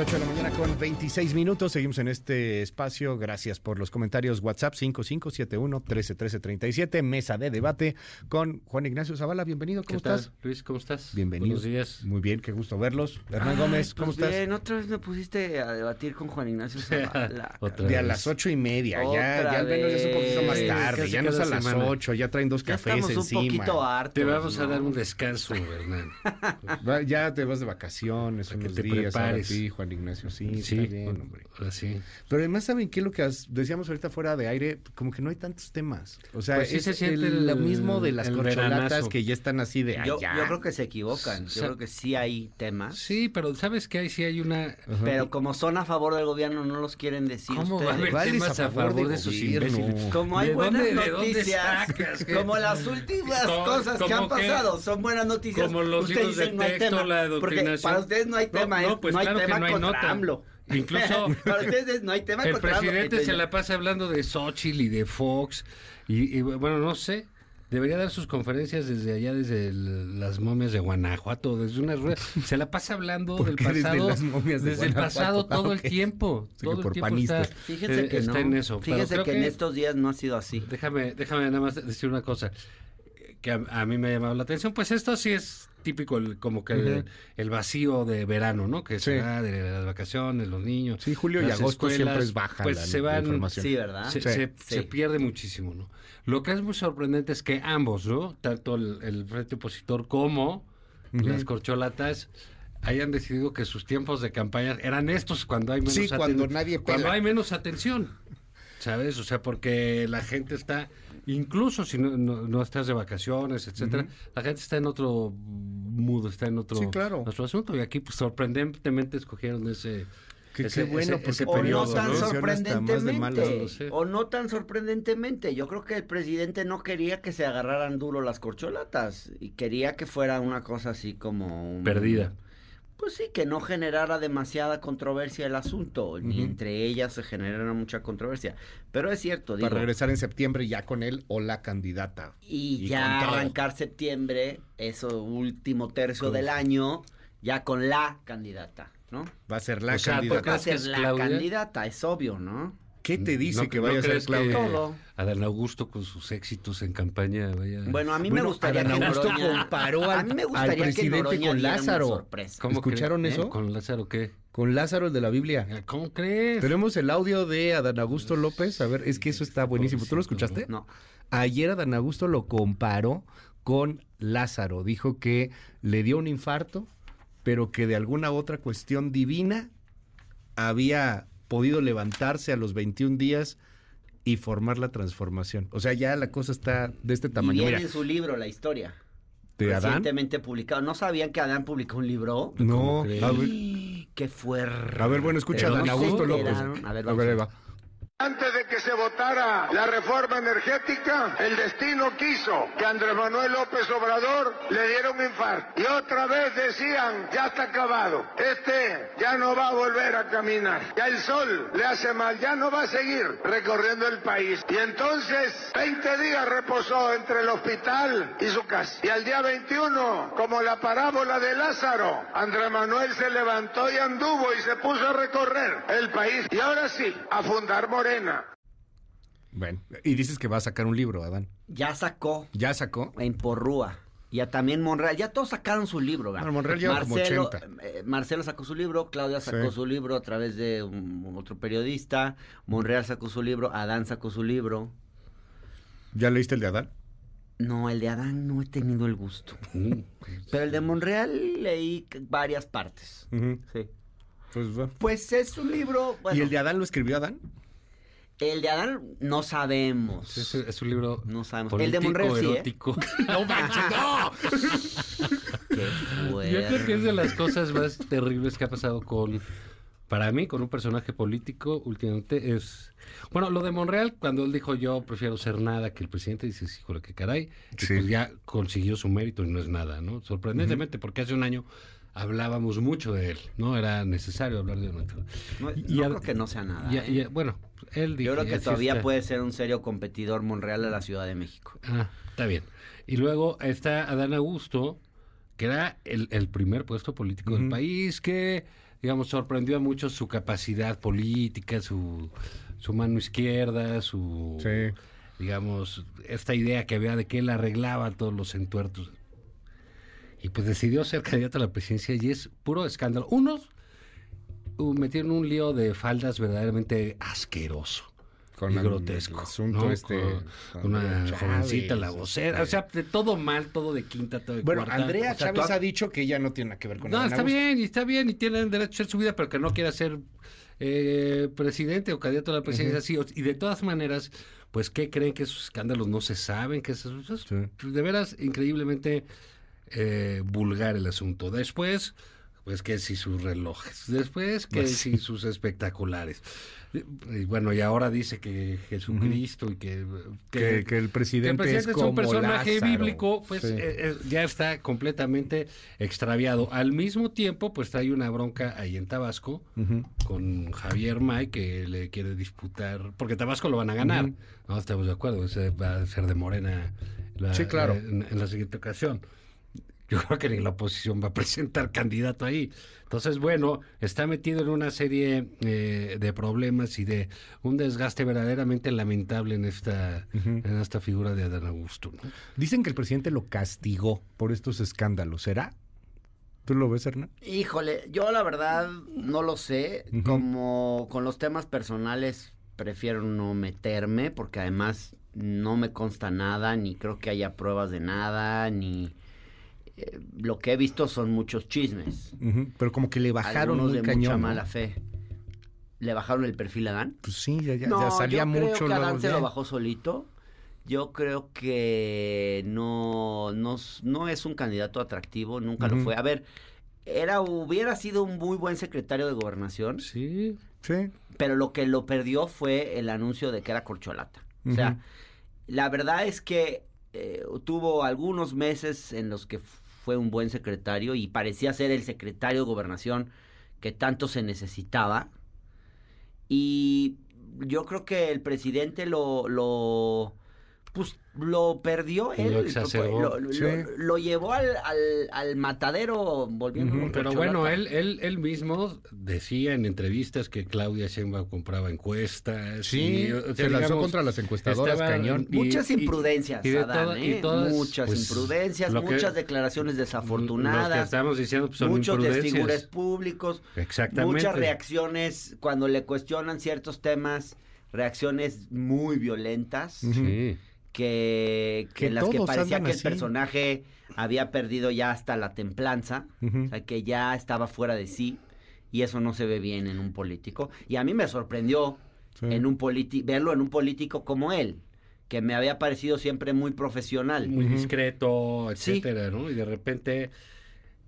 8 de la mañana con 26 minutos. Seguimos en este espacio. Gracias por los comentarios. WhatsApp 5571-131337. Mesa de debate con Juan Ignacio Zavala. Bienvenido. ¿Cómo ¿Qué tal, estás? Luis, ¿cómo estás? Bienvenido. Buenos días. Muy bien, qué gusto verlos. Hernán Ay, Gómez, ¿cómo pues estás? Bien, otra vez me pusiste a debatir con Juan Ignacio Zavala. <laughs> Otra De a las ocho y media. Ya, Otra ya al menos ya es un poquito más tarde. Casi Ya no es a las ocho. Ya traen dos Ya cafés estamos un encima. poquito hartos. Te vamos a ¿no? dar un descanso, Hernán. <laughs> Ya te vas de vacaciones Para que unos te días. Prepares. sí, Juan Ignacio, sí, Sí, está bien, hombre. ahora sí. Pero además, ¿saben qué? Lo que decíamos ahorita fuera de aire, como que no hay tantos temas. O sea, Pues sí es se siente el- lo mismo de las corcholatas veranazo. que ya están así de Yo, allá. yo creo que se equivocan. Yo Sa- creo que sí hay temas. Sí, pero ¿sabes qué? Ahí sí hay una... Pero como son a favor del gobierno, no los quieren decir ¿Cómo va a ustedes. haber ¿Cuáles temas a a favor favor de de sus imbéciles? Como hay ¿De buenas dónde- de dónde noticias, como las últimas Co- cosas que han que- pasado, son buenas noticias. como los libros de dicen no hay texto, tema, la porque para ustedes no hay tema, no, es- pues no hay claro que tema no hay contra nota. AMLO. Incluso <laughs> para ustedes no hay tema el contra AMLO. presidente se la pasa hablando de Xochitl y de Fox. Y, y, bueno, no sé. Debería dar sus conferencias desde allá, desde el- las momias de Guanajuato, desde una rueda. Se la pasa hablando ¿Por del desde pasado. las momias de desde el pasado Ah, todo el ok. tiempo. Todo el por tiempo panista. está, Fíjense eh, que está no. en eso. Fíjense que en estos días no ha sido así. Déjame, déjame nada más decir una cosa que a, a mí me ha llamado la atención. Pues esto sí es típico, el- como que el, vacío de verano, ¿no? Que se Sí. da de las vacaciones, los niños. Sí, julio y agosto escuelas, siempre es baja Pues la- se la van. información. Sí, ¿verdad? Se, Sí. se- Sí. se pierde muchísimo, ¿no? Lo que es muy sorprendente es que ambos, ¿no? Tanto el, el frente opositor como Ujú. las corcholatas hayan decidido que sus tiempos de campaña eran estos cuando hay menos Sí, cuando nadie cuando pela. hay menos atención, ¿sabes? O sea, porque la gente está, incluso si no, no- no estás de vacaciones, etcétera, la gente está en otro mood, está en otro, Sí, claro. otro asunto. Y aquí, pues, sorprendentemente escogieron ese... Qué- ese- qué bueno, ese- porque ese o no periodo, tan ¿no? Sorprendentemente. no sé. O no tan sorprendentemente. Yo creo que el presidente no quería que se agarraran duro las corcholatas. Y quería que fuera una cosa así como. un- Perdida. Pues sí, que no generara demasiada controversia el asunto. Ni entre ellas se generara mucha controversia. Pero es cierto, digo. Para regresar en septiembre ya con él o la candidata. Y, Y ya arrancar septiembre, eso último tercio del año, ya con la candidata, ¿no? Va a ser la O sea, ¿por candidata. Va a ¿Crees que ser la Claudia? candidata, es obvio, ¿no? ¿Qué te dice ¿No- que no vaya a ser que Claudia? Todo. Adán Augusto con sus éxitos en campaña vaya... Bueno, a mí me gustaría Adán que Augusto Noroña- comparó a al, mí me al gustaría que presidente Noroña con Lázaro. sorpresa. ¿Cómo ¿Escucharon cree- eso? eh? ¿Con Lázaro qué? Con Lázaro, el de la Biblia. ¿Cómo crees? Tenemos el audio de Adán Augusto López. A ver, es que eso está buenísimo. ¿Tú lo escuchaste? No. Ayer Adán Augusto lo comparó con Lázaro. Dijo que le dio un infarto, pero que de alguna otra cuestión divina había podido levantarse a los 21 días y formar la transformación. O sea, ya la cosa está de este Y tamaño. viene Mira, en su libro la historia. ¿de Adán? Recientemente publicado. ¿No sabían que Adán publicó un libro? No, crees? a ver, ¡Qué fuerte! a ver, bueno, escucha a Adán Augusto López. A ver, A ahí ver. va. Antes de que se votara la reforma energética, el destino quiso que Andrés Manuel López Obrador le diera un infarto. Y otra vez decían, ya está acabado. Este ya no va a volver a caminar. Ya el sol le hace mal, ya no va a seguir recorriendo el país. Y entonces, 20 días reposó entre el hospital y su casa. Y al día 21, como la parábola de Lázaro, Andrés Manuel se levantó y anduvo y se puso a recorrer el país. Y ahora sí, a fundar Morena. Bueno, y dices que va a sacar un libro, Adán. Ya sacó ¿Ya sacó? en Porrúa. Ya también Monreal, ya todos sacaron su libro. ¿verdad? Bueno, Monreal lleva como 80. eh, Marcelo sacó su libro, Claudia sacó Sí. su libro a través de un- otro periodista, Monreal sacó su libro, Adán sacó su libro. ¿Ya leíste el de Adán? No, el de Adán no he tenido el gusto. <laughs> Pero el de Monreal leí varias partes. Sí. Pues. Pues es un libro. bueno, ¿Y el de Adán lo escribió Adán? El de Adán no sabemos. Es, es un libro No sabemos. político, el de Monreal sí, ¿eh? erótico. <laughs> <laughs> ¡No manches, no! Qué Yo creo que es de las cosas más terribles que ha pasado con, para mí, con un personaje político últimamente es... Bueno, lo de Monreal, cuando él dijo yo prefiero ser nada que el presidente, dices, híjole, que caray, y pues ya consiguió su mérito y no es nada, ¿no? Sorprendentemente, porque hace un año hablábamos mucho de él, ¿no? Era necesario hablar de él. No, Y- no y a- creo que no sea nada. Y- ¿eh? y- bueno, él dijo... Yo creo que todavía está. puede ser un serio competidor Monreal de la Ciudad de México. Ah, está bien. Y luego está Adán Augusto, que era el, el primer puesto político del país, que digamos, sorprendió a muchos su capacidad política, su, su mano izquierda, su, digamos, esta idea que había de que él arreglaba todos los entuertos. Y pues decidió ser candidato a la presidencia y es puro escándalo. Unos uh, metieron un lío de faldas verdaderamente asqueroso. Con y el- grotesco. el asunto ¿no? este, Con con una Chávez, jovencita, la vocera. O sea, de todo mal, todo de quinta, todo de Bueno, cuarta. Andrea O sea, Chávez ha dicho que ella no tiene nada que ver con no, está bien, y está bien, y tienen derecho a hacer su vida, pero que no quiera ser eh, presidente o candidato a la presidencia, Y de todas maneras, pues, ¿qué creen que esos escándalos no se saben? que esos, esos- De veras, increíblemente eh, vulgar el asunto. Después, pues, que si sus relojes. Después, que Pues si sus espectaculares. Y, bueno, y ahora dice que Jesucristo y que, Que- que el presidente es un como personaje Lázaro. bíblico, pues Sí. eh, eh, ya está completamente extraviado. Al mismo tiempo, pues trae una bronca ahí en Tabasco con Javier May que le quiere disputar, porque Tabasco lo van a ganar, no estamos de acuerdo, ese va a ser de Morena la- Sí, claro. en, en la siguiente ocasión. Yo creo que ni la oposición va a presentar <laughs> candidato ahí. Entonces, bueno, está metido en una serie eh, de problemas y de un desgaste verdaderamente lamentable en esta, en esta figura de Adán Augusto. ¿no? Dicen que el presidente lo castigó por estos escándalos. ¿Será? ¿Tú lo ves, Hernán? Híjole, yo la verdad no lo sé. Como con los temas personales prefiero no meterme porque además no me consta nada, ni creo que haya pruebas de nada, ni eh, lo que he visto son muchos chismes. Pero como que le bajaron Algunos muy de cañón. mucha ¿no? mala fe. ¿Le bajaron el perfil a Adán? Pues sí, ya, ya- no, ya salía yo mucho. creo que Adán luego se lo bajó solito. Yo creo que no, no, no es un candidato atractivo, nunca lo fue. A ver, era, hubiera sido un muy buen secretario de gobernación. Sí. Sí. Pero lo que lo perdió fue el anuncio de que era corcholata. O sea, la verdad es que eh, tuvo algunos meses en los que fue un buen secretario y parecía ser el secretario de gobernación que tanto se necesitaba. Y yo creo que el presidente lo, lo pues lo perdió él. Lo exacerbó. Lo, lo- Sí. lo- lo llevó al, al, al matadero volviendo Ujú, Pero bueno, él, él, él mismo decía en entrevistas que Claudia Sheinbaum compraba encuestas. Sí, y, o sea, se lanzó contra las encuestadoras, cañón. Muchas imprudencias, y de Adán, todo- y ¿eh? todas, muchas pues, imprudencias, que- muchas declaraciones Los que desafortunadas, estamos diciendo pues, son muchos desfigures públicos, Exactamente. muchas reacciones cuando le cuestionan ciertos temas, reacciones muy violentas. Sí. Que, que las que parecía que el así. personaje había perdido ya hasta la templanza, o sea, que ya estaba fuera de sí, y eso no se ve bien en un político. Y a mí me sorprendió en un verlo en un político como él, que me había parecido siempre muy profesional. Muy discreto, Sí. etcétera, ¿no? Y de repente,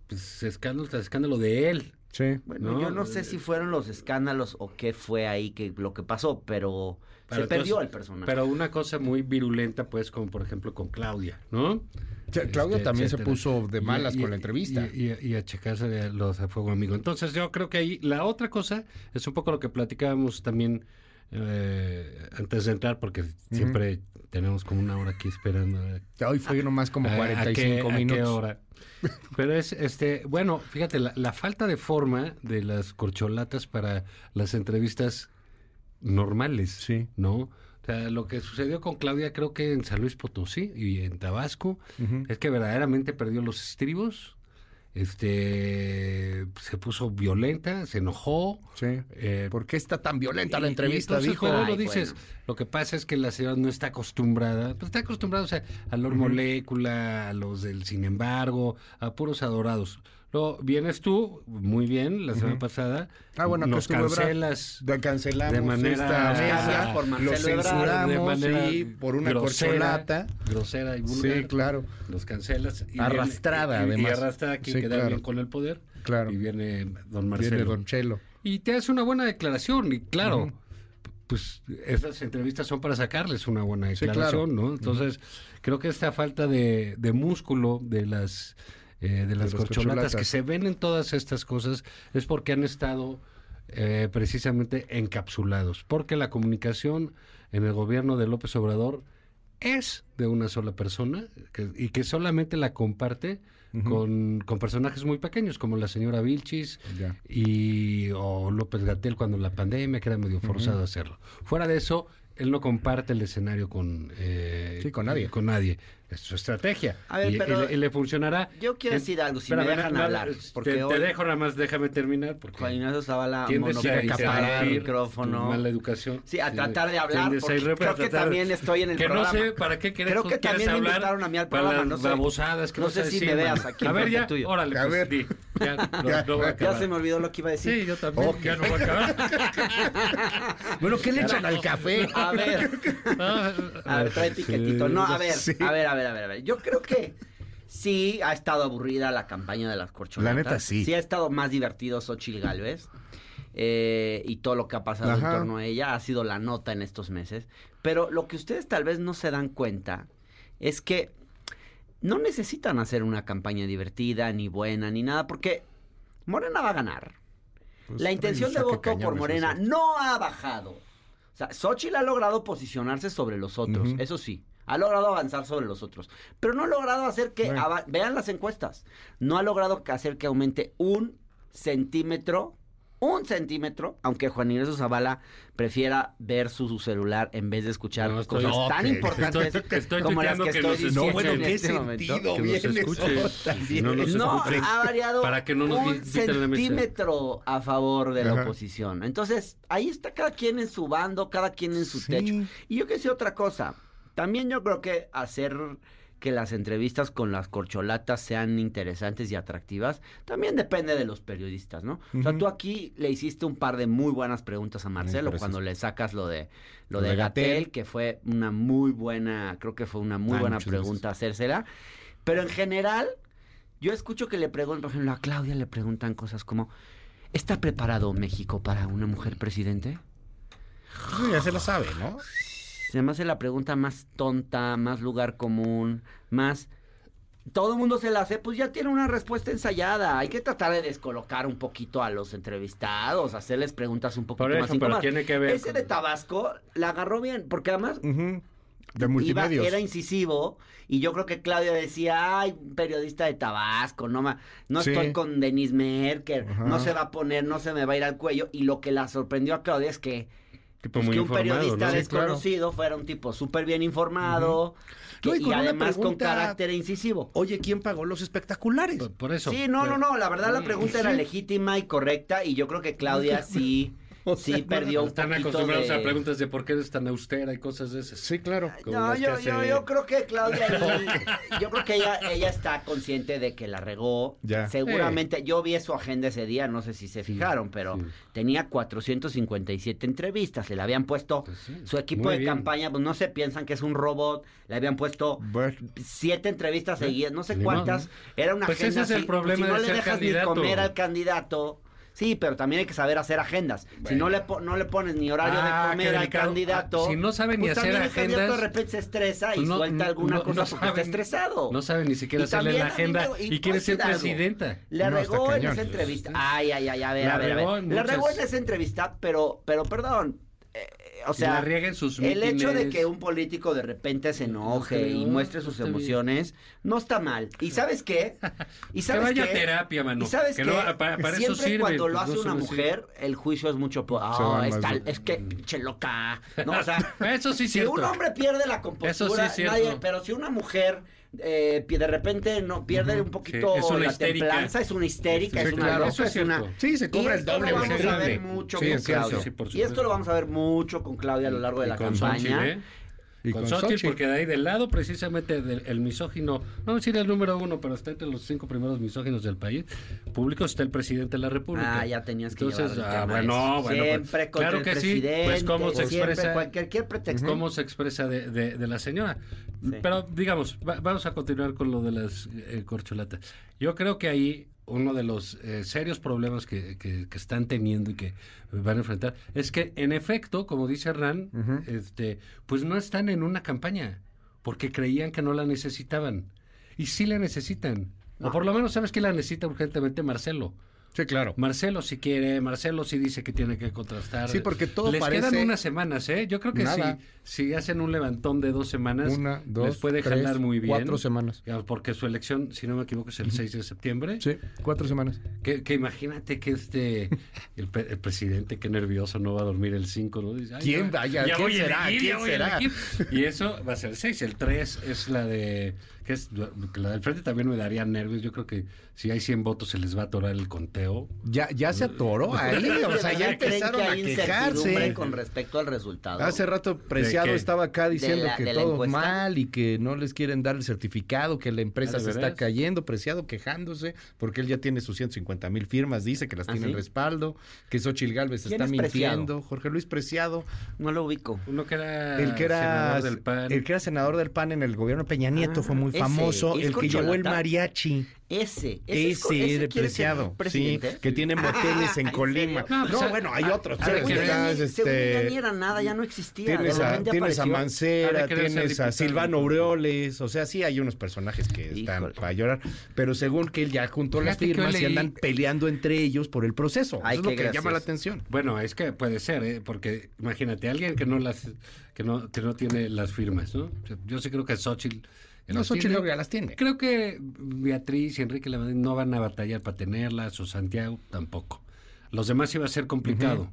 pues, escándalo tras escándalo de él. Sí. Bueno, yo no sé si fueron los escándalos o qué fue ahí que lo que pasó, pero, Pero se perdió el personaje. Pero una cosa muy virulenta, pues, como por ejemplo con Claudia, ¿no? Claudia también se puso de malas y- con la entrevista. Y, y- y a checarse los a fuego amigo. Entonces yo creo que ahí la otra cosa es un poco lo que platicábamos también eh, antes de entrar, porque siempre tenemos como una hora aquí esperando. a- Hoy fue nomás como a- a 45 qué- a qué minutos. hora. Pero es, este, bueno, fíjate, la, la falta de forma de las corcholatas para las entrevistas normales, Sí. ¿no? O sea, lo que sucedió con Claudia, creo que en San Luis Potosí y en Tabasco, es que verdaderamente perdió los estribos, este, se puso violenta, se enojó. Sí. eh, ¿Por qué está tan violenta la y- y entrevista? dijo. lo dices, bueno. lo que pasa es que la señora no está acostumbrada, pues está acostumbrada o sea, a los molécula, a los del sin embargo, a puros adorados. Luego vienes tú, muy bien, la semana Ujú. pasada, Ah, bueno, que nos Ebrard. cancelas Da- cancelamos de manera esta mesa, por lo censuramos de manera sí, por una corcholata. grosera y vulgar. Sí, claro. Los cancelas. y Arrastrada, viene- y- y, además. arrastrada quien Sí, queda claro. bien con el poder. Claro. Y viene don Marcelo. Viene Don Chelo. Y te hace una buena declaración, y claro, Ujú. pues esas entrevistas son para sacarles una buena Sí, declaración, claro. ¿no? Entonces, creo que esta falta de, de músculo de las eh, de las corcholatas corcholatas. que se ven en todas estas cosas es porque han estado eh, precisamente encapsulados, porque la comunicación en el gobierno de López Obrador es de una sola persona que- y que solamente la comparte con, con personajes muy pequeños, como la señora Vilchis y o López Gatel cuando la pandemia, que era medio forzado a hacerlo. Fuera de eso, él no comparte el escenario con, eh, con nadie. Con nadie. Es su estrategia. A ver, y, pero y le, y le funcionará. Yo quiero decir algo, si espera, me dejan no, hablar. te- Porque te, hoy dejo nada más, déjame terminar. Porque Juan Ignacio Zavala tiendes a monopolizar el micrófono. Mala educación. Sí, a tratar de hablar, porque creo a que tratar- también estoy en el que programa. no sé para qué quieres, Creo que también me invitaron a mí al para programa, las no sé. babosadas que No sé si decir, me veas aquí A ver, ya, tuyo. órale, A pues, ver. di. Ya, <laughs> no, Ya, no ya se me olvidó lo que iba a decir. Sí, yo también. Ok. Ya no voy a acabar. <laughs> Bueno, ¿qué le echan al café? A ver. <laughs> A ver, trae piquetito. No, a ver, a ver, a ver, a ver, a ver. Yo creo que sí ha estado aburrida la campaña de las corcholatas. La neta, sí. Sí ha estado más divertido Xochitl Galvez. eh, y todo lo que ha pasado en Ajá. torno a ella ha sido la nota en estos meses. Pero lo que ustedes tal vez no se dan cuenta es que no necesitan hacer una campaña divertida, ni buena, ni nada, porque Morena va a ganar. Pues la intención de voto por Morena no ha bajado. O sea, Xochitl ha logrado posicionarse sobre los otros, eso sí. Ha logrado avanzar sobre los otros. Pero no ha logrado hacer que... Bueno. Vean las encuestas. No ha logrado hacer que aumente un centímetro, un centímetro, aunque Juan Ignacio Zavala prefiera ver su, su celular en vez de escuchar No, estoy- cosas no, tan importantes estoy- estoy como las que que estoy diciendo en No, bueno, ¿qué este momento. sentido? Que nos escuche. No nos No, ha variado Para que no nos un centímetro a favor de la Ajá. oposición. Entonces, ahí está cada quien en su bando, cada quien en su Sí. techo. Y yo que sé otra cosa. También yo creo que hacer que las entrevistas con las corcholatas sean interesantes y atractivas, también depende de los periodistas, ¿no? O sea, tú aquí le hiciste un par de muy buenas preguntas a Marcelo cuando le sacas lo de lo, Lo de Gatel, que fue una muy buena, creo que fue una muy Ah, buena pregunta hacérsela. Pero en general, yo escucho que le preguntan, por ejemplo, a Claudia le preguntan cosas como, ¿está preparado México para una mujer presidente? Ya se lo sabe, ¿no? Se me hace la pregunta más tonta, más lugar común, más... Todo el mundo se la hace, pues ya tiene una respuesta ensayada. Hay que tratar de descolocar un poquito a los entrevistados, hacerles preguntas un poquito Por más pero incómodas. tiene que ver Ese con- de Tabasco la agarró bien, porque además. De iba- multimedios. era incisivo y yo creo que Claudia decía, ay, un periodista de Tabasco, no, ma- no Sí. estoy con Denise Merker, Ajá. no se va a poner, no se me va a ir al cuello. Y lo que la sorprendió a Claudia es que, Tipo pues, muy que un informado, periodista ¿no? Sí, claro. desconocido fuera un tipo súper bien informado que- No, y además con carácter incisivo. Oye, ¿quién pagó los espectaculares? Por, por eso. Sí, no, no, no, la verdad la pregunta era legítima y correcta y yo creo que Claudia sí, O sí sea, no, perdió un Están acostumbrados de... a preguntas de por qué eres tan austera y cosas de esas. Sí, claro. Como No, yo, hace- yo, yo creo que Claudia, <laughs> yo creo que ella, ella está consciente de que la regó. Ya. Seguramente, yo vi su agenda ese día, no sé si se fijaron, pero sí. tenía 457 entrevistas, le habían puesto Pues sí, su equipo de bien. campaña, pues no se piensan que es un robot, le habían puesto Bueno, siete entrevistas seguidas, no sé Ni cuántas, era una Pues ese agenda es el así, problema si no de le dejas candidato. ni comer al candidato. Sí, pero también hay que saber hacer agendas. Si no le, po- no le pones ni horario Ah, de qué comer al candidato. Ah, si no sabe ni pues hacer también el candidato agendas, de repente se estresa y pues no- suelta alguna no- cosa no porque está estresado. No sabe ni siquiera Y hacerle la agenda me- y y quiere ser algo. presidenta. Le regó en esa entrevista. Ay, ay, ay, a ver, a ver, a Le regó en esa entrevista, pero, pero perdón. eh, o sea, la en sus el hecho de que un político de repente se enoje creo, y muestre no sus bien. emociones, no está mal. ¿Y sabes qué? ¿Y <laughs> Que sabes vaya qué? terapia, mano. ¿Y sabes Que qué? no, para, para eso Siempre sirve. cuando lo pues, hace no una sirve. mujer, el juicio es mucho... va es, tal- que pinche loca. No, o sea, <laughs> Eso sí es si cierto. un hombre pierde la Eso compostura, sí nadie- pero si una mujer eh, de repente no pierde un poquito Sí, es una la histérica. templanza, es una histérica, Sí, es una claro, loca, es es una... Sí, se cobra y el esto doble lo vamos a ver mucho Sí, con. Claudia. Y esto lo vamos a ver mucho con Claudia a lo largo de Y la campaña. ¿eh? Y con con Xochitl, Xochitl. porque de ahí del lado precisamente del el misógino, no decir el número uno, pero está entre los cinco primeros misóginos del país público, está el presidente de la República. Ah, ya tenías que Entonces, el ah, bueno, bueno, pues, Siempre contra claro el que sí, presidente, pues cómo se siempre, expresa, cualquier, cualquier pretexto. cómo se expresa de, de- de la señora. Pero digamos, va- vamos a continuar con lo de las eh, corcholatas. Yo creo que ahí uno de los eh, serios problemas que, que- que están teniendo y que van a enfrentar es que en efecto, como dice Hernán, este, pues no están en una campaña porque creían que no la necesitaban y sí la necesitan. O por lo menos sabes que la necesita urgentemente Marcelo. Sí, claro. Marcelo si quiere, Marcelo sí dice que tiene que contrastar. Sí, porque todo Les parece... quedan unas semanas, ¿eh? Yo creo que Nada. si, si hacen un levantón de dos semanas, Una, dos, les puede tres, jalar muy bien. cuatro semanas. Porque su elección, si no me equivoco, es el 6 de septiembre. Sí, cuatro semanas. Que, que imagínate que este, el, presidente, qué nervioso, no va a dormir el 5, ¿no? Dice, "Ay, ¿Quién ya- vaya? ya ¿Quién será? ¿Quién será? elegir". Y eso va a ser el 6. El 3 es la de... que es que La del frente también me daría nervios. Yo creo que si hay 100 votos se les va a atorar el conteo. Ya, ya se atoró <laughs> ahí, o sea, ya ¿Creen que empezaron a quejarse. con respecto al resultado? Hace rato Preciado estaba acá ¿De diciendo la- que todo encuesta? mal y que no les quieren dar el certificado, que la empresa Ah, ¿de se está cayendo. Preciado quejándose porque él ya tiene sus 150 mil firmas, dice que las ¿Ah, tiene en sí? respaldo, que Xochil Gálvez ¿Quién está es Preciado? mintiendo. Jorge Luis Preciado, No lo ubico. Uno que era, el que era senador del PAN. el que era senador del PAN en el gobierno Peña Nieto, Ah, fue muy ese, famoso, ¿es el que llevó el mariachi. Ese, ese, Ese, ese de quiere ser Preciado, sí, que tiene moteles en <laughs> ¿En Colima. No, No, pues, bueno, hay ah, otros. a ya según este, ni era nada, ya no existía. Tienes a, tienes a Mancera, tienes a. Silvano Aureoles, o sea, sí hay unos personajes que están Híjole. para llorar, pero según que él ya juntó las Fíjate firmas y andan peleando entre ellos por el proceso. Ay, Eso es lo que llama la atención. Bueno, es que puede ser, ¿eh? porque imagínate, alguien que no las que no, que no tiene las firmas, ¿no? Yo sí creo que Xochitl... que las tiene. ya las tiene. Creo que Beatriz y Enrique Lamadrid no van a batallar para tenerlas, o Santiago tampoco. Los demás iba a ser complicado,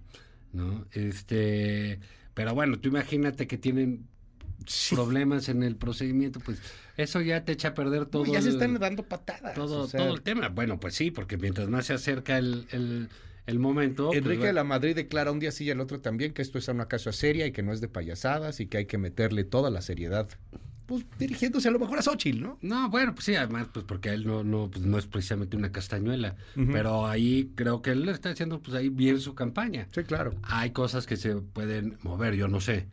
¿no? Este, pero bueno, tú imagínate que tienen problemas en el procedimiento, pues eso ya te echa a perder todo. Uy, ya se el- están dando patadas. todo, o sea, todo el tema. Bueno, pues sí, porque mientras más se acerca el, el, el momento. pues, Enrique de la Madrid declara un día sí y el otro también que esto es una casa seria y que no es de payasadas y que hay que meterle toda la seriedad. Pues dirigiéndose a lo mejor a Xochitl, ¿no? No, bueno, pues sí, además, pues porque él no, no, pues no es precisamente una castañuela. Pero ahí creo que él está haciendo pues ahí bien su campaña. Sí, claro. Hay cosas que se pueden mover, yo no sé.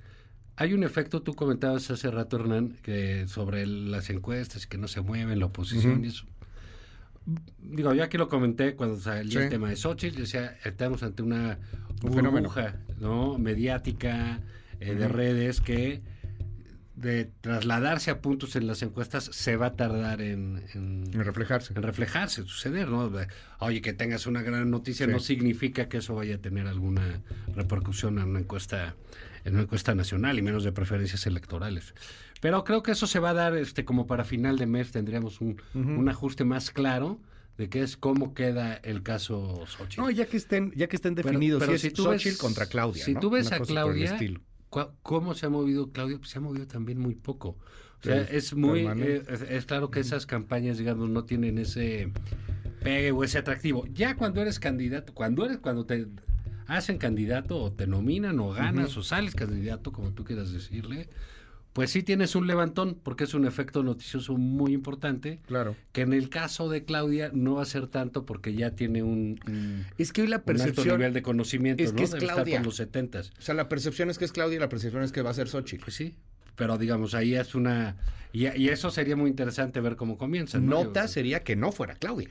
Hay un efecto, tú comentabas hace rato, Hernán, que sobre las encuestas que no se mueven, la oposición y eso. Digo, yo aquí lo comenté cuando salió el tema de Xochitl, decía, estamos ante una Un fenómeno. burbuja, ¿no? Mediática, eh, de Ujú. redes, que de trasladarse a puntos en las encuestas se va a tardar en, en, En reflejarse. en reflejarse, suceder, ¿no? Oye, que tengas una gran noticia Sí. no significa que eso vaya a tener alguna repercusión en una encuesta, en una encuesta nacional y menos de preferencias electorales. Pero creo que eso se va a dar, este, como para final de mes tendríamos un, ajuste más claro de qué es cómo queda el caso Xochitl. No, ya que estén, ya que estén definidos, pero si es tú Xochitl ves- contra Claudia. Si ¿no? tú ves Una a Claudia, ¿cómo se ha movido Claudia? Pues se ha movido también muy poco. O sea, es muy, eh, es, es claro que esas campañas, digamos, no tienen ese pegue o ese atractivo. Ya cuando eres candidato, cuando eres, cuando te hacen candidato o te nominan o ganas o sales candidato, como tú quieras decirle, pues sí tienes un levantón, porque es un efecto noticioso muy importante. Claro. Que en el caso de Claudia no va a ser tanto porque ya tiene un, un- Es que hoy la un alto percepción nivel de conocimiento, es ¿no? es estar Claudia. por los setentas. O sea, la percepción es que es Claudia y la percepción es que va a ser Xochitl. Pues sí, pero digamos, ahí es una... Y, y eso sería muy interesante ver cómo comienza. ¿no? Nota Yo- sería que no fuera Claudia.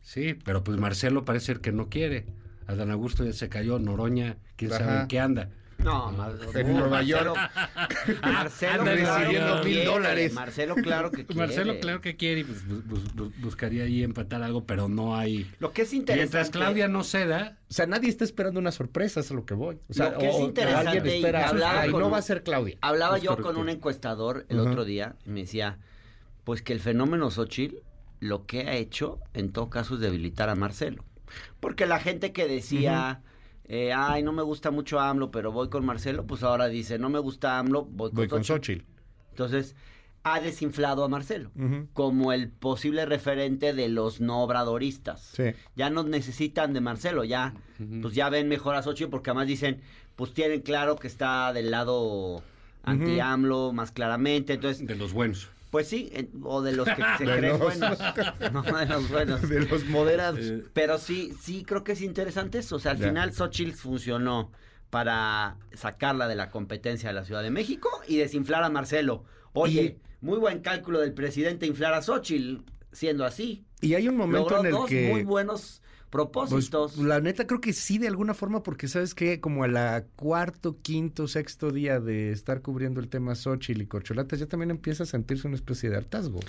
Sí, pero pues Marcelo parece ser que no quiere. Adán Augusto ya se cayó, Noroña, quién Ajá. sabe en qué anda. No, Mar- En Nueva York. <laughs> Marcelo, recibiendo que mil quiere. dólares. Marcelo, claro que <laughs> quiere. Marcelo, claro que quiere y pues, bus- bus- bus- buscaría ahí empatar algo, pero no hay... Lo que es interesante. Mientras Claudia no ceda, O sea, nadie está esperando una sorpresa, es a lo que voy. O sea, Lo que es interesante, alguien espera, hablaba "Ay, con no va a ser Claudia. Hablaba yo correcto. con un encuestador el otro día y me decía, pues que el fenómeno Xochitl lo que ha hecho en todo caso es debilitar a Marcelo. Porque la gente que decía, eh, ay, no me gusta mucho AMLO, pero voy con Marcelo, pues ahora dice, no me gusta AMLO, voy con, Voy con Xochitl. Entonces, ha desinflado a Marcelo como el posible referente de los no obradoristas. Sí. Ya no necesitan de Marcelo, ya pues ya ven mejor a Xochitl porque además dicen, pues tienen claro que está del lado anti-AMLO más claramente, entonces de los buenos. Pues sí, en- o de los que se <laughs> creen buenos. No, de los buenos. <laughs> De los moderados. Eh, Pero sí, sí creo que es interesante eso. O sea, al Ya. final Xochitl funcionó para sacarla de la competencia de la Ciudad de México y desinflar a Marcelo. Oye, muy buen cálculo del presidente inflar a Xochitl siendo así. Y hay un momento Logró en el dos que... muy buenos Pues, propósitos. la neta creo que sí de alguna forma porque sabes que como a la cuarto, quinto, sexto día de estar cubriendo el tema Xochitl y Corcholatas ya también empieza a sentirse una especie de hartazgo.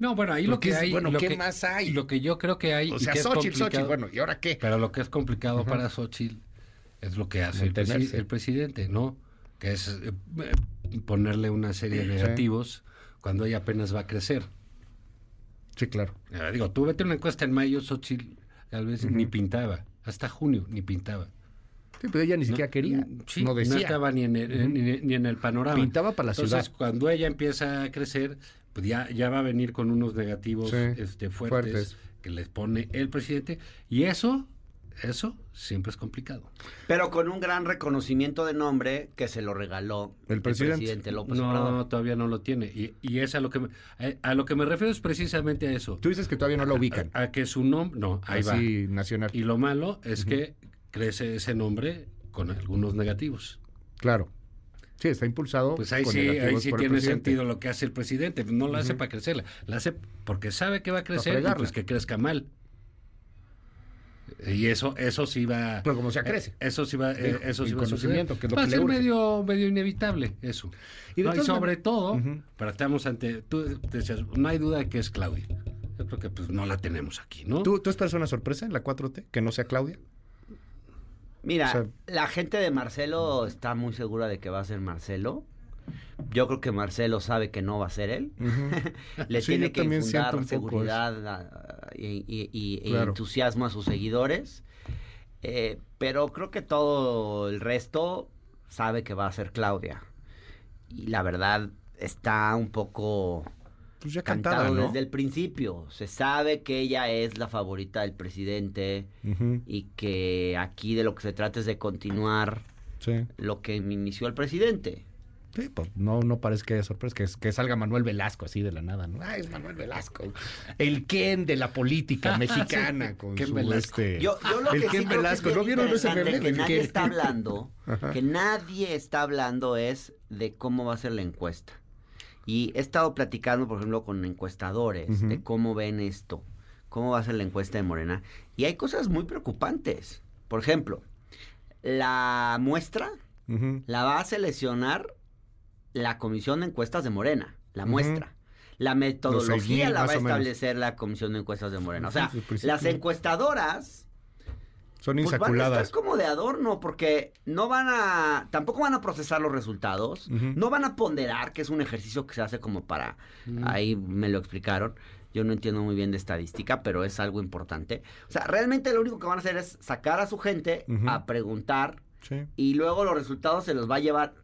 No, bueno, ahí lo que es, hay. bueno, lo ¿qué que- más hay? Lo que yo creo que hay. O y sea, que es Xochitl, Xochitl, bueno, ¿y ahora qué? Pero lo que es complicado para Xochitl es lo que hace el, presi- Mantenerse. el presidente, ¿no? Que es eh, eh, ponerle una serie de Sí. negativos cuando ella apenas va a crecer. Sí, claro. Eh, digo, tú vete una encuesta en mayo, Xochitl tal vez ni pintaba. Hasta junio ni pintaba. Sí, pero ella ni siquiera quería. Sí, no decía. estaba ni en, el, Ujú. ni, ni en el panorama. Pintaba para la Entonces, ciudad. cuando ella empieza a crecer, pues ya, ya va a venir con unos negativos Sí, este, fuertes, fuertes. que les pone el presidente. Y eso, eso siempre es complicado. Pero con un gran reconocimiento de nombre que se lo regaló El presidente. López no, Obrador. todavía no lo tiene. Y, y es a lo que me, a, a lo que me refiero es precisamente a eso. Tú dices que todavía no lo ubican. A, a que su nombre, no, ahí Así, va. nacional. Y lo malo es que crece ese nombre con algunos negativos. Claro. Sí, está impulsado. Pues ahí con sí, ahí sí el tiene presidente. sentido lo que hace el presidente. No lo hace para crecerla, la hace porque sabe que va a crecer y pues que crezca mal. Y eso, eso sí va. Pero como sea, eh, crece. Eso sí va, eh, eso sí va conocimiento, que es lo va que a ser medio, medio inevitable eso. Y sobre man- todo, pero estamos ante, tú decías, no hay duda de que es Claudia. Yo creo que pues no la tenemos aquí, ¿no? ¿Tú, ¿Tú esperas una sorpresa en la 4T? ¿Que no sea Claudia? Mira, O sea- la gente de Marcelo está muy segura de que va a ser Marcelo. Yo creo que Marcelo sabe que no va a ser él. <laughs> Le Sí, tiene que también infundar seguridad a- y, y- y- Claro. entusiasmo a sus seguidores. Eh, pero creo que todo el resto sabe que va a ser Claudia. Y la verdad está un poco Pues ya cantado cantada, ¿no? desde el principio. Se sabe que ella es la favorita del presidente y que aquí de lo que se trata es de continuar Sí. lo que inició el presidente. Sí, pues no, no parece que haya sorpresa, que, salga Manuel Velasco así de la nada, ¿no? Ah, es Manuel Velasco. El Ken de la política <laughs> mexicana con Ken su Velasco. este. Yo, yo lo el que Ken sí creo que es Velasco. bien ¿No vieron ese meme? que nadie Ken? está hablando, <laughs> que nadie está hablando es de cómo va a ser la encuesta. Y he estado platicando, por ejemplo, con encuestadores de cómo ven esto, cómo va a ser la encuesta de Morena. Y hay cosas muy preocupantes. Por ejemplo, la muestra la va a seleccionar la Comisión de Encuestas de Morena, la muestra. La metodología 6,000 la va a establecer la Comisión de Encuestas de Morena. O sea, principio. las encuestadoras Son pues van a insaculadas. estar como de adorno porque no van a, tampoco van a procesar los resultados, no van a ponderar, que es un ejercicio que se hace como para, ahí me lo explicaron. Yo no entiendo muy bien de estadística, pero es algo importante. O sea, realmente lo único que van a hacer es sacar a su gente a preguntar Sí. y luego los resultados se los va a llevar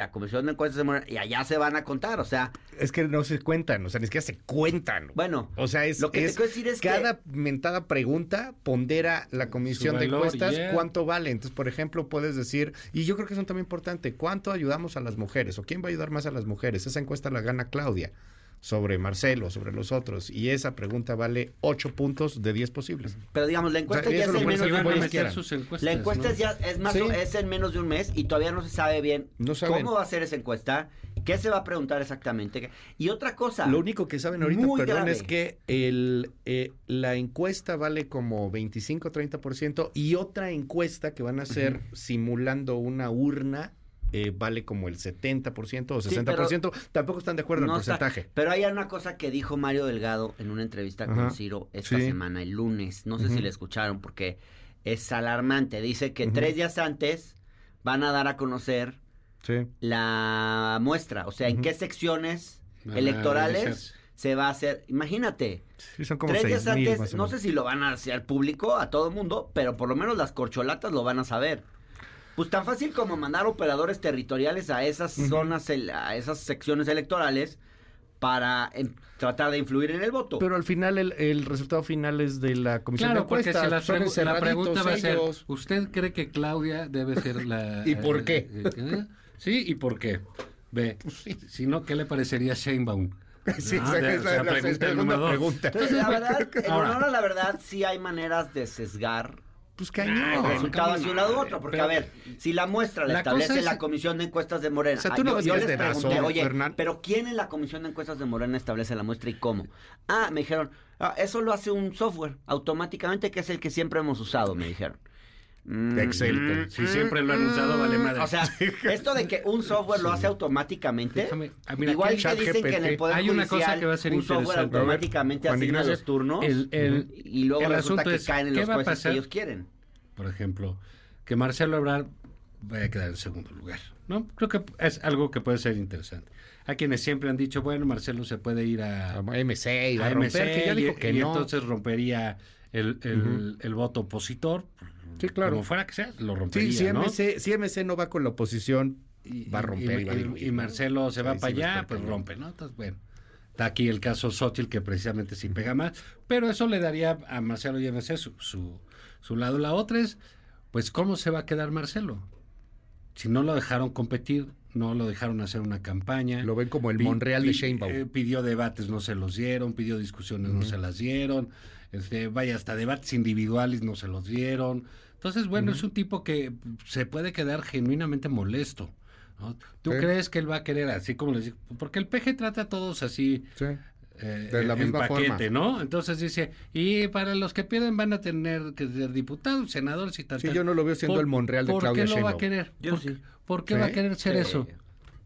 la Comisión de Encuestas de Morena y allá se van a contar. O sea, Es que no se cuentan, o sea, ni siquiera se cuentan. bueno, O sea, es, lo que es- te quiero decir es que cada mentada pregunta pondera la comisión de encuestas yeah. cuánto vale. Entonces, por ejemplo, puedes decir, y yo creo que es un tema importante, ¿cuánto ayudamos a las mujeres? ¿O quién va a ayudar más a las mujeres? Esa encuesta la gana Claudia sobre Marcelo, sobre los otros. Y esa pregunta vale 8 puntos de 10 posibles. Pero digamos, la encuesta O sea, ya es en menos de un mes. La encuesta ¿no? es ya es más Sí. o- es en menos de un mes y todavía no se sabe bien No cómo va a ser esa encuesta, qué se va a preguntar exactamente. Y otra cosa. Lo único que saben ahorita, perdón, grave. es que el, eh, la encuesta vale como 25-30% y otra encuesta que van a hacer simulando una urna eh, vale como el 70% o Sí, 60%. Tampoco están de acuerdo en el está- porcentaje. pero hay una cosa que dijo Mario Delgado en una entrevista con. Ciro esta Sí. semana, el lunes. No sé si le escucharon porque es alarmante. Dice que tres días antes van a dar a conocer Sí. la muestra. O sea, en qué secciones Van a electorales se va a hacer. Imagínate. Sí, son como Tres días 6,000 antes, no sé si lo van a hacer público a todo el mundo, pero por lo menos las corcholatas lo van a saber. Pues tan fácil como mandar operadores territoriales a esas zonas, a esas secciones electorales para tratar de influir en el voto. Pero al final el, el resultado final es de la comisión Claro, de porque si encuestas. la, pregu- la pregunta va a ser. ¿usted cree que Claudia debe ser la... <laughs> ¿Y por qué? eh, eh, Sí, ¿y por qué? Ve, si no, ¿qué le parecería Sheinbaum? <laughs> Sí, Ah, esa de- es o la, sea, la pregunta segunda. Entonces, la <laughs> verdad, en Ahora. honor a la verdad, sí hay maneras de sesgar Pues el cañón. resultado hacia un lado u otro. Porque, Pero- a ver, si la muestra la, La establece es- la Comisión de Encuestas de Morena. O sea, tú ah, no yo, yo les de pregunté, razón, oye, Hernán. pero ¿quién en la Comisión de Encuestas de Morena establece la muestra y cómo? Ah, me dijeron, "Ah, eso lo hace un software automáticamente que es el que siempre hemos usado, me dijeron. Mm, Excel. Mm, si mm, siempre lo han usado, vale madre. O sea, <laughs> esto de que un software lo hace automáticamente, ah, igual que dicen que en el Poder Hay una judicial, cosa que va a ser un software automáticamente Juan asigna los turnos y luego el resulta que es, caen en los jueces pasar, que ellos quieren. Por ejemplo, que Marcelo Ebrard vaya a quedar en segundo lugar. ¿no? Creo que es algo que puede ser interesante. A quienes siempre han dicho, bueno, Marcelo se puede ir a, MC y a, romper, MC, que que y entonces rompería el, el voto opositor, Sí, claro. Como fuera que sea, lo rompería, Sí, si MC, ¿no? Si MC no va con la oposición, y, va a romper. Y, y Marcelo se va para allá, pues rompe, ¿no? Entonces, bueno. Está aquí el caso Xochitl, que precisamente sí pega más, pero eso le daría a Marcelo y MC su, su, su lado. La otra es, pues, ¿cómo se va a quedar Marcelo? Si no lo dejaron competir, no lo dejaron hacer una campaña. Lo ven como el pi, Monreal de Sheinbaum. Eh, pidió debates, no se los dieron, pidió discusiones, no se las dieron. Este, vaya, hasta debates individuales no se los dieron. Entonces, bueno, es un tipo que se puede quedar genuinamente molesto. ¿Tú crees que él va a querer así como les digo? Porque el PG trata a todos así. Sí. Eh, de la misma paquete, forma. ¿no? Entonces dice, y para los que pierden van a tener que ser diputados, senadores y tal. Sí, yo no lo veo siendo el Monreal de Claudia ¿Por qué lo Sheinbaum? va a querer? ¿Por, qué va a querer ser eso?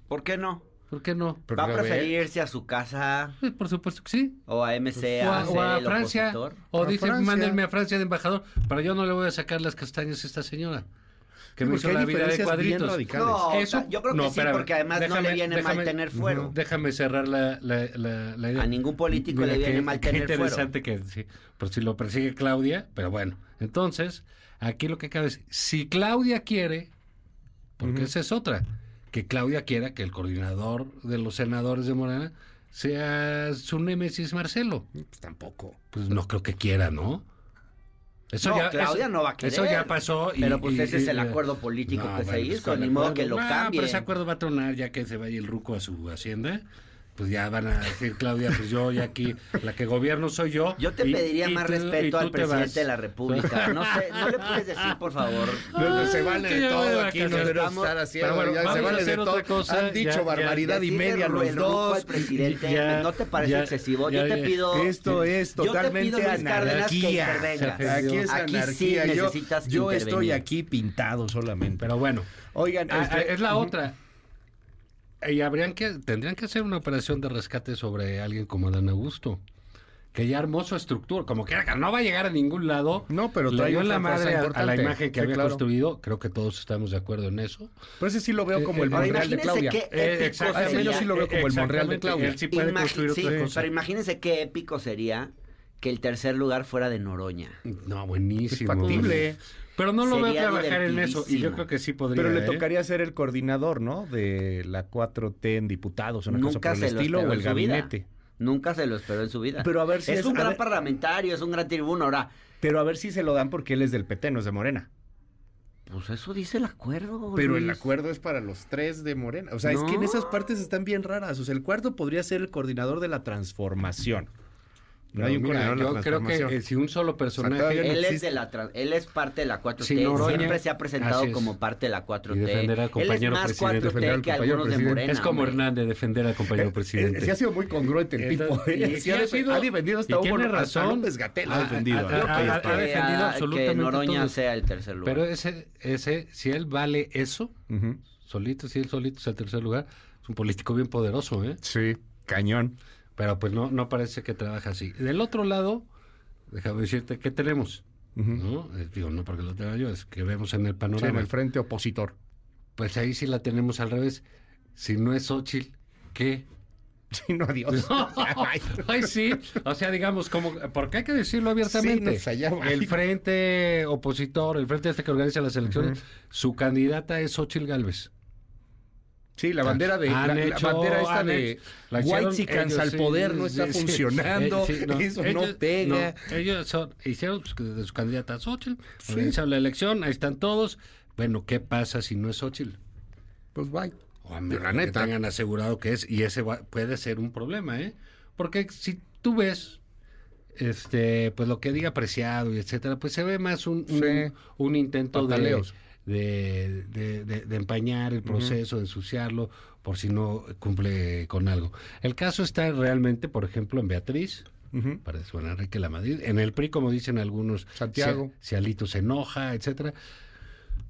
¿Por qué no? ¿Por qué no? ¿Va a preferirse a su casa? Sí, por supuesto que sí. O a MC, pues, o a, Francia. O dice, Francia. mándenme a Francia de embajador, pero yo no le voy a sacar las castañas a esta señora. Que me hizo la vida de cuadritos. No, ¿Eso? yo creo que no, sí, porque además no le viene mal tener fuero. Déjame cerrar la, la, la, la idea. A ningún político le viene mal tener interesante fuero. interesante que, sí, por si lo persigue Claudia, pero bueno. Entonces, aquí lo que cabe es, si Claudia quiere, porque esa es otra que Claudia quiera que el coordinador de los senadores de Morena sea su némesis Marcelo. Pues tampoco. Pues no creo que quiera, ¿no? Eso ya, Claudia no va a querer. Eso ya pasó. Y, pero pues ese es el eh, acuerdo político que se pues hizo, ni modo que lo no, cambie. Pero ese acuerdo va a tronar ya que se vaya el ruco a su hacienda pues ya van a decir, Claudia, pues yo ya aquí, la que gobierno soy yo. Yo te y, pediría y más tú, respeto al presidente de la República. No sé, no le puedes decir, por favor. No, se vale de todo aquí, no debemos estar haciendo. Bueno, ya, se vale de todo. Cosa, Han dicho ya, barbaridad ya, y media los dos. Presidente, ya, ¿No te parece excesivo? Yo te pido. Esto es totalmente yo te pido, anarquía. Que aquí es aquí anarquía. Sí yo, yo estoy aquí pintado solamente. Pero bueno. Oigan, este, es la otra y habrían que, tendrían que hacer una operación de rescate sobre alguien como Adán Augusto. Que ya armó su estructura, como que no va a llegar a ningún lado. No, pero le dio la madre a, la imagen que había construido. Creo que todos estamos de acuerdo en eso. Pero ese sí lo veo eh, como el eh, Monreal de Claudia. Eh, exactamente. Sí lo veo como el Monreal de Claudia. Pero imagínense qué épico sería que el tercer lugar fuera de Noroña. No, buenísimo. Es factible. Pero no lo Sería voy a trabajar en eso y yo creo que sí podría. Pero le ¿eh? tocaría ser el coordinador, ¿no? De la 4T en diputados, una Nunca cosa se el estilo o el gabinete. Nunca se lo esperó en su vida. Pero a ver si es, un gran parlamentario, es un gran tribuno ahora. Pero a ver si se lo dan porque él es del PT, no es de Morena. Pues eso dice el acuerdo. Pero el acuerdo es para los tres de Morena. O sea, es que en esas partes están bien raras. O sea, el cuarto podría ser el coordinador de la transformación. No hay un mira, yo creo que eh, si un solo personaje... O sea, él, es de la, él es parte de la 4T, siempre se ha presentado como parte de la 4T. Y defender al compañero él es más 4T que algunos de Morena. Es como Hernández, defender al compañero eh, eh, presidente. Se ha sido muy congruente el eh, tipo. Y ha defendido hasta un razón. Ha defendido. Ha defendido absolutamente Que Noroña sea el tercer lugar. Pero ese, ese si él vale eso, solito, si él solito es el tercer lugar, es un político bien poderoso, ¿eh? Sí, cañón. Pero pues no, no parece que trabaja así. Del otro lado, déjame decirte, ¿qué tenemos? ¿No? Digo, no porque lo tenga yo, es que vemos en el panorama. O sea, en el frente opositor. Pues ahí sí la tenemos al revés. Si no es Ochil, ¿qué? <laughs> Si no, Dios. No. <laughs> Ay, sí. O sea, digamos, como, porque hay que decirlo abiertamente. El frente opositor, el frente este que organiza las elecciones, su candidata es Ochil Gálvez. Sí, la bandera de la, hecho, la, bandera esta de White al poder no está funcionando, no, pega. Ellos son, hicieron pues, de sus candidatas Xochitl, organizaron la elección, ahí están todos. Bueno, ¿qué pasa si no es Xochitl? Pues bye. O a mí, la neta. tengan asegurado que es, y ese va, puede ser un problema, ¿eh? Porque si tú ves, este, pues lo que diga apreciado y etcétera, pues se ve más un, un, intento Pataleos. de de, empañar el proceso, de ensuciarlo, por si no cumple con algo. El caso está realmente, por ejemplo, en Beatriz. Uh -huh. Juan Enrique la Madrid. En el PRI, como dicen algunos, Santiago. Si, Alito se enoja, etcétera.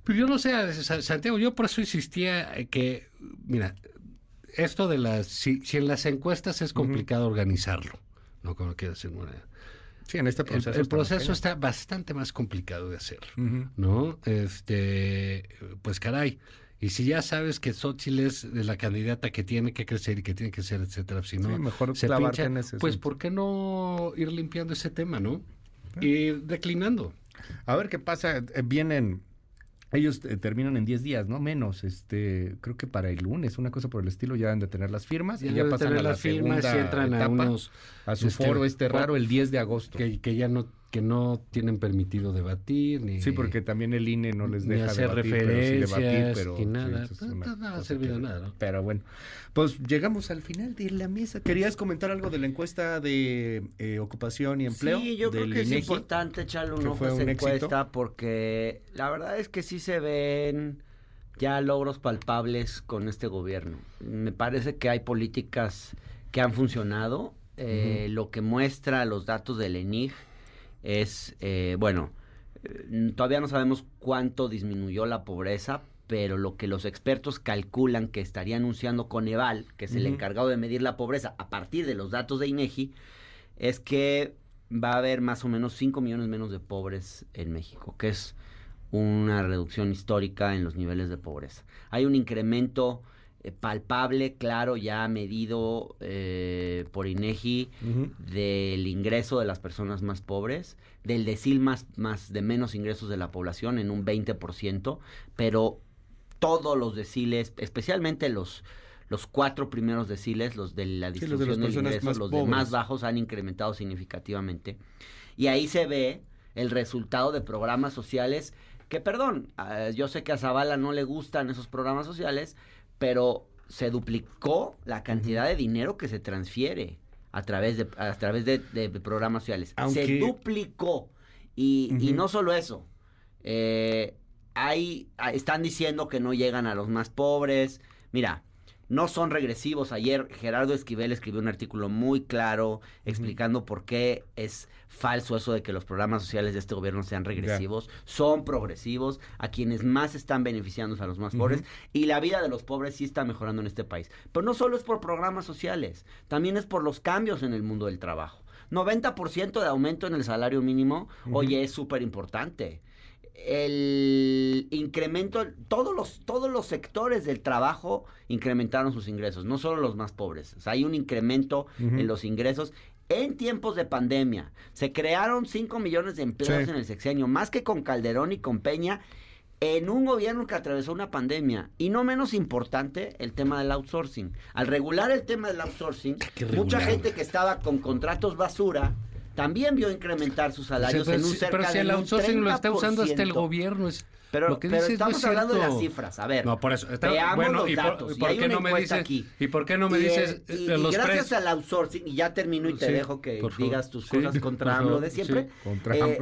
Pero yo no sé, Santiago, yo por eso insistía que, mira, esto de las, si, si en las encuestas es complicado organizarlo, no como quieras en una Sí, en este proceso. El, proceso está bastante más complicado de hacer, ¿no? Este, pues caray. Y si ya sabes que Xochitl es la candidata que tiene que crecer y que tiene que ser, etcétera, si no mejor se pincha, pues ¿por qué no ir limpiando ese tema, no? Y declinando. A ver qué pasa. Eh, vienen ellos eh, terminan en 10 días, ¿no? Menos, este, creo que para el lunes, una cosa por el estilo, ya han de tener las firmas y ya pasan a la firmas y entran a, unos, a su este, foro este raro el 10 de agosto. Que, que ya no que no tienen permitido debatir ni sí porque también el INE no les deja hacer debatir, referencias pero sí nada. no, ha servido nada ¿no? pero bueno pues llegamos al final de la mesa. Querías comentar algo de la encuesta de eh, ocupación y empleo sí yo creo que es importante echarle un ojo a esa encuesta porque la verdad es que sí se ven ya logros palpables con este gobierno. Me parece que hay políticas que han funcionado. Eh, lo que muestra los datos del ENIG es, eh, bueno, eh, todavía no sabemos cuánto disminuyó la pobreza, pero lo que los expertos calculan que estaría anunciando Coneval, que es el encargado de medir la pobreza a partir de los datos de INEGI, es que va a haber más o menos 5 millones menos de pobres en México, que es una reducción histórica en los niveles de pobreza. Hay un incremento eh, palpable, claro, ya medido eh, por INEGI del ingreso de las personas más pobres, del decil más, más de menos ingresos de la población en un 20%, pero todos los deciles, especialmente los los cuatro primeros deciles, los de la distribución de del ingreso, los de más bajos han incrementado significativamente. Y ahí se ve el resultado de programas sociales que, perdón, yo sé que a Zavala no le gustan esos programas sociales, pero se duplicó la cantidad de dinero que se transfiere a través de, a través de, programas sociales. Se duplicó. Y, y, no solo eso. Eh, hay, están diciendo que no llegan a los más pobres. Mira, no son regresivos. Ayer Gerardo Esquivel escribió un artículo muy claro explicando por qué es falso eso de que los programas sociales de este gobierno sean regresivos. Son progresivos. A quienes más están beneficiando a los más pobres. Y la vida de los pobres sí está mejorando en este país. Pero no solo es por programas sociales, también es por los cambios en el mundo del trabajo. 90% de aumento en el salario mínimo, oye, es súper importante el incremento, todos los, todos los sectores del trabajo incrementaron sus ingresos, no solo los más pobres. O sea, hay un incremento en los ingresos en tiempos de pandemia. Se crearon 5 millones de empleos en el sexenio, más que con Calderón y con Peña, en un gobierno que atravesó una pandemia. Y no menos importante, el tema del outsourcing. Al regular el tema del outsourcing, mucha gente que estaba con contratos basura también vio incrementar sus salarios en un cerca pero si el outsourcing lo está usando hasta el gobierno es pero, lo que pero estamos hablando de las cifras. A ver, no, por eso. bueno, y por, qué no me dices, aquí. ¿Y por qué no me dices y, y, los gracias al outsourcing, y ya termino y te dejo que digas tus cosas <laughs> contra AMLO de siempre. contra eh,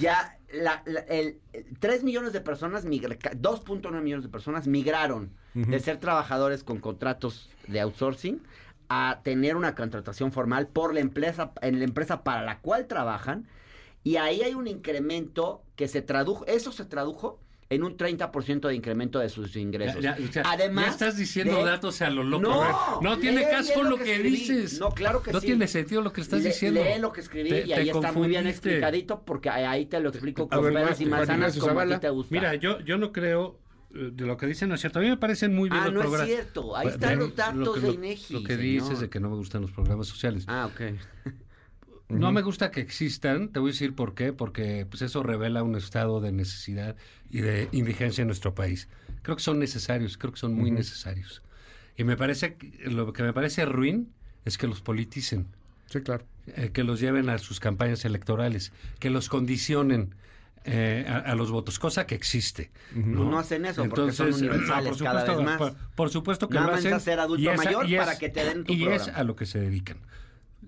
ya la, el, 3 millones de personas, 2.9 millones de personas migraron de ser trabajadores con contratos de outsourcing a tener una contratación formal por la empresa, en la empresa para la cual trabajan. Y ahí hay un incremento que se tradujo, eso se tradujo en un 30% de incremento de sus ingresos. Además, ya estás diciendo datos a lo loco. No, no tiene caso lo que, dices. No, claro que no sí. No tiene sentido lo que estás diciendo. Lee lo que escribí y ahí está muy bien explicadito porque ahí te lo explico con peras y manzanas como a ti te gusta. Mira, yo, yo no creo de lo que dicen no es cierto. A mí me parecen muy bien ah, los no es cierto. Ahí están los datos de INEGI. Lo, que dices de que no me gustan los programas sociales. Ah, ok. <laughs> No me gusta que existan, te voy a decir por qué, porque pues eso revela un estado de necesidad y de indigencia en nuestro país. Creo que son necesarios, creo que son muy necesarios. Y me parece, lo que me parece ruin es que los politicen. Sí, claro. Eh, que los lleven a sus campañas electorales, que los condicionen eh, a, los votos, cosa que existe. ¿no? hacen eso Entonces, porque son universales por supuesto, cada vez más. Por, supuesto que lo hacen. ser adulto mayor para que te den tu Y es a lo que se dedican,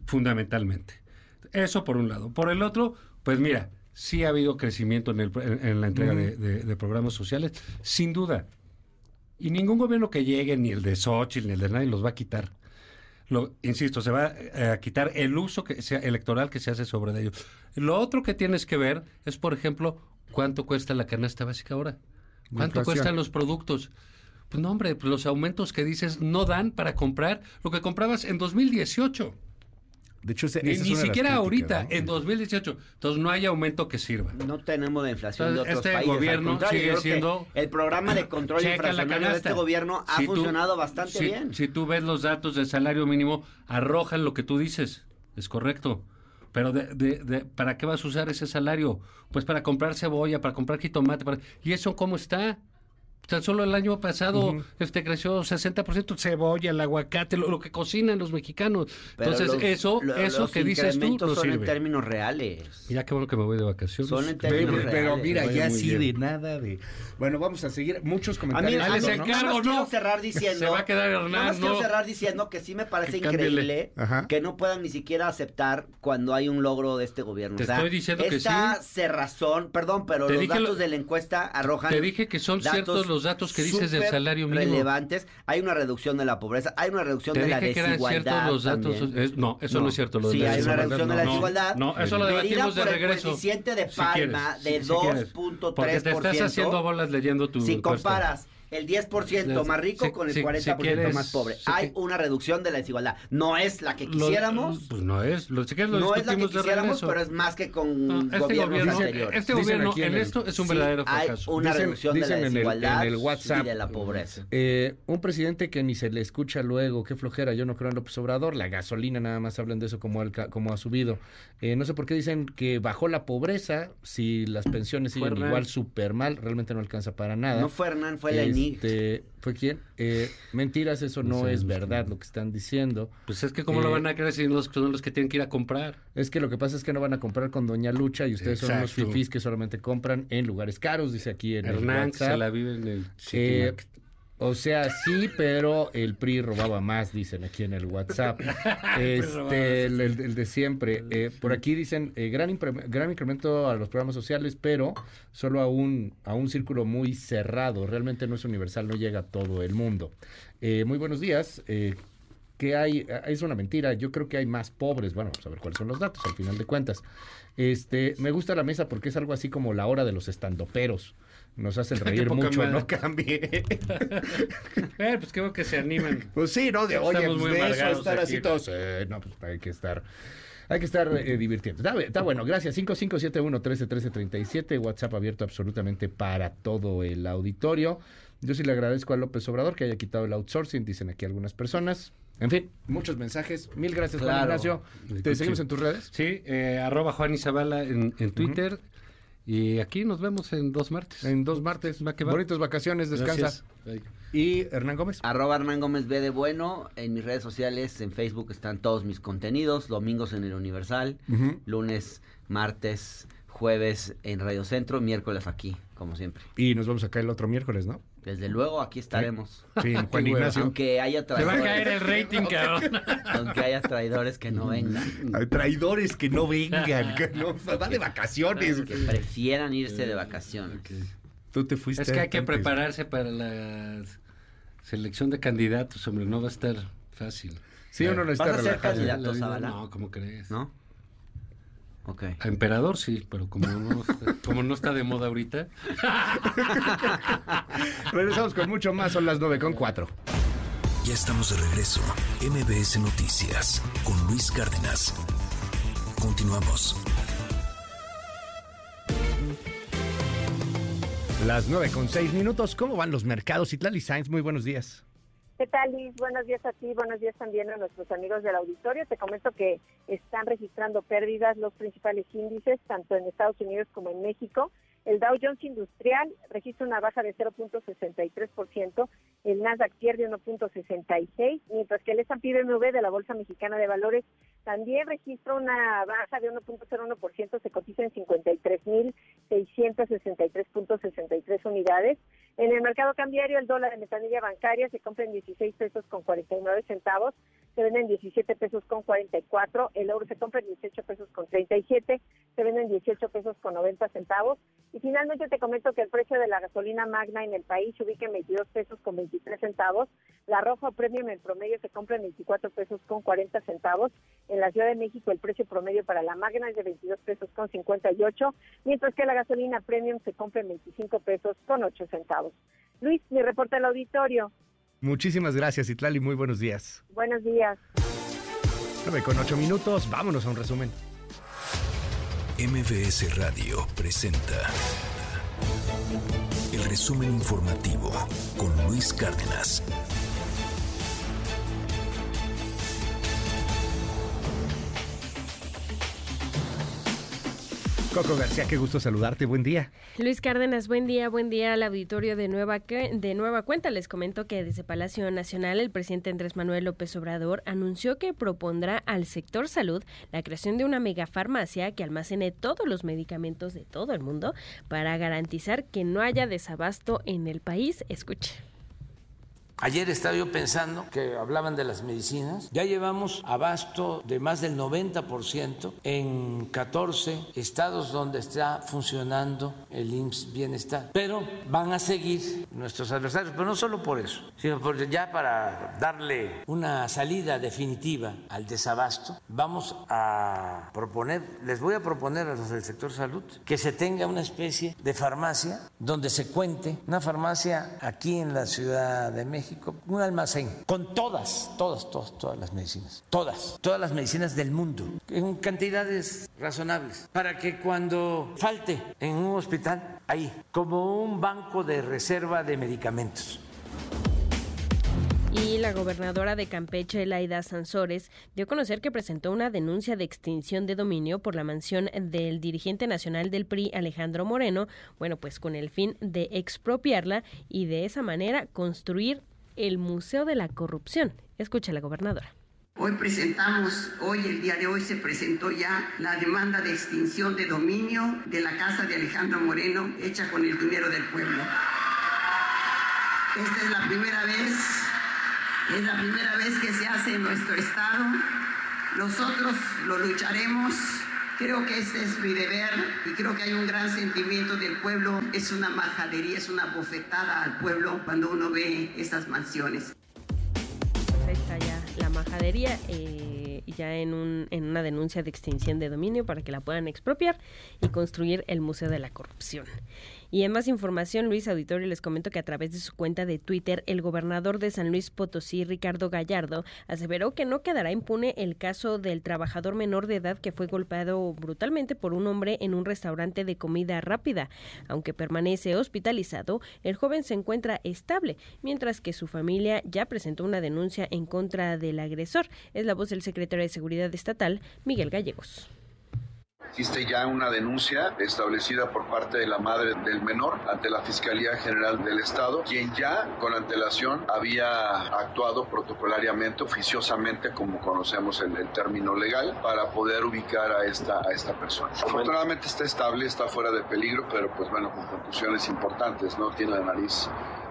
fundamentalmente. Eso por un lado. Por el otro, pues mira, sí ha habido crecimiento en, el, en, la entrega de, programas sociales, sin duda. Y ningún gobierno que llegue, ni el de Xochitl, ni el de nadie, los va a quitar. Lo, insisto, se va a quitar el uso que sea electoral que se hace sobre ellos. Lo otro que tienes que ver es, por ejemplo, cuánto cuesta la canasta básica ahora. ¿Cuánto cuestan los productos? Pues no, hombre, pues los aumentos que dices no dan para comprar lo que comprabas en 2018. De hecho, ese, ni, esa es ni una de las siquiera ahorita, ¿no? en 2018. Entonces no hay aumento que sirva. No tenemos la inflación de Entonces, otros este países. gobierno sigue siendo- El programa de control <coughs> inflacionario de este gobierno ha Si tú- funcionado bastante si- bien. Si tú ves los datos del salario mínimo, arrojan lo que tú dices. Es correcto. Pero de, de- de- ¿para qué vas a usar ese salario? Pues para comprar cebolla, para comprar jitomate. Para... ¿Y eso cómo está? Tan solo el año pasado Ujú. este creció 60% cebolla, el aguacate, lo, lo que cocinan los mexicanos. Pero Entonces, los- eso, lo- eso los que dices tú no son en sirve. términos reales. Mira qué bueno que me voy de vacaciones. Son en términos Pero, pero reales. mira, Vaya ya sí bien. de nada de... Bueno, vamos a seguir. Muchos comentarios. a mí- les ¿no? encargo, ¿no? quiero cerrar <laughs> diciendo. Se va a quedar nada Hernán, más quiero no. cerrar diciendo que sí me parece Que increíble que no puedan ni siquiera aceptar cuando hay un logro de este gobierno. Te O sea, estoy diciendo que esta sí. cerrazón, perdón, pero Te los dije datos lo- de la encuesta arrojan. Te dije que son ciertos los datos que dices del salario mínimo. relevantes. Hay una reducción de la pobreza, hay una reducción Te de la desigualdad. los datos. es- no, eso no. es cierto. Lo de sí, la hay una reducción de la no. desigualdad. No, eso lo debatimos de por el regreso. coeficiente de Si Palma quieres, de si quieres. 2.3%. Porque te estás haciendo bolas leyendo tu Si comparas el 10% más rico Si- con el si- 40% si quieres- más pobre, si hay que- una reducción de la desigualdad. No es la que Lo- quisiéramos, pues no es. Lo, si quieres lo no es la que quisiéramos, pero es más que con No, este gobiernos gobierno, anteriores. este gobierno en en el- esto es un Sí, verdadero hay fracaso. una Dicen- reducción de la en el- desigualdad en el WhatsApp. y de la pobreza. Eh, un presidente que ni se le escucha luego, qué flojera, yo no creo en López Obrador, la gasolina nada más hablan de eso como, alca- como ha subido. Eh, no sé por qué dicen que bajó la pobreza, si las pensiones siguen igual súper mal, realmente no alcanza para nada. No fue Hernán, fue Lenin. Este, ¿Fue quién? Eh, mentiras, eso no, sé, es no verdad lo que están diciendo. Pues es que cómo Eh, lo van a creer si los, son los que tienen que ir a comprar. Es que lo que pasa es que no van a comprar con Doña Lucha y ustedes son unos Exacto. fifís que solamente compran en lugares caros, dice aquí en el Hernán que se la vive en el Eh. O sea, sí, pero el PRI robaba más, dicen aquí en el WhatsApp. <laughs> este, el, el- el de siempre. Eh, por aquí dicen eh, gran, gran incremento a los programas sociales, pero solo a un, a un círculo muy cerrado. Realmente no es universal, no llega a todo el mundo. Eh, muy buenos días. Eh, que hay, eh, es una mentira, yo creo que hay más pobres, bueno, vamos a ver cuáles son los datos al final de cuentas. Este, me gusta la mesa porque es algo así como la hora de los estandoperos. Nos hacen <laughs> reír mucho, madre. no cambie. Eh, pues creo que se animan. Pues sí, ¿no? De oye, Estamos pues muy de eso estar así todos. eh, no, pues hay que estar. Hay que estar eh, divirtiendo. Está, está bueno, gracias. 5571-131337. WhatsApp abierto absolutamente para todo el auditorio. Yo sí le agradezco a López Obrador que haya quitado el outsourcing, dicen aquí algunas personas. En fin, muchos mensajes. Mil gracias, Juan. Ignacio. ¿Te seguimos en tus redes? Sí, eh, arroba Juan Isabala en, en Twitter. Y aquí nos vemos en dos martes. En dos martes. Va que va. Bonitas vacaciones, descansa. Gracias. Y Hernán Gómez. Arroba Hernán Gómez B de Bueno. En mis redes sociales, en Facebook están todos mis contenidos. Domingos en el Universal. Lunes, martes, jueves en Radio Centro. Miércoles aquí, como siempre. Y nos vemos acá el otro miércoles, ¿no? Desde luego, aquí estaremos. Sí, <laughs> Juan. Ignacio. Aunque haya Te va a traidores. caer el rating, cabrón. <laughs> Aunque haya traidores que no vengan. Hay traidores que no vengan, que no, <laughs> va de vacaciones. Que prefieran irse de vacaciones. Tú te fuiste. Es que hay que antes. prepararse para la selección de candidatos, hombre. No va a estar fácil. Sí, uno necesita ¿Vas a ser candidato? No, ¿cómo crees? ¿No? Ok. A emperador sí, pero como no, <laughs> como no está de moda ahorita. <laughs> Regresamos con mucho más, son las 9 con 4. Ya estamos de regreso. MBS Noticias con Luis Cárdenas. Continuamos. Las 9 con 6 minutos. ¿Cómo van los mercados? Itlali Sainz, muy buenos días. ¿Qué tal, Liz? Buenos días a ti, buenos días también a nuestros amigos del auditorio. Te comento que están registrando pérdidas los principales índices, tanto en Estados Unidos como en México. El Dow Jones Industrial registra una baja de 0.63%, el Nasdaq pierde 1.66%, mientras que el S&P BMW de la Bolsa Mexicana de Valores también registra una baja de 1.01%, se cotiza en 53.663.63 unidades. En el mercado cambiario, el dólar en metanilla bancaria se compra en 16 pesos con 49 centavos, se vende en 17 pesos con 44, el euro se compra en 18 pesos con 37, se vende en 18 pesos con 90 centavos. Y finalmente te comento que el precio de la gasolina magna en el país se ubica en 22 pesos con 25 23 centavos. La roja premium en promedio se compra en 24 pesos con 40 centavos. En la Ciudad de México el precio promedio para la magna es de 22 pesos con 58, mientras que la gasolina premium se compra en 25 pesos con 8 centavos. Luis, mi reporte al auditorio. Muchísimas gracias, Itlali. Muy buenos días. Buenos días. con 8 minutos, vámonos a un resumen. MBS Radio presenta el resumen informativo con Luis Cárdenas. Coco García, qué gusto saludarte, buen día. Luis Cárdenas, buen día, buen día al auditorio de nueva, de nueva cuenta. Les comento que desde Palacio Nacional el presidente Andrés Manuel López Obrador anunció que propondrá al sector salud la creación de una megafarmacia que almacene todos los medicamentos de todo el mundo para garantizar que no haya desabasto en el país. Escuche. Ayer estaba yo pensando que hablaban de las medicinas. Ya llevamos abasto de más del 90% en 14 estados donde está funcionando el IMSS Bienestar. Pero van a seguir nuestros adversarios, pero no solo por eso, sino porque ya para darle una salida definitiva al desabasto, vamos a proponer, les voy a proponer a los del sector salud, que se tenga una especie de farmacia donde se cuente, una farmacia aquí en la Ciudad de México un almacén con todas, todas, todas, todas las medicinas, todas, todas las medicinas del mundo, en cantidades razonables, para que cuando falte en un hospital, ahí, como un banco de reserva de medicamentos. Y la gobernadora de Campeche, Laida Sansores, dio a conocer que presentó una denuncia de extinción de dominio por la mansión del dirigente nacional del PRI, Alejandro Moreno, bueno, pues con el fin de expropiarla y de esa manera construir el Museo de la Corrupción. Escucha la gobernadora. Hoy presentamos, hoy, el día de hoy se presentó ya la demanda de extinción de dominio de la casa de Alejandro Moreno, hecha con el dinero del pueblo. Esta es la primera vez, es la primera vez que se hace en nuestro estado. Nosotros lo lucharemos Creo que este es mi deber y creo que hay un gran sentimiento del pueblo. Es una majadería, es una bofetada al pueblo cuando uno ve estas mansiones. Pues ahí está ya la majadería. Eh, ya en, un, en una denuncia de extinción de dominio para que la puedan expropiar y construir el Museo de la Corrupción. Y en más información, Luis Auditorio les comento que a través de su cuenta de Twitter, el gobernador de San Luis Potosí, Ricardo Gallardo, aseveró que no quedará impune el caso del trabajador menor de edad que fue golpeado brutalmente por un hombre en un restaurante de comida rápida. Aunque permanece hospitalizado, el joven se encuentra estable, mientras que su familia ya presentó una denuncia en contra del agresor. Es la voz del secretario de Seguridad Estatal, Miguel Gallegos. Existe ya una denuncia establecida por parte de la madre del menor ante la Fiscalía General del Estado, quien ya con antelación había actuado protocolariamente, oficiosamente, como conocemos el, término legal, para poder ubicar a esta, a esta persona. Afortunadamente está estable, está fuera de peligro, pero pues bueno, con conclusiones importantes, ¿no? Tiene la nariz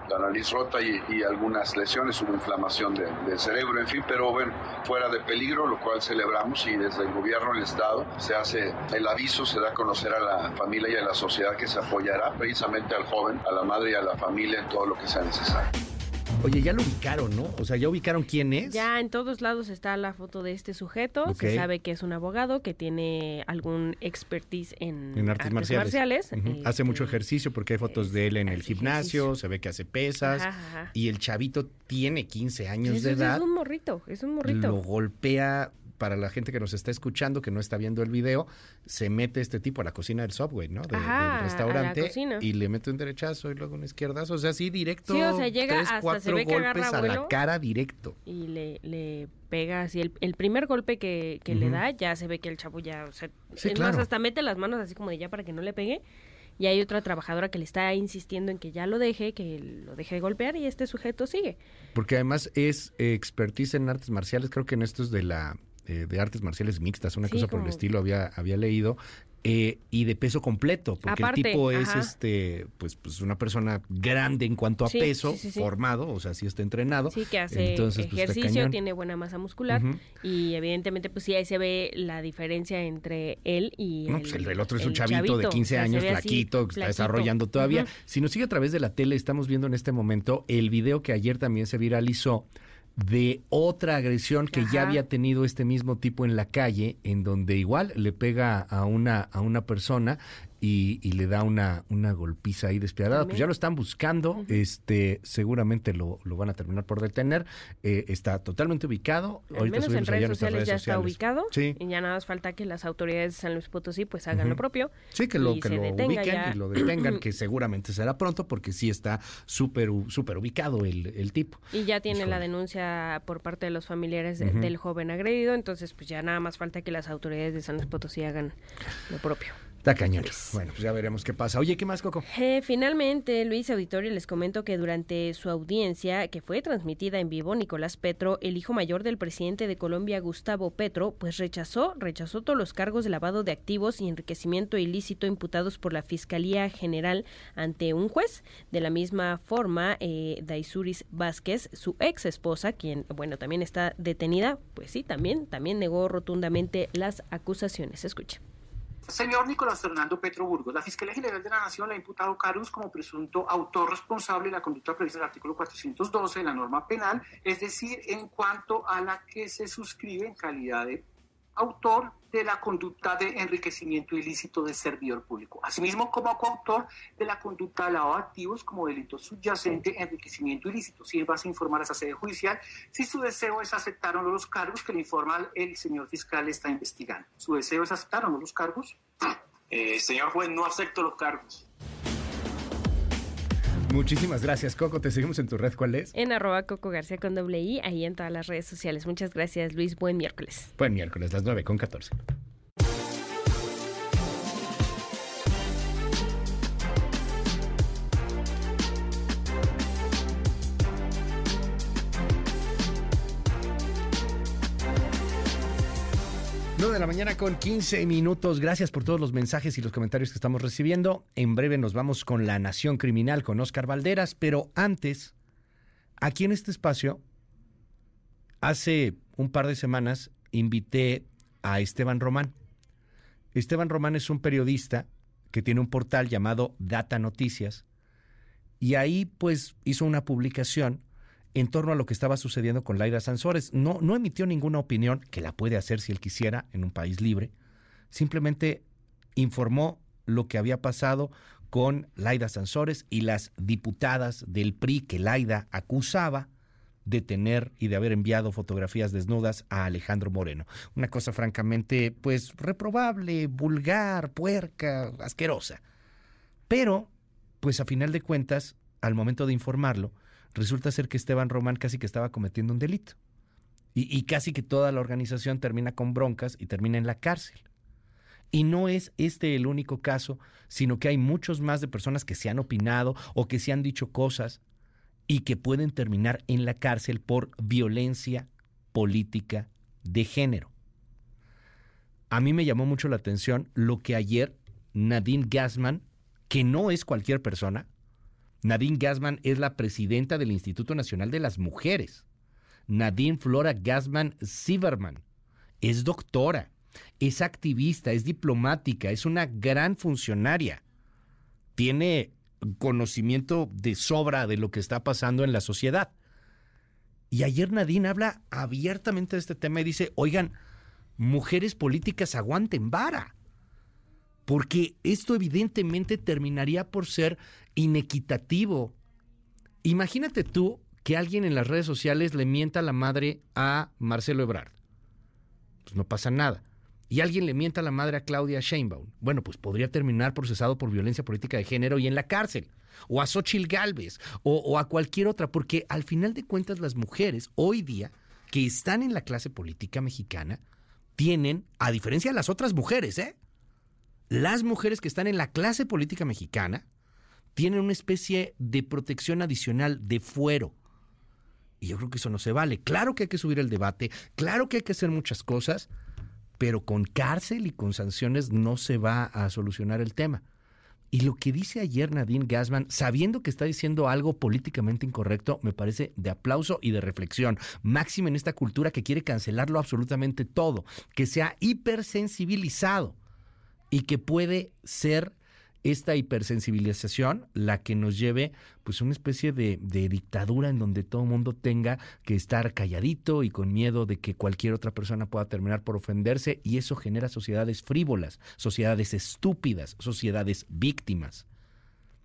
la nariz rota y, algunas lesiones, hubo inflamación del cerebro, en fin, pero bueno, fuera de peligro, lo cual celebramos y desde el gobierno del Estado se hace el aviso, se da a conocer a la familia y a la sociedad que se apoyará precisamente al joven, a la madre y a la familia en todo lo que sea necesario. Oye, ya lo ubicaron, ¿no? O sea, ya ubicaron quién es. Ya en todos lados está la foto de este sujeto. Se sabe que es un abogado que tiene algún expertise en, artes, marciales. Hace mucho este, ejercicio porque hay fotos de él en el gimnasio, se ve que hace pesas. Y el chavito tiene 15 años de edad. Es un morrito, es un morrito. Lo golpea para la gente que nos está escuchando, que no está viendo el video, se mete este tipo a la cocina del Subway, ¿no? del restaurante y le mete un derechazo y luego un izquierdazo, o sea, así directo. Sí, o sea, llega tres, cuatro golpes a la cara directo. Y le, le pega así, el, el primer golpe que, que le da, ya se ve que el chavo ya, o sea, es más, hasta mete las manos así como de ya para que no le pegue y hay otra trabajadora que le está insistiendo en que ya lo deje, que lo deje de golpear y este sujeto sigue. Porque además es expertise en artes marciales, creo que en estos de la eh, de artes marciales mixtas, una cosa por el estilo había, había leído, eh, y de peso completo, porque Aparte, el tipo es ajá. este, pues, pues una persona grande en cuanto a Sí, peso, sí, sí, sí. formado, o sea, sí está entrenado. Sí, que hace Entonces, pues, ejercicio, tiene buena masa muscular y evidentemente pues sí ahí se ve la diferencia entre él y No, el, pues el, el otro es un chavito, de 15 o sea, se años, flaquito, que está desarrollando todavía. Si nos sigue a través de la tele, estamos viendo en este momento el video que ayer también se viralizó de otra agresión que ya había tenido este mismo tipo en la calle, en donde igual le pega a una, a una persona y, y le da una, una golpiza ahí despiadada. Pues ya lo están buscando, este seguramente lo, lo van a terminar por detener. Eh, está totalmente ubicado. Al Ahorita menos en redes sociales ya está ubicado Sí. y ya nada más falta que las autoridades de San Luis Potosí pues hagan lo propio. Sí, que lo, que se lo ubiquen ya. y lo detengan, <clears throat> que seguramente será pronto porque sí está súper súper ubicado el, el tipo. Y ya tiene la denuncia por parte de los familiares de- del joven agredido, entonces pues ya nada más falta que las autoridades de San Luis Potosí hagan lo propio. Está cañón. Bueno, pues ya veremos qué pasa. Oye, ¿qué más, Coco? Eh, finalmente, Luis Auditorio, les comento que durante su audiencia, que fue transmitida en vivo, Nicolás Petro, el hijo mayor del presidente de Colombia, Gustavo Petro, pues rechazó, rechazó todos los cargos de lavado de activos y enriquecimiento ilícito imputados por la Fiscalía General ante un juez. De la misma forma, eh, Daisuris Vázquez, su ex esposa, quien, bueno, también está detenida, pues sí, también, también negó rotundamente las acusaciones. Escuche. Señor Nicolás Fernando Petro Burgos, la Fiscalía General de la Nación le ha imputado cargos como presunto autor responsable de la conducta prevista en el artículo 412 de la norma penal, es decir, en cuanto a la que se suscribe en calidad de autor de la conducta de enriquecimiento ilícito de servidor público, asimismo como coautor de la conducta de lavado de activos como delito subyacente enriquecimiento ilícito. Sírvase informar a esa sede judicial si su deseo es aceptar o no los cargos que le informa el señor fiscal está investigando. ¿Su deseo es aceptar o no los cargos? Eh, señor juez, no acepto los cargos. Muchísimas gracias, Coco. Te seguimos en tu red. ¿Cuál es? En arroba Coco García con doble I, ahí en todas las redes sociales. Muchas gracias, Luis. Buen miércoles. Buen miércoles, las 9 con 14. De la mañana con 15 minutos. Gracias por todos los mensajes y los comentarios que estamos recibiendo. En breve nos vamos con La Nación Criminal con Oscar Valderas, pero antes, aquí en este espacio, hace un par de semanas invité a Esteban Román. Esteban Román es un periodista que tiene un portal llamado Data Noticias y ahí pues hizo una publicación en torno a lo que estaba sucediendo con Laida Sansores. No, no emitió ninguna opinión, que la puede hacer si él quisiera en un país libre. Simplemente informó lo que había pasado con Laida Sansores y las diputadas del PRI que Laida acusaba de tener y de haber enviado fotografías desnudas a Alejandro Moreno. Una cosa francamente, pues, reprobable, vulgar, puerca, asquerosa. Pero, pues a final de cuentas, al momento de informarlo, resulta ser que Esteban Román casi que estaba cometiendo un delito. Y, casi que toda la organización termina con broncas y termina en la cárcel. Y no es este el único caso, sino que hay muchos más de personas que se han opinado o que se han dicho cosas y que pueden terminar en la cárcel por violencia política de género. A mí me llamó mucho la atención lo que ayer Nadine Gassman, que no es cualquier persona, Nadine Gassman es la presidenta del Instituto Nacional de las Mujeres. Nadine Flora Gassman Sieberman es doctora, es activista, es diplomática, es una gran funcionaria. Tiene conocimiento de sobra de lo que está pasando en la sociedad. Y ayer Nadine habla abiertamente de este tema y dice, oigan, mujeres políticas aguanten vara. Porque esto evidentemente terminaría por ser inequitativo. Imagínate tú que alguien en las redes sociales le mienta la madre a Marcelo Ebrard. Pues no pasa nada. Y alguien le mienta la madre a Claudia Sheinbaum. Bueno, pues podría terminar procesado por violencia política de género y en la cárcel. O a Xochil Gálvez. O, o a cualquier otra. Porque al final de cuentas las mujeres hoy día que están en la clase política mexicana tienen, a diferencia de las otras mujeres, ¿eh? Las mujeres que están en la clase política mexicana tienen una especie de protección adicional de fuero. Y yo creo que eso no se vale. Claro que hay que subir el debate, claro que hay que hacer muchas cosas, pero con cárcel y con sanciones no se va a solucionar el tema. Y lo que dice ayer Nadine Gassman, sabiendo que está diciendo algo políticamente incorrecto, me parece de aplauso y de reflexión. Máximo en esta cultura que quiere cancelarlo absolutamente todo, que sea hipersensibilizado y que puede ser esta hipersensibilización la que nos lleve pues una especie de, dictadura en donde todo el mundo tenga que estar calladito y con miedo de que cualquier otra persona pueda terminar por ofenderse y eso genera sociedades frívolas, sociedades estúpidas, sociedades víctimas.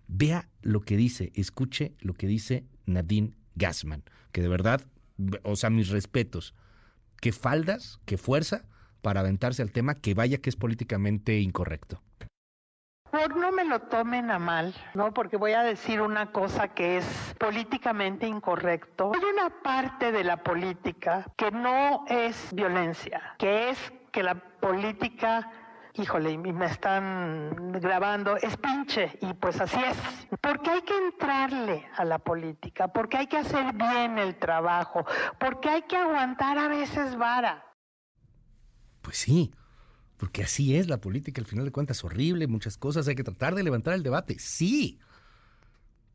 Vea lo que dice, escuche lo que dice Nadine Gassman, que de verdad, o sea, mis respetos. Que faldas, que fuerza para aventarse al tema que vaya que es políticamente incorrecto. Por no me lo tomen a mal, ¿no? Porque voy a decir una cosa que es políticamente incorrecto. Hay una parte de la política que no es violencia, que es que la política híjole, y me están grabando, es pinche, y pues así es. Porque hay que entrarle a la política, porque hay que hacer bien el trabajo, porque hay que aguantar a veces vara. Pues sí, porque así es la política, al final de cuentas, horrible, muchas cosas, hay que tratar de levantar el debate, sí,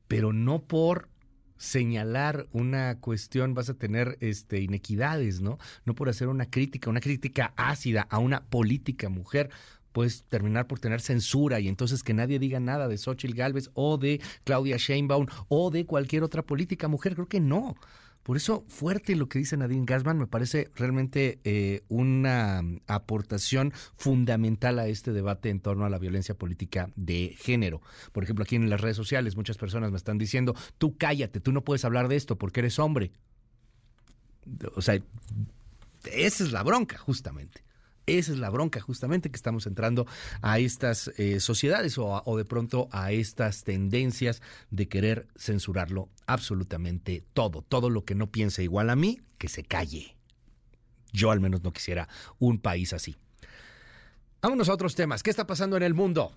pero no por señalar una cuestión vas a tener este inequidades, ¿no? No por hacer una crítica, una crítica ácida a una política mujer, puedes terminar por tener censura y entonces que nadie diga nada de Xochitl Galvez o de Claudia Sheinbaum o de cualquier otra política mujer, creo que no. Por eso, fuerte lo que dice Nadine Gassman, me parece realmente eh, una aportación fundamental a este debate en torno a la violencia política de género. Por ejemplo, aquí en las redes sociales muchas personas me están diciendo, tú cállate, tú no puedes hablar de esto porque eres hombre. O sea, esa es la bronca, justamente. Esa es la bronca justamente que estamos entrando a estas eh, sociedades o, de pronto a estas tendencias de querer censurarlo absolutamente todo. Todo lo que no piense igual a mí, que se calle. Yo al menos no quisiera un país así. Vámonos a otros temas. ¿Qué está pasando en el mundo?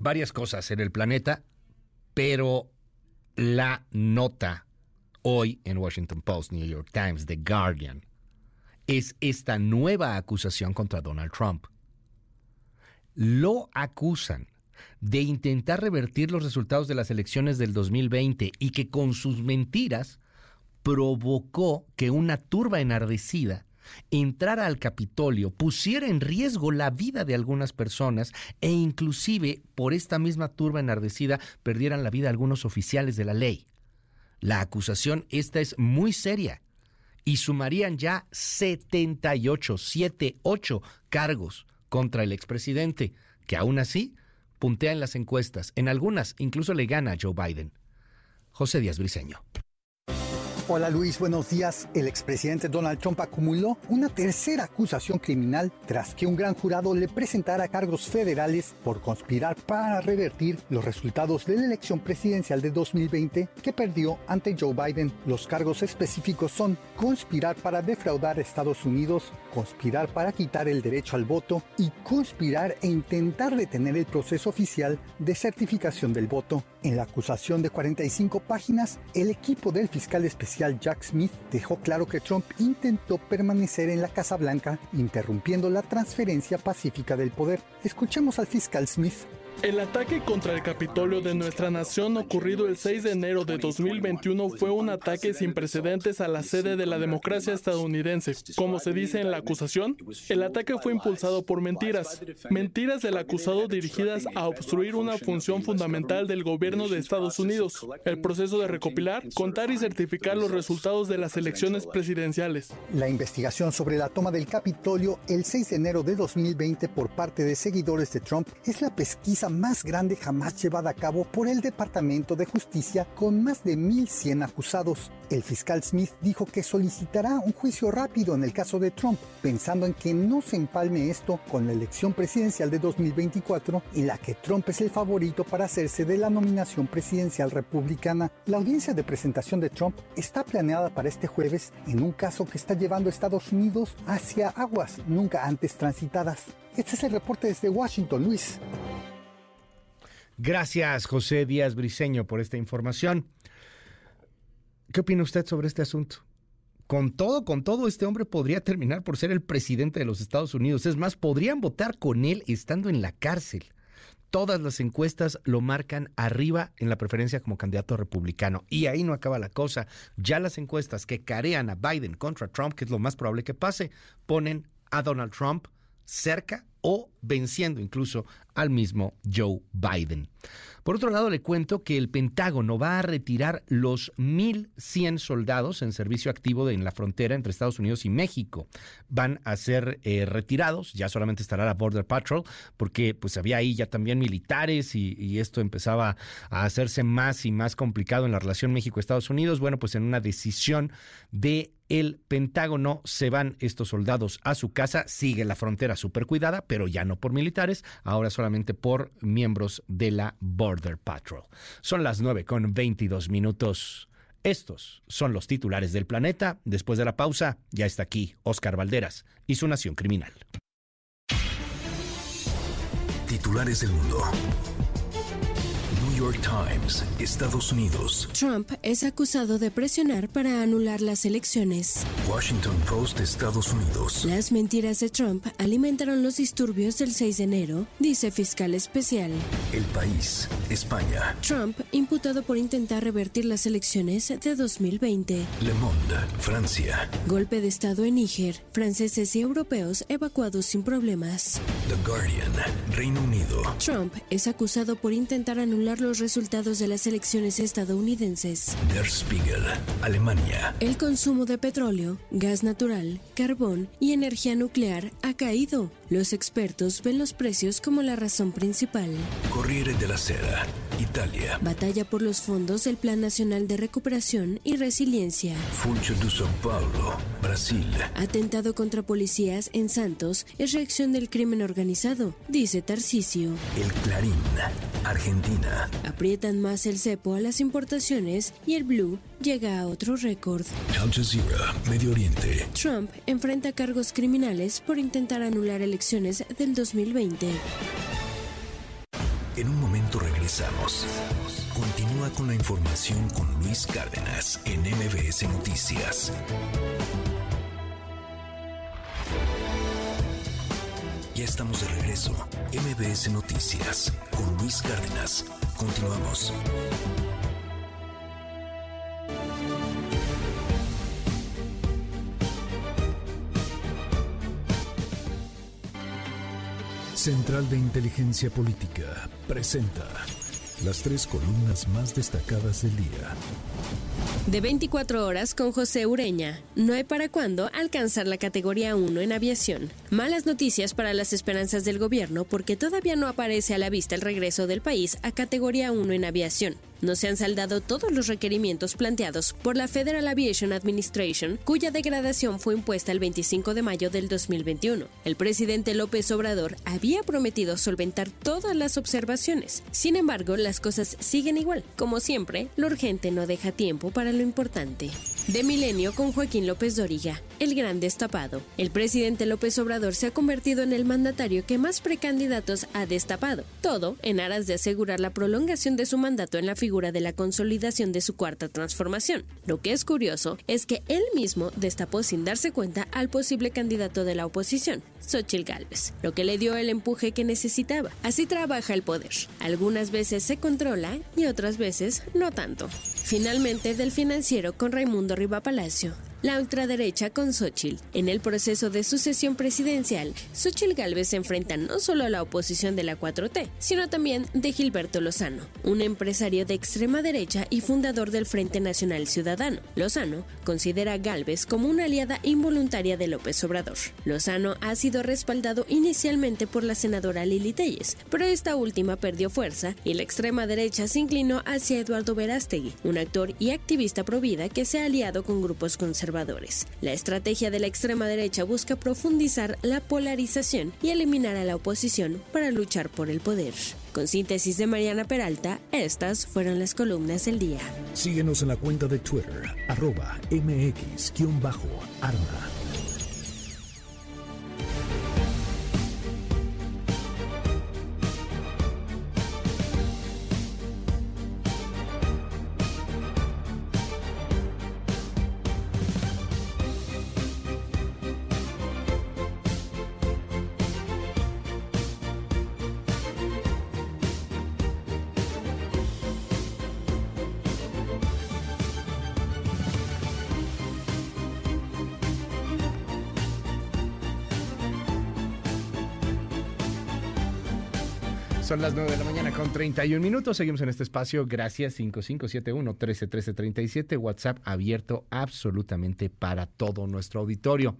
Varias cosas en el planeta, pero la nota hoy en Washington Post, New York Times, The Guardian, es esta nueva acusación contra Donald Trump. Lo acusan de intentar revertir los resultados de las elecciones del 2020 y que con sus mentiras provocó que una turba enardecida entrara al Capitolio, pusiera en riesgo la vida de algunas personas e inclusive por esta misma turba enardecida perdieran la vida algunos oficiales de la ley. La acusación esta es muy seria y sumarían ya 78, 78 cargos contra el expresidente, que aún así puntea en las encuestas. En algunas incluso le gana a Joe Biden. José Díaz Briceño. Hola Luis, buenos días. El expresidente Donald Trump acumuló una tercera acusación criminal tras que un gran jurado le presentara cargos federales por conspirar para revertir los resultados de la elección presidencial de 2020 que perdió ante Joe Biden. Los cargos específicos son conspirar para defraudar a Estados Unidos, conspirar para quitar el derecho al voto y conspirar e intentar detener el proceso oficial de certificación del voto. En la acusación de 45 páginas, el equipo del fiscal especial Jack Smith dejó claro que Trump intentó permanecer en la Casa Blanca, interrumpiendo la transferencia pacífica del poder. Escuchemos al fiscal Smith. El ataque contra el Capitolio de nuestra nación ocurrido el 6 de enero de 2021 fue un ataque sin precedentes a la sede de la democracia estadounidense. Como se dice en la acusación, el ataque fue impulsado por mentiras. Mentiras del acusado dirigidas a obstruir una función fundamental del gobierno de Estados Unidos, el proceso de recopilar, contar y certificar los resultados de las elecciones presidenciales. La investigación sobre la toma del Capitolio el 6 de enero de 2020 por parte de seguidores de Trump es la pesquisa más grande jamás llevada a cabo por el Departamento de Justicia con más de 1.100 acusados. El fiscal Smith dijo que solicitará un juicio rápido en el caso de Trump, pensando en que no se empalme esto con la elección presidencial de 2024 en la que Trump es el favorito para hacerse de la nominación presidencial republicana. La audiencia de presentación de Trump está planeada para este jueves en un caso que está llevando a Estados Unidos hacia aguas nunca antes transitadas. Este es el reporte desde Washington, Luis. Gracias, José Díaz Briceño, por esta información. ¿Qué opina usted sobre este asunto? con todo, con todo, este hombre podría terminar por ser el presidente de los Estados Unidos. Es más, podrían votar con él estando en la cárcel. Todas las encuestas lo marcan arriba en la preferencia como candidato republicano. Y ahí no acaba la cosa. Ya las encuestas que carean a Biden contra Trump, que es lo más probable que pase, ponen a Donald Trump cerca o venciendo incluso al mismo Joe Biden. Por otro lado, le cuento que el Pentágono va a retirar los 1.100 soldados en servicio activo en la frontera entre Estados Unidos y México. Van a ser eh, retirados, ya solamente estará la Border Patrol, porque pues había ahí ya también militares y, esto empezaba a hacerse más y más complicado en la relación México-Estados Unidos. Bueno, pues en una decisión de el Pentágono se van estos soldados a su casa, sigue la frontera súper cuidada, pero ya no por militares, ahora solamente por miembros de la Border Patrol. Son las 9 con 22 minutos. Estos son los titulares del planeta. Después de la pausa, ya está aquí Oscar Valderas y su Nación Criminal. Titulares del mundo. New York Times, Estados Unidos. Trump es acusado de presionar para anular las elecciones. Washington Post, Estados Unidos. Las mentiras de Trump alimentaron los disturbios del 6 de enero, dice fiscal especial. El país, España. Trump imputado por intentar revertir las elecciones de 2020. Le Monde, Francia. Golpe de Estado en Níger. Franceses y europeos evacuados sin problemas. The Guardian, Reino Unido. Trump es acusado por intentar anular los resultados de las elecciones estadounidenses. Der Spiegel, Alemania. El consumo de petróleo, gas natural, carbón y energía nuclear ha caído. Los expertos ven los precios como la razón principal. Corriere della Sera, Italia. Batalla por los fondos del Plan Nacional de Recuperación y Resiliencia. Funcho de São Paulo, Brasil. Atentado contra policías en Santos es reacción del crimen organizado, dice Tarcisio. El Clarín, Argentina. Aprietan más el cepo a las importaciones y el blue llega a otro récord. Al Jazeera, Medio Oriente. Trump enfrenta cargos criminales por intentar anular elecciones del 2020. En un momento regresamos. Continúa con la información con Luis Cárdenas en MBS Noticias. Estamos de regreso. MBS Noticias con Luis Cárdenas. Continuamos. Central de Inteligencia Política presenta las tres columnas más destacadas del día. De 24 horas con José Ureña. No hay para cuándo alcanzar la categoría 1 en aviación. Malas noticias para las esperanzas del gobierno porque todavía no aparece a la vista el regreso del país a categoría 1 en aviación. No se han saldado todos los requerimientos planteados por la Federal Aviation Administration, cuya degradación fue impuesta el 25 de mayo del 2021. El presidente López Obrador había prometido solventar todas las observaciones. Sin embargo, las cosas siguen igual. Como siempre, lo urgente no deja tiempo para lo importante. De Milenio con Joaquín López Doriga, el gran destapado. El presidente López Obrador se ha convertido en el mandatario que más precandidatos ha destapado, todo en aras de asegurar la prolongación de su mandato en la figura de la consolidación de su cuarta transformación. Lo que es curioso es que él mismo destapó sin darse cuenta al posible candidato de la oposición, Xochitl Gálvez, lo que le dio el empuje que necesitaba. Así trabaja el poder. Algunas veces se controla y otras veces no tanto. Finalmente, del financiero con Raimundo Riva Palacio. La ultraderecha con Xochitl. En el proceso de sucesión presidencial, Xochitl Gálvez se enfrenta no solo a la oposición de la 4T, sino también de Gilberto Lozano, un empresario de extrema derecha y fundador del Frente Nacional Ciudadano. Lozano considera a Gálvez como una aliada involuntaria de López Obrador. Lozano ha sido respaldado inicialmente por la senadora Lili Telles, pero esta última perdió fuerza y la extrema derecha se inclinó hacia Eduardo Verástegui, un actor y activista provida que se ha aliado con grupos conservadores. La estrategia de la extrema derecha busca profundizar la polarización y eliminar a la oposición para luchar por el poder. Con síntesis de Mariana Peralta, estas fueron las columnas del día. Síguenos en la cuenta de Twitter, arroba mx-arma. Son las 9 de la mañana con 31 minutos. Seguimos en este espacio. Gracias 5571 131337. WhatsApp abierto absolutamente para todo nuestro auditorio.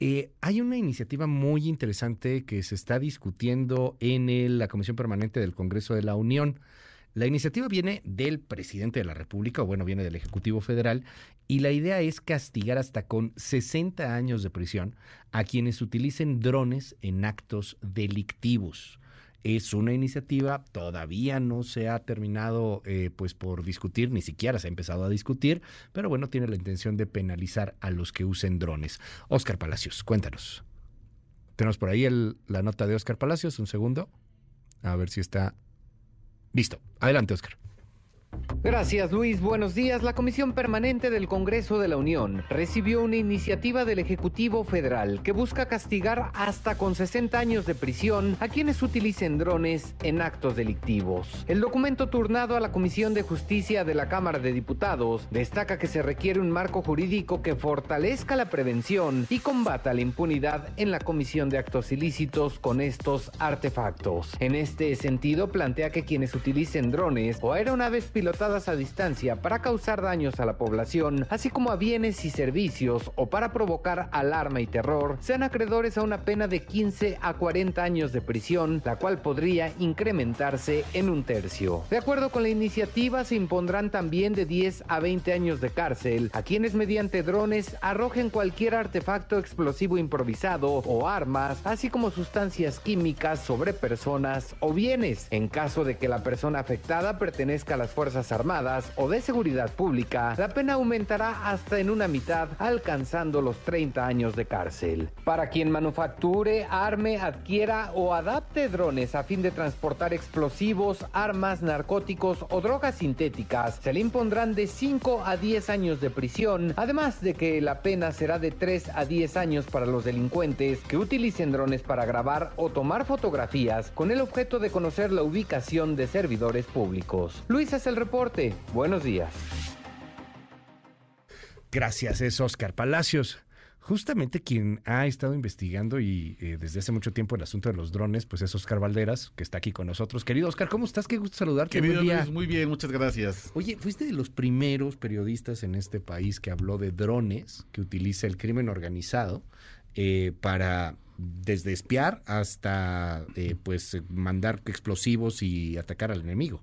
Eh, hay una iniciativa muy interesante que se está discutiendo en la Comisión Permanente del Congreso de la Unión. La iniciativa viene del presidente de la República, o bueno, viene del Ejecutivo Federal, y la idea es castigar hasta con 60 años de prisión a quienes utilicen drones en actos delictivos. Es una iniciativa, todavía no se ha terminado eh, pues por discutir, ni siquiera se ha empezado a discutir, pero bueno, tiene la intención de penalizar a los que usen drones. Oscar Palacios, cuéntanos. Tenemos por ahí la nota de Oscar Palacios, un segundo. A ver si está listo. Adelante, Oscar. Gracias Luis, buenos días. La Comisión Permanente del Congreso de la Unión recibió una iniciativa del Ejecutivo Federal que busca castigar hasta con 60 años de prisión a quienes utilicen drones en actos delictivos. El documento turnado a la Comisión de Justicia de la Cámara de Diputados destaca que se requiere un marco jurídico que fortalezca la prevención y combata la impunidad en la comisión de actos ilícitos con estos artefactos. En este sentido, plantea que quienes utilicen drones o aeronaves pilotadas a distancia para causar daños a la población, así como a bienes y servicios o para provocar alarma y terror, sean acreedores a una pena de 15 a 40 años de prisión, la cual podría incrementarse en un tercio. De acuerdo con la iniciativa, se impondrán también de 10 a 20 años de cárcel a quienes mediante drones arrojen cualquier artefacto explosivo improvisado o armas, así como sustancias químicas sobre personas o bienes, en caso de que la persona afectada pertenezca a las fuerzas Armadas o de Seguridad Pública, la pena aumentará hasta en una mitad, alcanzando los 30 años de cárcel. Para quien manufacture, arme, adquiera o adapte drones a fin de transportar explosivos, armas, narcóticos o drogas sintéticas, se le impondrán de 5 a 10 años de prisión, además de que la pena será de 3 a 10 años para los delincuentes que utilicen drones para grabar o tomar fotografías con el objeto de conocer la ubicación de servidores públicos. Luis es el reporte. Buenos días. Gracias, es Oscar Palacios. Justamente quien ha estado investigando y eh, desde hace mucho tiempo el asunto de los drones, pues es Oscar Valderas, que está aquí con nosotros. Querido Oscar, ¿cómo estás? Qué gusto saludarte. Querido Luis, muy bien, muchas gracias. Oye, fuiste de los primeros periodistas en este país que habló de drones que utiliza el crimen organizado eh, para desde espiar hasta eh, pues mandar explosivos y atacar al enemigo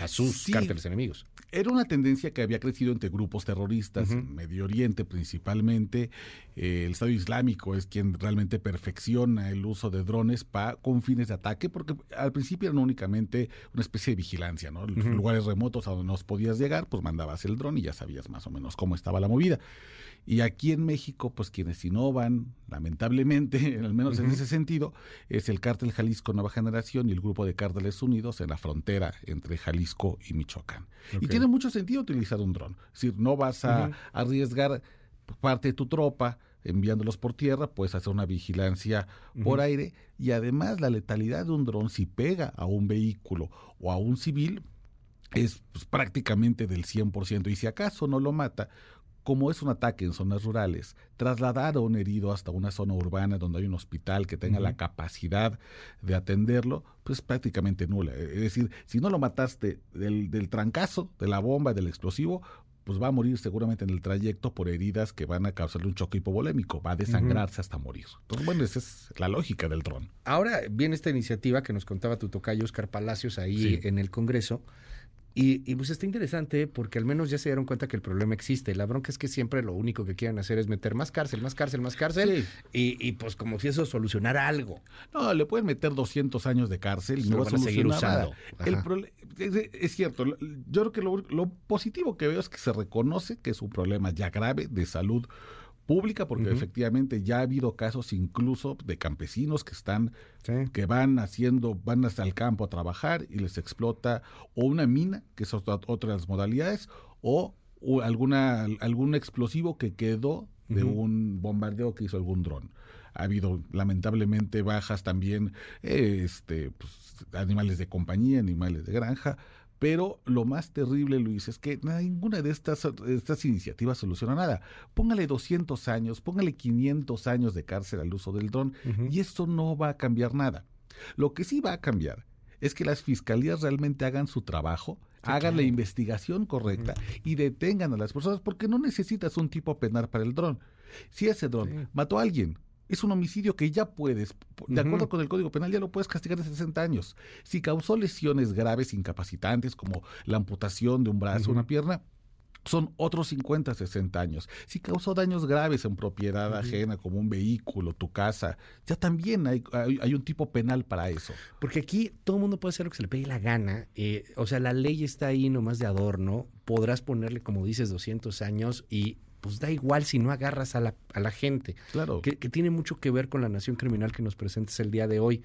a sus cárteles enemigos. Era una tendencia que había crecido entre grupos terroristas, en Medio Oriente principalmente. Eh, el Estado Islámico es quien realmente perfecciona el uso de drones para con fines de ataque, porque al principio eran únicamente una especie de vigilancia, ¿no? Lugares remotos a donde no podías llegar, pues mandabas el dron y ya sabías más o menos cómo estaba la movida. Y aquí en México, pues quienes innovan, lamentablemente, <laughs> al menos en ese sentido, es el cártel Jalisco Nueva Generación y el grupo de cárteles unidos en la frontera entre Jalisco y Michoacán. Y tiene mucho sentido utilizar un dron. Es decir, no vas a arriesgar parte de tu tropa enviándolos por tierra, puedes hacer una vigilancia por aire y además la letalidad de un dron si pega a un vehículo o a un civil es pues, prácticamente del 100% y si acaso no lo mata, como es un ataque en zonas rurales, trasladar a un herido hasta una zona urbana donde hay un hospital que tenga la capacidad de atenderlo, pues prácticamente nula. Es decir, si no lo mataste del, del trancazo, de la bomba, del explosivo, pues va a morir seguramente en el trayecto por heridas que van a causarle un choque hipovolémico, va a desangrarse hasta morir. Entonces, bueno, esa es la lógica del dron. Ahora viene esta iniciativa que nos contaba tu tocayo Oscar Palacios ahí en el Congreso, y, pues está interesante porque al menos ya se dieron cuenta que el problema existe. La bronca es que siempre lo único que quieren hacer es meter más cárcel, más cárcel, más cárcel. Y, pues como si eso solucionara algo. No, le pueden meter 200 años de cárcel y no va a seguir usando. El es, cierto, yo creo que lo positivo que veo es que se reconoce que es un problema ya grave de salud pública, porque efectivamente ya ha habido casos incluso de campesinos que están, que van haciendo, van hasta el campo a trabajar y les explota o una mina, que son otras modalidades, o, alguna, algún explosivo que quedó de un bombardeo que hizo algún dron. Ha habido lamentablemente bajas también, este, pues, animales de compañía, animales de granja, pero lo más terrible, Luis, es que ninguna de estas, estas iniciativas soluciona nada. Póngale 200 años, póngale 500 años de cárcel al uso del dron y esto no va a cambiar nada. Lo que sí va a cambiar es que las fiscalías realmente hagan su trabajo, hagan la investigación correcta y detengan a las personas porque no necesitas un tipo penal para el dron. Si ese dron mató a alguien, es un homicidio que ya puedes, de acuerdo con el Código Penal, ya lo puedes castigar de 60 años. Si causó lesiones graves, incapacitantes, como la amputación de un brazo o una pierna, son otros 50, 60 años. Si causó daños graves en propiedad ajena, como un vehículo, tu casa, ya también hay, hay, un tipo penal para eso. Porque aquí todo el mundo puede hacer lo que se le pegue la gana. Eh, o sea, la ley está ahí nomás de adorno. Podrás ponerle, como dices, 200 años y pues da igual si no agarras a la, a la gente. Claro. Que, que, tiene mucho que ver con la nación criminal que nos presentes el día de hoy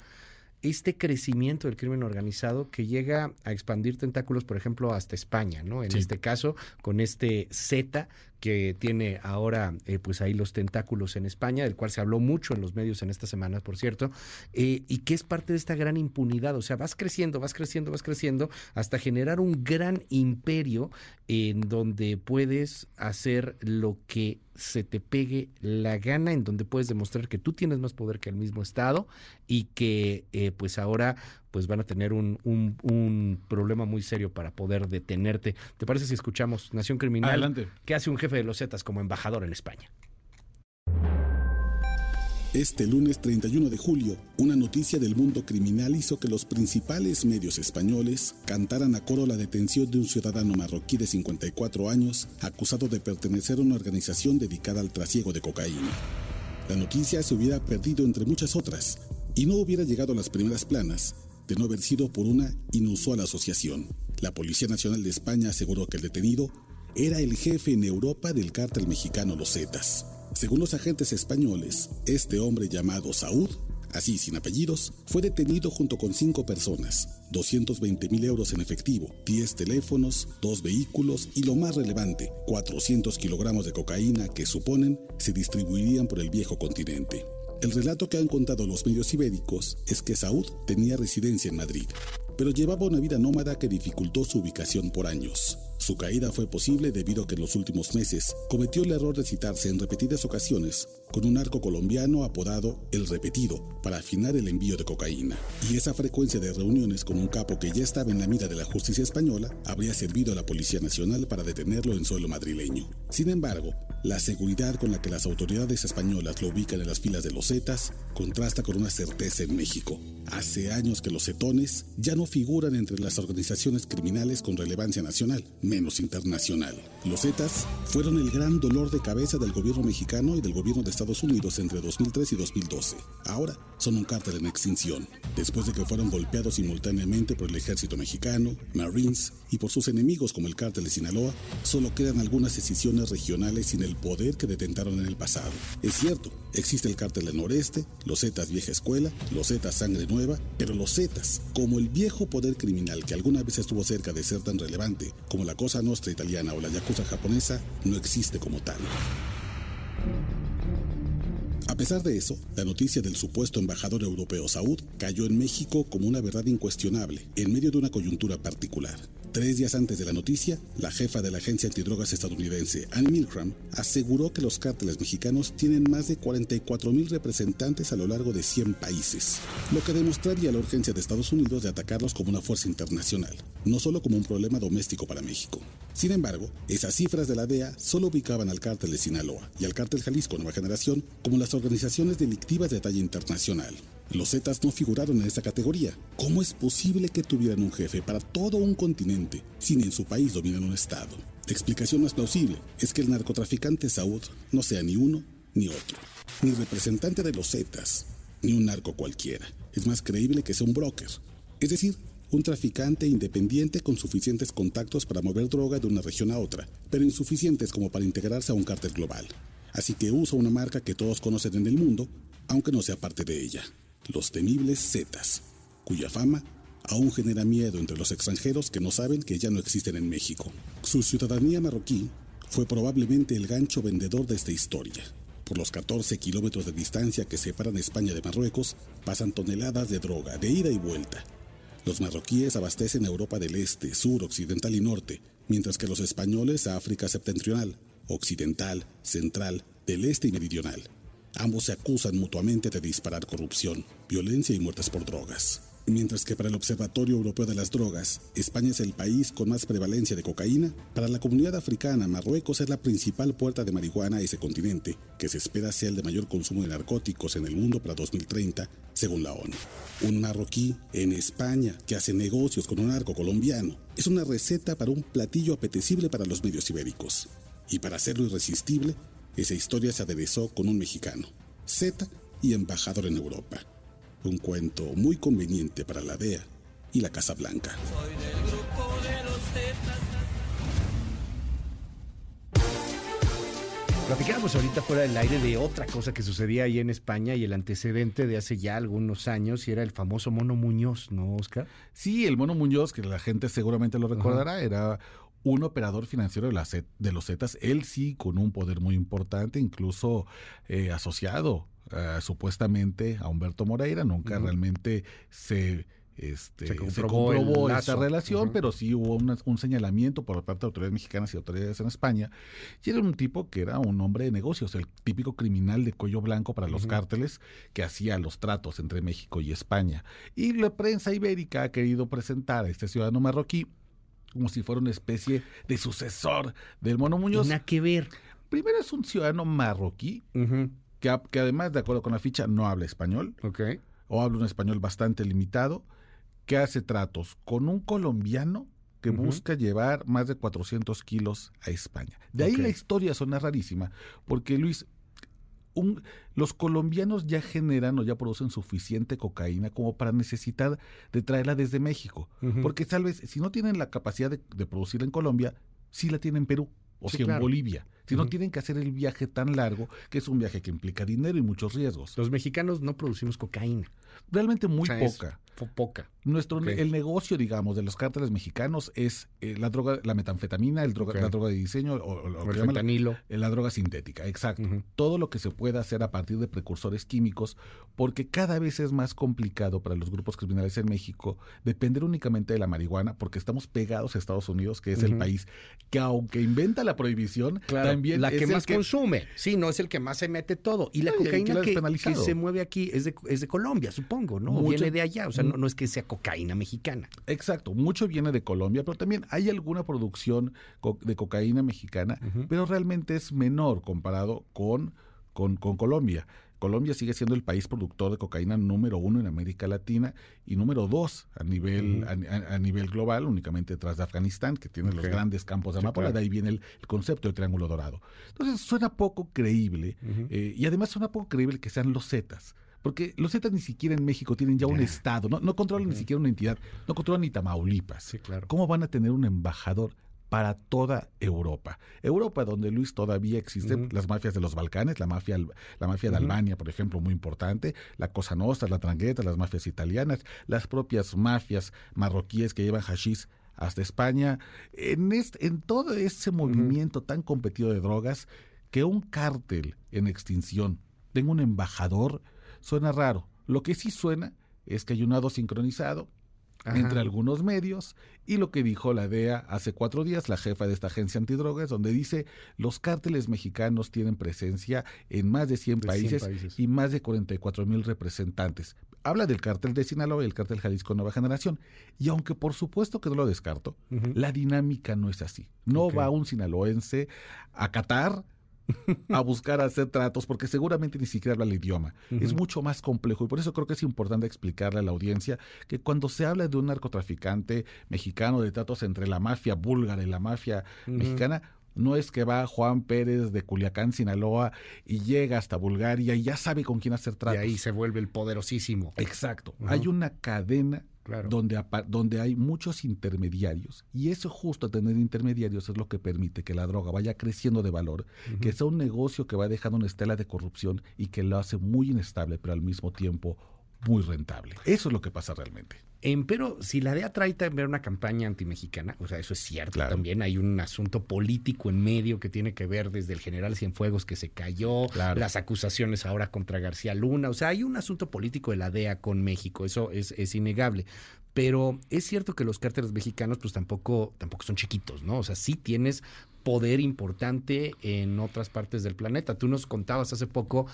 este crecimiento del crimen organizado que llega a expandir tentáculos, por ejemplo, hasta España, ¿no? En este caso, con este Z que tiene ahora eh, pues ahí los tentáculos en España, del cual se habló mucho en los medios en estas semanas, por cierto, eh, y que es parte de esta gran impunidad. O sea, vas creciendo, vas creciendo, vas creciendo, hasta generar un gran imperio en donde puedes hacer lo que se te pegue la gana, en donde puedes demostrar que tú tienes más poder que el mismo Estado y que eh, pues ahora pues van a tener un, un, problema muy serio para poder detenerte. ¿Te parece si escuchamos Nación Criminal? Adelante. ¿Qué hace un jefe de los Zetas como embajador en España? Este lunes 31 de julio, una noticia del mundo criminal hizo que los principales medios españoles cantaran a coro la detención de un ciudadano marroquí de 54 años acusado de pertenecer a una organización dedicada al trasiego de cocaína. La noticia se hubiera perdido entre muchas otras y no hubiera llegado a las primeras planas de no haber sido por una inusual asociación. La Policía Nacional de España aseguró que el detenido era el jefe en Europa del cártel mexicano Los Zetas. Según los agentes españoles, este hombre llamado Saúd, así sin apellidos, fue detenido junto con cinco personas, 220 mil euros en efectivo, 10 teléfonos, dos vehículos y lo más relevante, 400 kilogramos de cocaína que suponen se distribuirían por el viejo continente. El relato que han contado los medios ibéricos es que Saúd tenía residencia en Madrid, pero llevaba una vida nómada que dificultó su ubicación por años. Su caída fue posible debido a que en los últimos meses cometió el error de citarse en repetidas ocasiones con un arco colombiano apodado El Repetido para afinar el envío de cocaína. Y esa frecuencia de reuniones con un capo que ya estaba en la mira de la justicia española habría servido a la Policía Nacional para detenerlo en suelo madrileño. Sin embargo, la seguridad con la que las autoridades españolas lo ubican en las filas de los Zetas contrasta con una certeza en México. Hace años que los Zetones ya no figuran entre las organizaciones criminales con relevancia nacional, menos internacional. Los Zetas fueron el gran dolor de cabeza del gobierno mexicano y del gobierno de Estados Unidos entre 2003 y 2012. Ahora son un cártel en extinción, después de que fueron golpeados simultáneamente por el ejército mexicano, Marines y por sus enemigos como el cártel de Sinaloa, solo quedan algunas decisiones regionales sin el poder que detentaron en el pasado. Es cierto, existe el cártel del noreste, los Zetas vieja escuela, los Zetas sangre nueva, pero los Zetas, como el viejo poder criminal que alguna vez estuvo cerca de ser tan relevante como la Cosa Nostra italiana o la Yakuza japonesa, no existe como tal. A pesar de eso, la noticia del supuesto embajador europeo Saud cayó en México como una verdad incuestionable, en medio de una coyuntura particular. Tres días antes de la noticia, la jefa de la agencia antidrogas estadounidense, Anne Milgram, aseguró que los cárteles mexicanos tienen más de 44 mil representantes a lo largo de 100 países, lo que demostraría la urgencia de Estados Unidos de atacarlos como una fuerza internacional, no solo como un problema doméstico para México. Sin embargo, esas cifras de la DEA solo ubicaban al cártel de Sinaloa y al cártel Jalisco Nueva Generación como las organizaciones delictivas de talla internacional. Los Zetas no figuraron en esa categoría. ¿Cómo es posible que tuvieran un jefe para todo un continente sin en su país dominar un Estado? La explicación más plausible es que el narcotraficante Saud no sea ni uno ni otro, ni representante de los Zetas, ni un narco cualquiera. Es más creíble que sea un broker, es decir, un traficante independiente con suficientes contactos para mover droga de una región a otra, pero insuficientes como para integrarse a un cártel global. Así que usa una marca que todos conocen en el mundo, aunque no sea parte de ella los temibles Zetas, cuya fama aún genera miedo entre los extranjeros que no saben que ya no existen en México. Su ciudadanía marroquí fue probablemente el gancho vendedor de esta historia. Por los 14 kilómetros de distancia que separan España de Marruecos, pasan toneladas de droga de ida y vuelta. Los marroquíes abastecen a Europa del Este, Sur, Occidental y Norte, mientras que los españoles a África Septentrional, Occidental, Central, del Este y Meridional. Ambos se acusan mutuamente de disparar corrupción, violencia y muertes por drogas. Mientras que para el Observatorio Europeo de las Drogas, España es el país con más prevalencia de cocaína, para la comunidad africana, Marruecos es la principal puerta de marihuana a ese continente, que se espera sea el de mayor consumo de narcóticos en el mundo para 2030, según la ONU. Un marroquí en España que hace negocios con un narco colombiano es una receta para un platillo apetecible para los medios ibéricos. Y para hacerlo irresistible, esa historia se aderezó con un mexicano, Z y embajador en Europa un cuento muy conveniente para la DEA y la Casa Blanca. Platicábamos ahorita fuera del aire de otra cosa que sucedía ahí en España y el antecedente de hace ya algunos años y era el famoso Mono Muñoz, ¿no, Oscar? Sí, el Mono Muñoz, que la gente seguramente lo recordará, era un operador financiero de, la de los Zetas, él sí con un poder muy importante, incluso eh, asociado eh, supuestamente a Humberto Moreira, nunca realmente se este, se comprobó, esta relación, pero sí hubo un señalamiento por parte de autoridades mexicanas y autoridades en España. Y era un tipo que era un hombre de negocios, el típico criminal de cuello blanco para los cárteles que hacía los tratos entre México y España. Y la prensa ibérica ha querido presentar a este ciudadano marroquí como si fuera una especie de sucesor del Mono Muñoz. Nada que ver. Primero es un ciudadano marroquí que, además, de acuerdo con la ficha, no habla español. O habla un español bastante limitado, que hace tratos con un colombiano que busca llevar más de 400 kilos a España. De ahí la historia suena rarísima, porque Luis, un, los colombianos ya generan o ya producen suficiente cocaína como para necesitar de traerla desde México. Porque tal vez, si no tienen la capacidad de, de producirla en Colombia, sí la tienen en Perú o si en Bolivia. Si no tienen que hacer el viaje tan largo, que es un viaje que implica dinero y muchos riesgos. Los mexicanos no producimos cocaína. Realmente muy poca. poca. Nuestro el negocio, digamos, de los cárteles mexicanos es eh, la droga, la metanfetamina, el droga, la droga de diseño, o, el fentanilo. La, la, droga sintética, exacto. Todo lo que se pueda hacer a partir de precursores químicos, porque cada vez es más complicado para los grupos criminales en México depender únicamente de la marihuana, porque estamos pegados a Estados Unidos, que es el país que aunque inventa la prohibición, también la que más consume. Sí, no es el que más se mete todo. Y la cocaína que, se mueve aquí es de, es de Colombia, supongo, ¿no? viene de allá, o sea, no, no es que sea cocaína mexicana. Exacto, mucho viene de Colombia, pero también hay alguna producción de cocaína mexicana, pero realmente es menor comparado con, con, con Colombia. Colombia sigue siendo el país productor de cocaína número uno en América Latina y número dos a nivel, a, nivel global, únicamente tras de Afganistán, que tiene los grandes campos de amapola. De ahí viene el, concepto del triángulo dorado. Entonces suena poco creíble eh, y además suena poco creíble que sean los Zetas. Porque los Zetas ni siquiera en México tienen ya un Estado, no, no controlan ni siquiera una entidad, no controlan ni Tamaulipas. Sí, claro. ¿Cómo van a tener un embajador para toda Europa. Europa, donde Luis todavía existen las mafias de los Balcanes, la mafia, la mafia de Albania, por ejemplo, muy importante, la Cosa Nostra, la Trangueta, las mafias italianas, las propias mafias marroquíes que llevan hashish hasta España. En, este, en todo ese movimiento tan competido de drogas, que un cártel en extinción tenga un embajador Suena raro. Lo que sí suena es que hay un sincronizado entre algunos medios y lo que dijo la DEA hace cuatro días, la jefa de esta agencia antidrogas, donde dice los cárteles mexicanos tienen presencia en más de 100, países, y más de 44 mil representantes. Habla del cártel de Sinaloa y el cártel Jalisco Nueva Generación. Y aunque por supuesto que no lo descarto, la dinámica no es así. No va un sinaloense a Qatar a buscar hacer tratos porque seguramente ni siquiera habla el idioma. Es mucho más complejo y por eso creo que es importante explicarle a la audiencia que cuando se habla de un narcotraficante mexicano, de tratos entre la mafia búlgara y la mafia mexicana, no es que va Juan Pérez de Culiacán, Sinaloa, y llega hasta Bulgaria y ya sabe con quién hacer tratos. Y ahí se vuelve el poderosísimo. Exacto. Hay una cadena donde, donde hay muchos intermediarios y eso justo tener intermediarios es lo que permite que la droga vaya creciendo de valor, que sea un negocio que va dejando una estela de corrupción y que lo hace muy inestable, pero al mismo tiempo muy rentable. Eso es lo que pasa realmente. Pero si la DEA trae también una campaña antimexicana, o sea, eso es cierto, también hay un asunto político en medio que tiene que ver desde el general Cienfuegos que se cayó, las acusaciones ahora contra García Luna, o sea, hay un asunto político de la DEA con México, eso es, es innegable. Pero es cierto que los cárteles mexicanos pues tampoco, tampoco son chiquitos, ¿no? O sea, sí tienes poder importante en otras partes del planeta. Tú nos contabas hace poco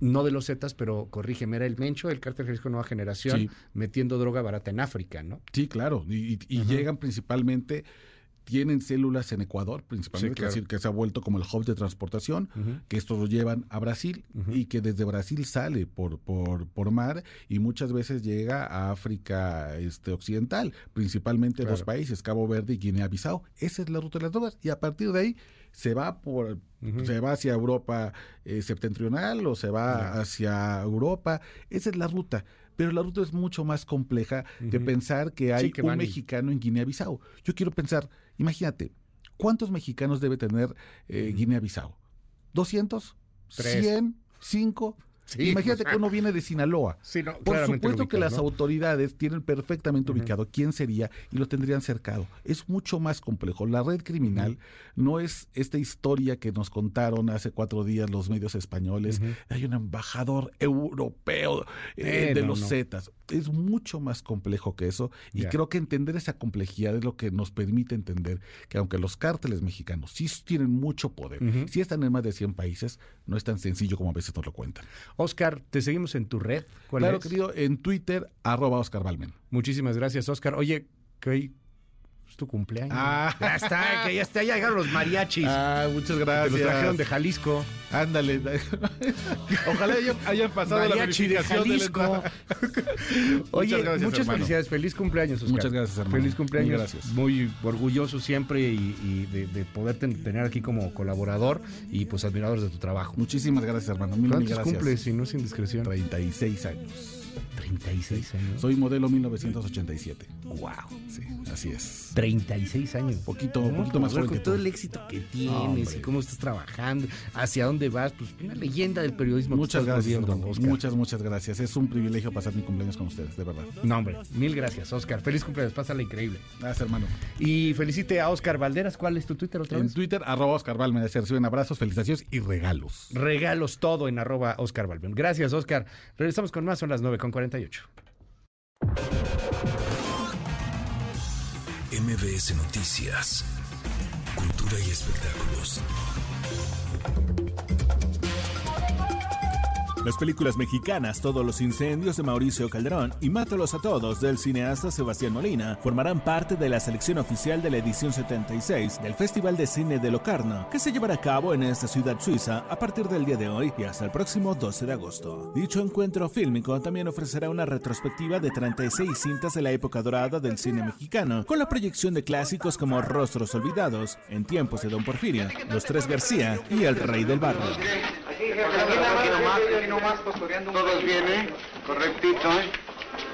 no de los Zetas, pero corrígeme, era el Mencho, el cártel Jalisco Nueva Generación, metiendo droga barata en África, ¿no? Sí, claro, y, llegan principalmente tienen células en Ecuador, principalmente, es decir, que se ha vuelto como el hub de transportación, que estos lo llevan a Brasil y que desde Brasil sale por, por, por mar y muchas veces llega a África este, Occidental, principalmente dos países, Cabo Verde y Guinea-Bissau. Esa es la ruta de las drogas y a partir de ahí se va por se va hacia Europa eh, septentrional o se va hacia Europa. Esa es la ruta pero la ruta es mucho más compleja que pensar que hay un mexicano en Guinea-Bissau. Yo quiero pensar, imagínate, ¿cuántos mexicanos debe tener eh, Guinea-Bissau? ¿200? ¿100? ¿5? Imagínate que uno viene de Sinaloa. Por supuesto que las autoridades tienen perfectamente ubicado quién sería y lo tendrían cercado. Es mucho más complejo. La red criminal no es esta historia que nos contaron hace cuatro días los medios españoles. Hay un embajador europeo eh, eh, de los Zetas. Es mucho más complejo que eso y creo que entender esa complejidad es lo que nos permite entender que aunque los cárteles mexicanos sí tienen mucho poder, sí están en más de 100 países, no es tan sencillo como a veces nos lo cuentan. Oscar, te seguimos en tu red. claro, querido, en Twitter, arroba Oscar Balmen. Muchísimas gracias, Oscar. Oye, ¿qué, es tu cumpleaños. Ah, ya está, que ya está, ya llegaron los mariachis. Ah, muchas gracias. Te los trajeron de Jalisco. Ándale. <laughs> Ojalá hayan, pasado la verificación de Jalisco. <laughs> Oye, muchas, muchas felicidades. Feliz cumpleaños, Oscar. Muchas gracias, hermano. Feliz cumpleaños. Muy gracias. Muy orgulloso siempre y, de, de, poderte tener aquí como colaborador y pues admiradores de tu trabajo. Muchísimas gracias, hermano. Mil, ¿Cuántos mil gracias. cumples si no es indiscreción? 36 años. 36 años. Soy modelo 1987. Wow. Sí, así es. 36 años. Poquito, poquito más Con todo el éxito que tienes y cómo estás trabajando, hacia dónde vas, pues una leyenda del periodismo. Muchas gracias, Muchas, muchas gracias. Es un privilegio pasar mi cumpleaños con ustedes, de verdad. No, hombre, mil gracias, Oscar. Feliz cumpleaños, pásala increíble. Gracias, hermano. Y felicite a Oscar Valderas. ¿Cuál es tu Twitter otra vez? En Twitter, arroba Oscar Valmen. Se reciben abrazos, felicitaciones y regalos. Regalos todo en arroba Oscar Valmen. Gracias, Oscar. Regresamos con más, son las 9 con 48. MBS Noticias, Cultura y Espectáculos. Las películas mexicanas Todos los incendios de Mauricio Calderón y Mátalos a todos del cineasta Sebastián Molina formarán parte de la selección oficial de la edición 76 del Festival de Cine de Locarno, que se llevará a cabo en esta ciudad suiza a partir del día de hoy y hasta el próximo 12 de agosto. Dicho encuentro fílmico también ofrecerá una retrospectiva de 36 cintas de la época dorada del cine mexicano, con la proyección de clásicos como Rostros Olvidados, En tiempos de Don Porfirio, Los Tres García y El Rey del Barrio. Todos bien, ¿eh? Correctito, ¿eh?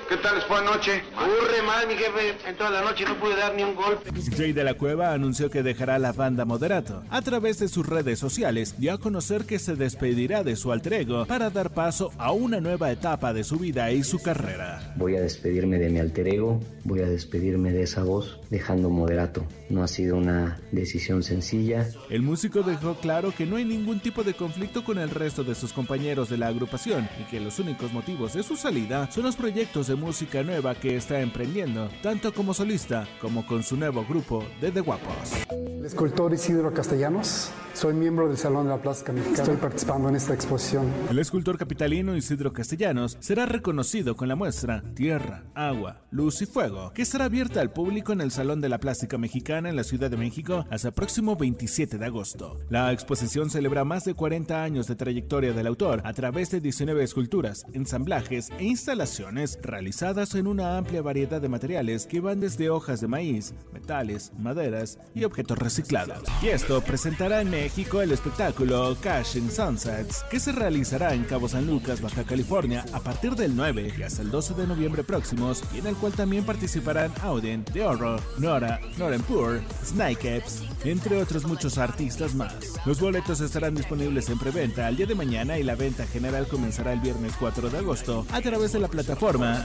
¿Qué tal les fue anoche? Aburre mal, mi jefe. En toda la noche no pude dar ni un golpe. Jay de la Cueva anunció que dejará la banda Moderato. A través de sus redes sociales dio a conocer que se despedirá de su alter ego para dar paso a una nueva etapa de su vida y su carrera. Voy a despedirme de mi alter ego, voy a despedirme de esa voz, dejando Moderato. No ha sido una decisión sencilla. El músico dejó claro que no hay ningún tipo de conflicto con el resto de sus compañeros de la agrupación y que los únicos motivos de su salida son los proyectos de música nueva que está emprendiendo, tanto como solista como con su nuevo grupo de The Guapos. El escultor Isidro Castellanos, soy miembro del Salón de la Plástica Mexicana. Estoy participando en esta exposición. El escultor capitalino Isidro Castellanos será reconocido con la muestra Tierra, Agua, Luz y Fuego, que estará abierta al público en el Salón de la Plástica Mexicana en la Ciudad de México hasta el próximo 27 de agosto. La exposición celebra más de 40 años de trayectoria del autor a través de 19 esculturas, ensamblajes e instalaciones realizadas en una amplia variedad de materiales que van desde hojas de maíz, metales, maderas y objetos reciclados. Y esto presentará en México el espectáculo Cashing Sunsets, que se realizará en Cabo San Lucas, Baja California, a partir del 9 y hasta el 12 de noviembre próximos, y en el cual también participarán Auden, The Horror, Nora, Norenpur, Snakeeps, entre otros muchos artistas más. Los boletos estarán disponibles en preventa al día de mañana y la venta general comenzará el viernes 4 de agosto a través de la plataforma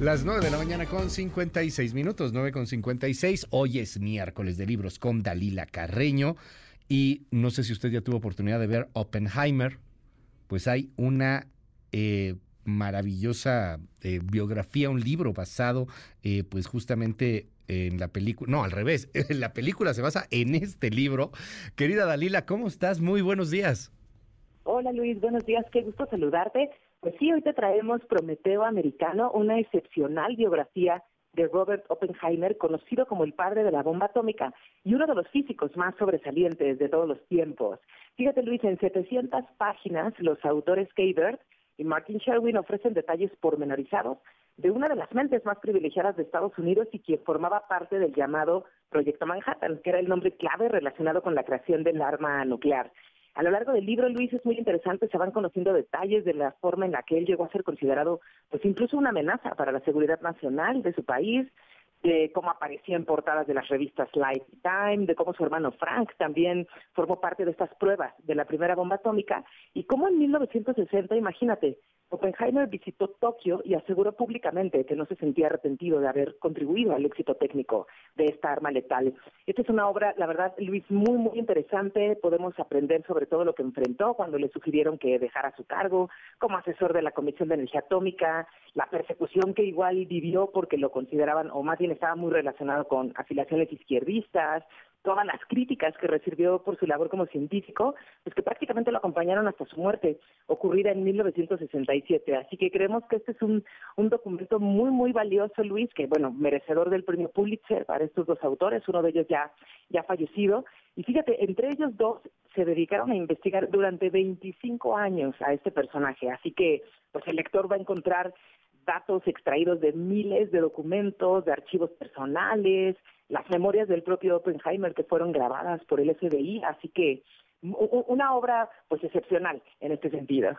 Las 9 de la mañana con 56 minutos, 9 con 56. Hoy es miércoles de libros con Dalila Carreño. Y no sé si usted ya tuvo oportunidad de ver Oppenheimer. Pues hay una eh, maravillosa eh, biografía, un libro basado, eh, pues justamente en la película, no, al revés, <laughs> la película se basa en este libro. Querida Dalila, ¿cómo estás? Muy buenos días. Hola Luis, buenos días, qué gusto saludarte. Pues sí, hoy te traemos Prometeo Americano, una excepcional biografía de Robert Oppenheimer, conocido como el padre de la bomba atómica y uno de los físicos más sobresalientes de todos los tiempos. Fíjate Luis, en 700 páginas los autores Kay Bird y Martin Sherwin ofrecen detalles pormenorizados de una de las mentes más privilegiadas de Estados Unidos y quien formaba parte del llamado Proyecto Manhattan, que era el nombre clave relacionado con la creación del arma nuclear. A lo largo del libro, Luis, es muy interesante, se van conociendo detalles de la forma en la que él llegó a ser considerado, pues incluso una amenaza para la seguridad nacional de su país, de cómo aparecía en portadas de las revistas Life Time, de cómo su hermano Frank también formó parte de estas pruebas de la primera bomba atómica, y cómo en 1960, imagínate, Oppenheimer visitó Tokio y aseguró públicamente que no se sentía arrepentido de haber contribuido al éxito técnico de esta arma letal. Esta es una obra, la verdad, Luis, muy, muy interesante. Podemos aprender sobre todo lo que enfrentó cuando le sugirieron que dejara su cargo como asesor de la Comisión de Energía Atómica, la persecución que igual vivió porque lo consideraban, o más bien estaba muy relacionado con afiliaciones izquierdistas, todas las críticas que recibió por su labor como científico, pues que prácticamente lo acompañaron hasta su muerte, ocurrida en 1967. Así que creemos que este es un, un documento muy, muy valioso, Luis, que, bueno, merecedor del premio Pulitzer para estos dos autores, uno de ellos ya, ya fallecido. Y fíjate, entre ellos dos se dedicaron a investigar durante 25 años a este personaje. Así que, pues el lector va a encontrar datos extraídos de miles de documentos, de archivos personales, las memorias del propio Oppenheimer que fueron grabadas por el FBI, así que una obra pues excepcional en este sentido.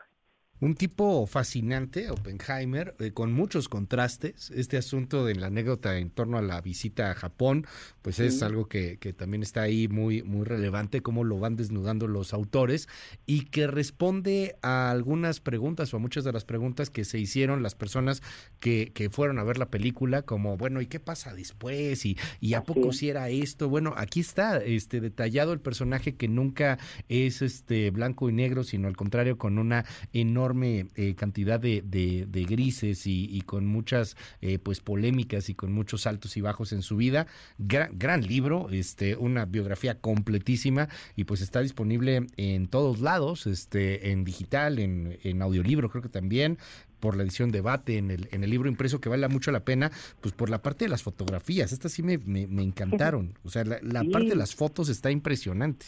Un tipo fascinante, Oppenheimer, eh, con muchos contrastes. Este asunto de la anécdota en torno a la visita a Japón, pues es algo que, que, también está ahí muy, muy relevante, cómo lo van desnudando los autores y que responde a algunas preguntas o a muchas de las preguntas que se hicieron las personas que, que fueron a ver la película, como, bueno, ¿y qué pasa después? ¿Y, y a poco si era esto? Bueno, aquí está este detallado el personaje que nunca es este blanco y negro, sino al contrario, con una enorme enorme eh, cantidad de, de, grises y, con muchas eh, pues polémicas y con muchos altos y bajos en su vida. Gran, gran libro, este, una biografía completísima y pues está disponible en todos lados, este, en digital, en, en audiolibro creo que también por la edición debate en el, en el libro impreso que vale mucho la pena, pues por la parte de las fotografías, estas sí me, me, encantaron, o sea, la, parte de las fotos está impresionante.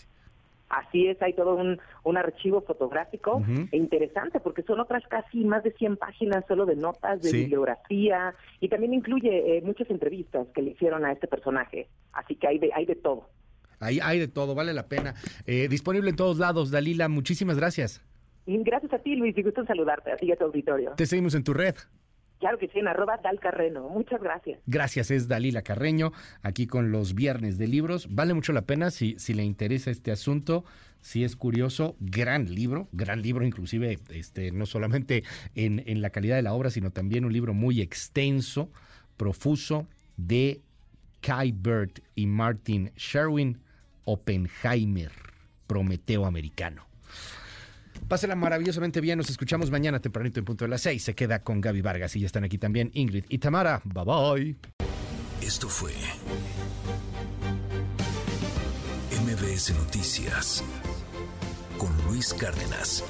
Así es, hay todo un, un archivo fotográfico e interesante porque son otras casi más de 100 páginas solo de notas, de bibliografía y también incluye eh, muchas entrevistas que le hicieron a este personaje. Así que hay de, hay de todo. Ahí hay de todo, vale la pena. Eh, disponible en todos lados, Dalila, muchísimas gracias. gracias a ti, Luis, y gusto en saludarte, así a tu auditorio. Te seguimos en tu red. Claro que sí, en arroba Dalcarreno. Muchas gracias. Gracias, es Dalila Carreño, aquí con los viernes de libros. Vale mucho la pena si, si le interesa este asunto, si es curioso. Gran libro, gran libro, inclusive este, no solamente en, en la calidad de la obra, sino también un libro muy extenso, profuso, de Kai Bird y Martin Sherwin, Oppenheimer, Prometeo Americano. Pásela maravillosamente bien. Nos escuchamos mañana tempranito en punto de las seis. Se queda con Gaby Vargas y ya están aquí también Ingrid y Tamara. Bye bye. Esto fue MBS Noticias con Luis Cárdenas.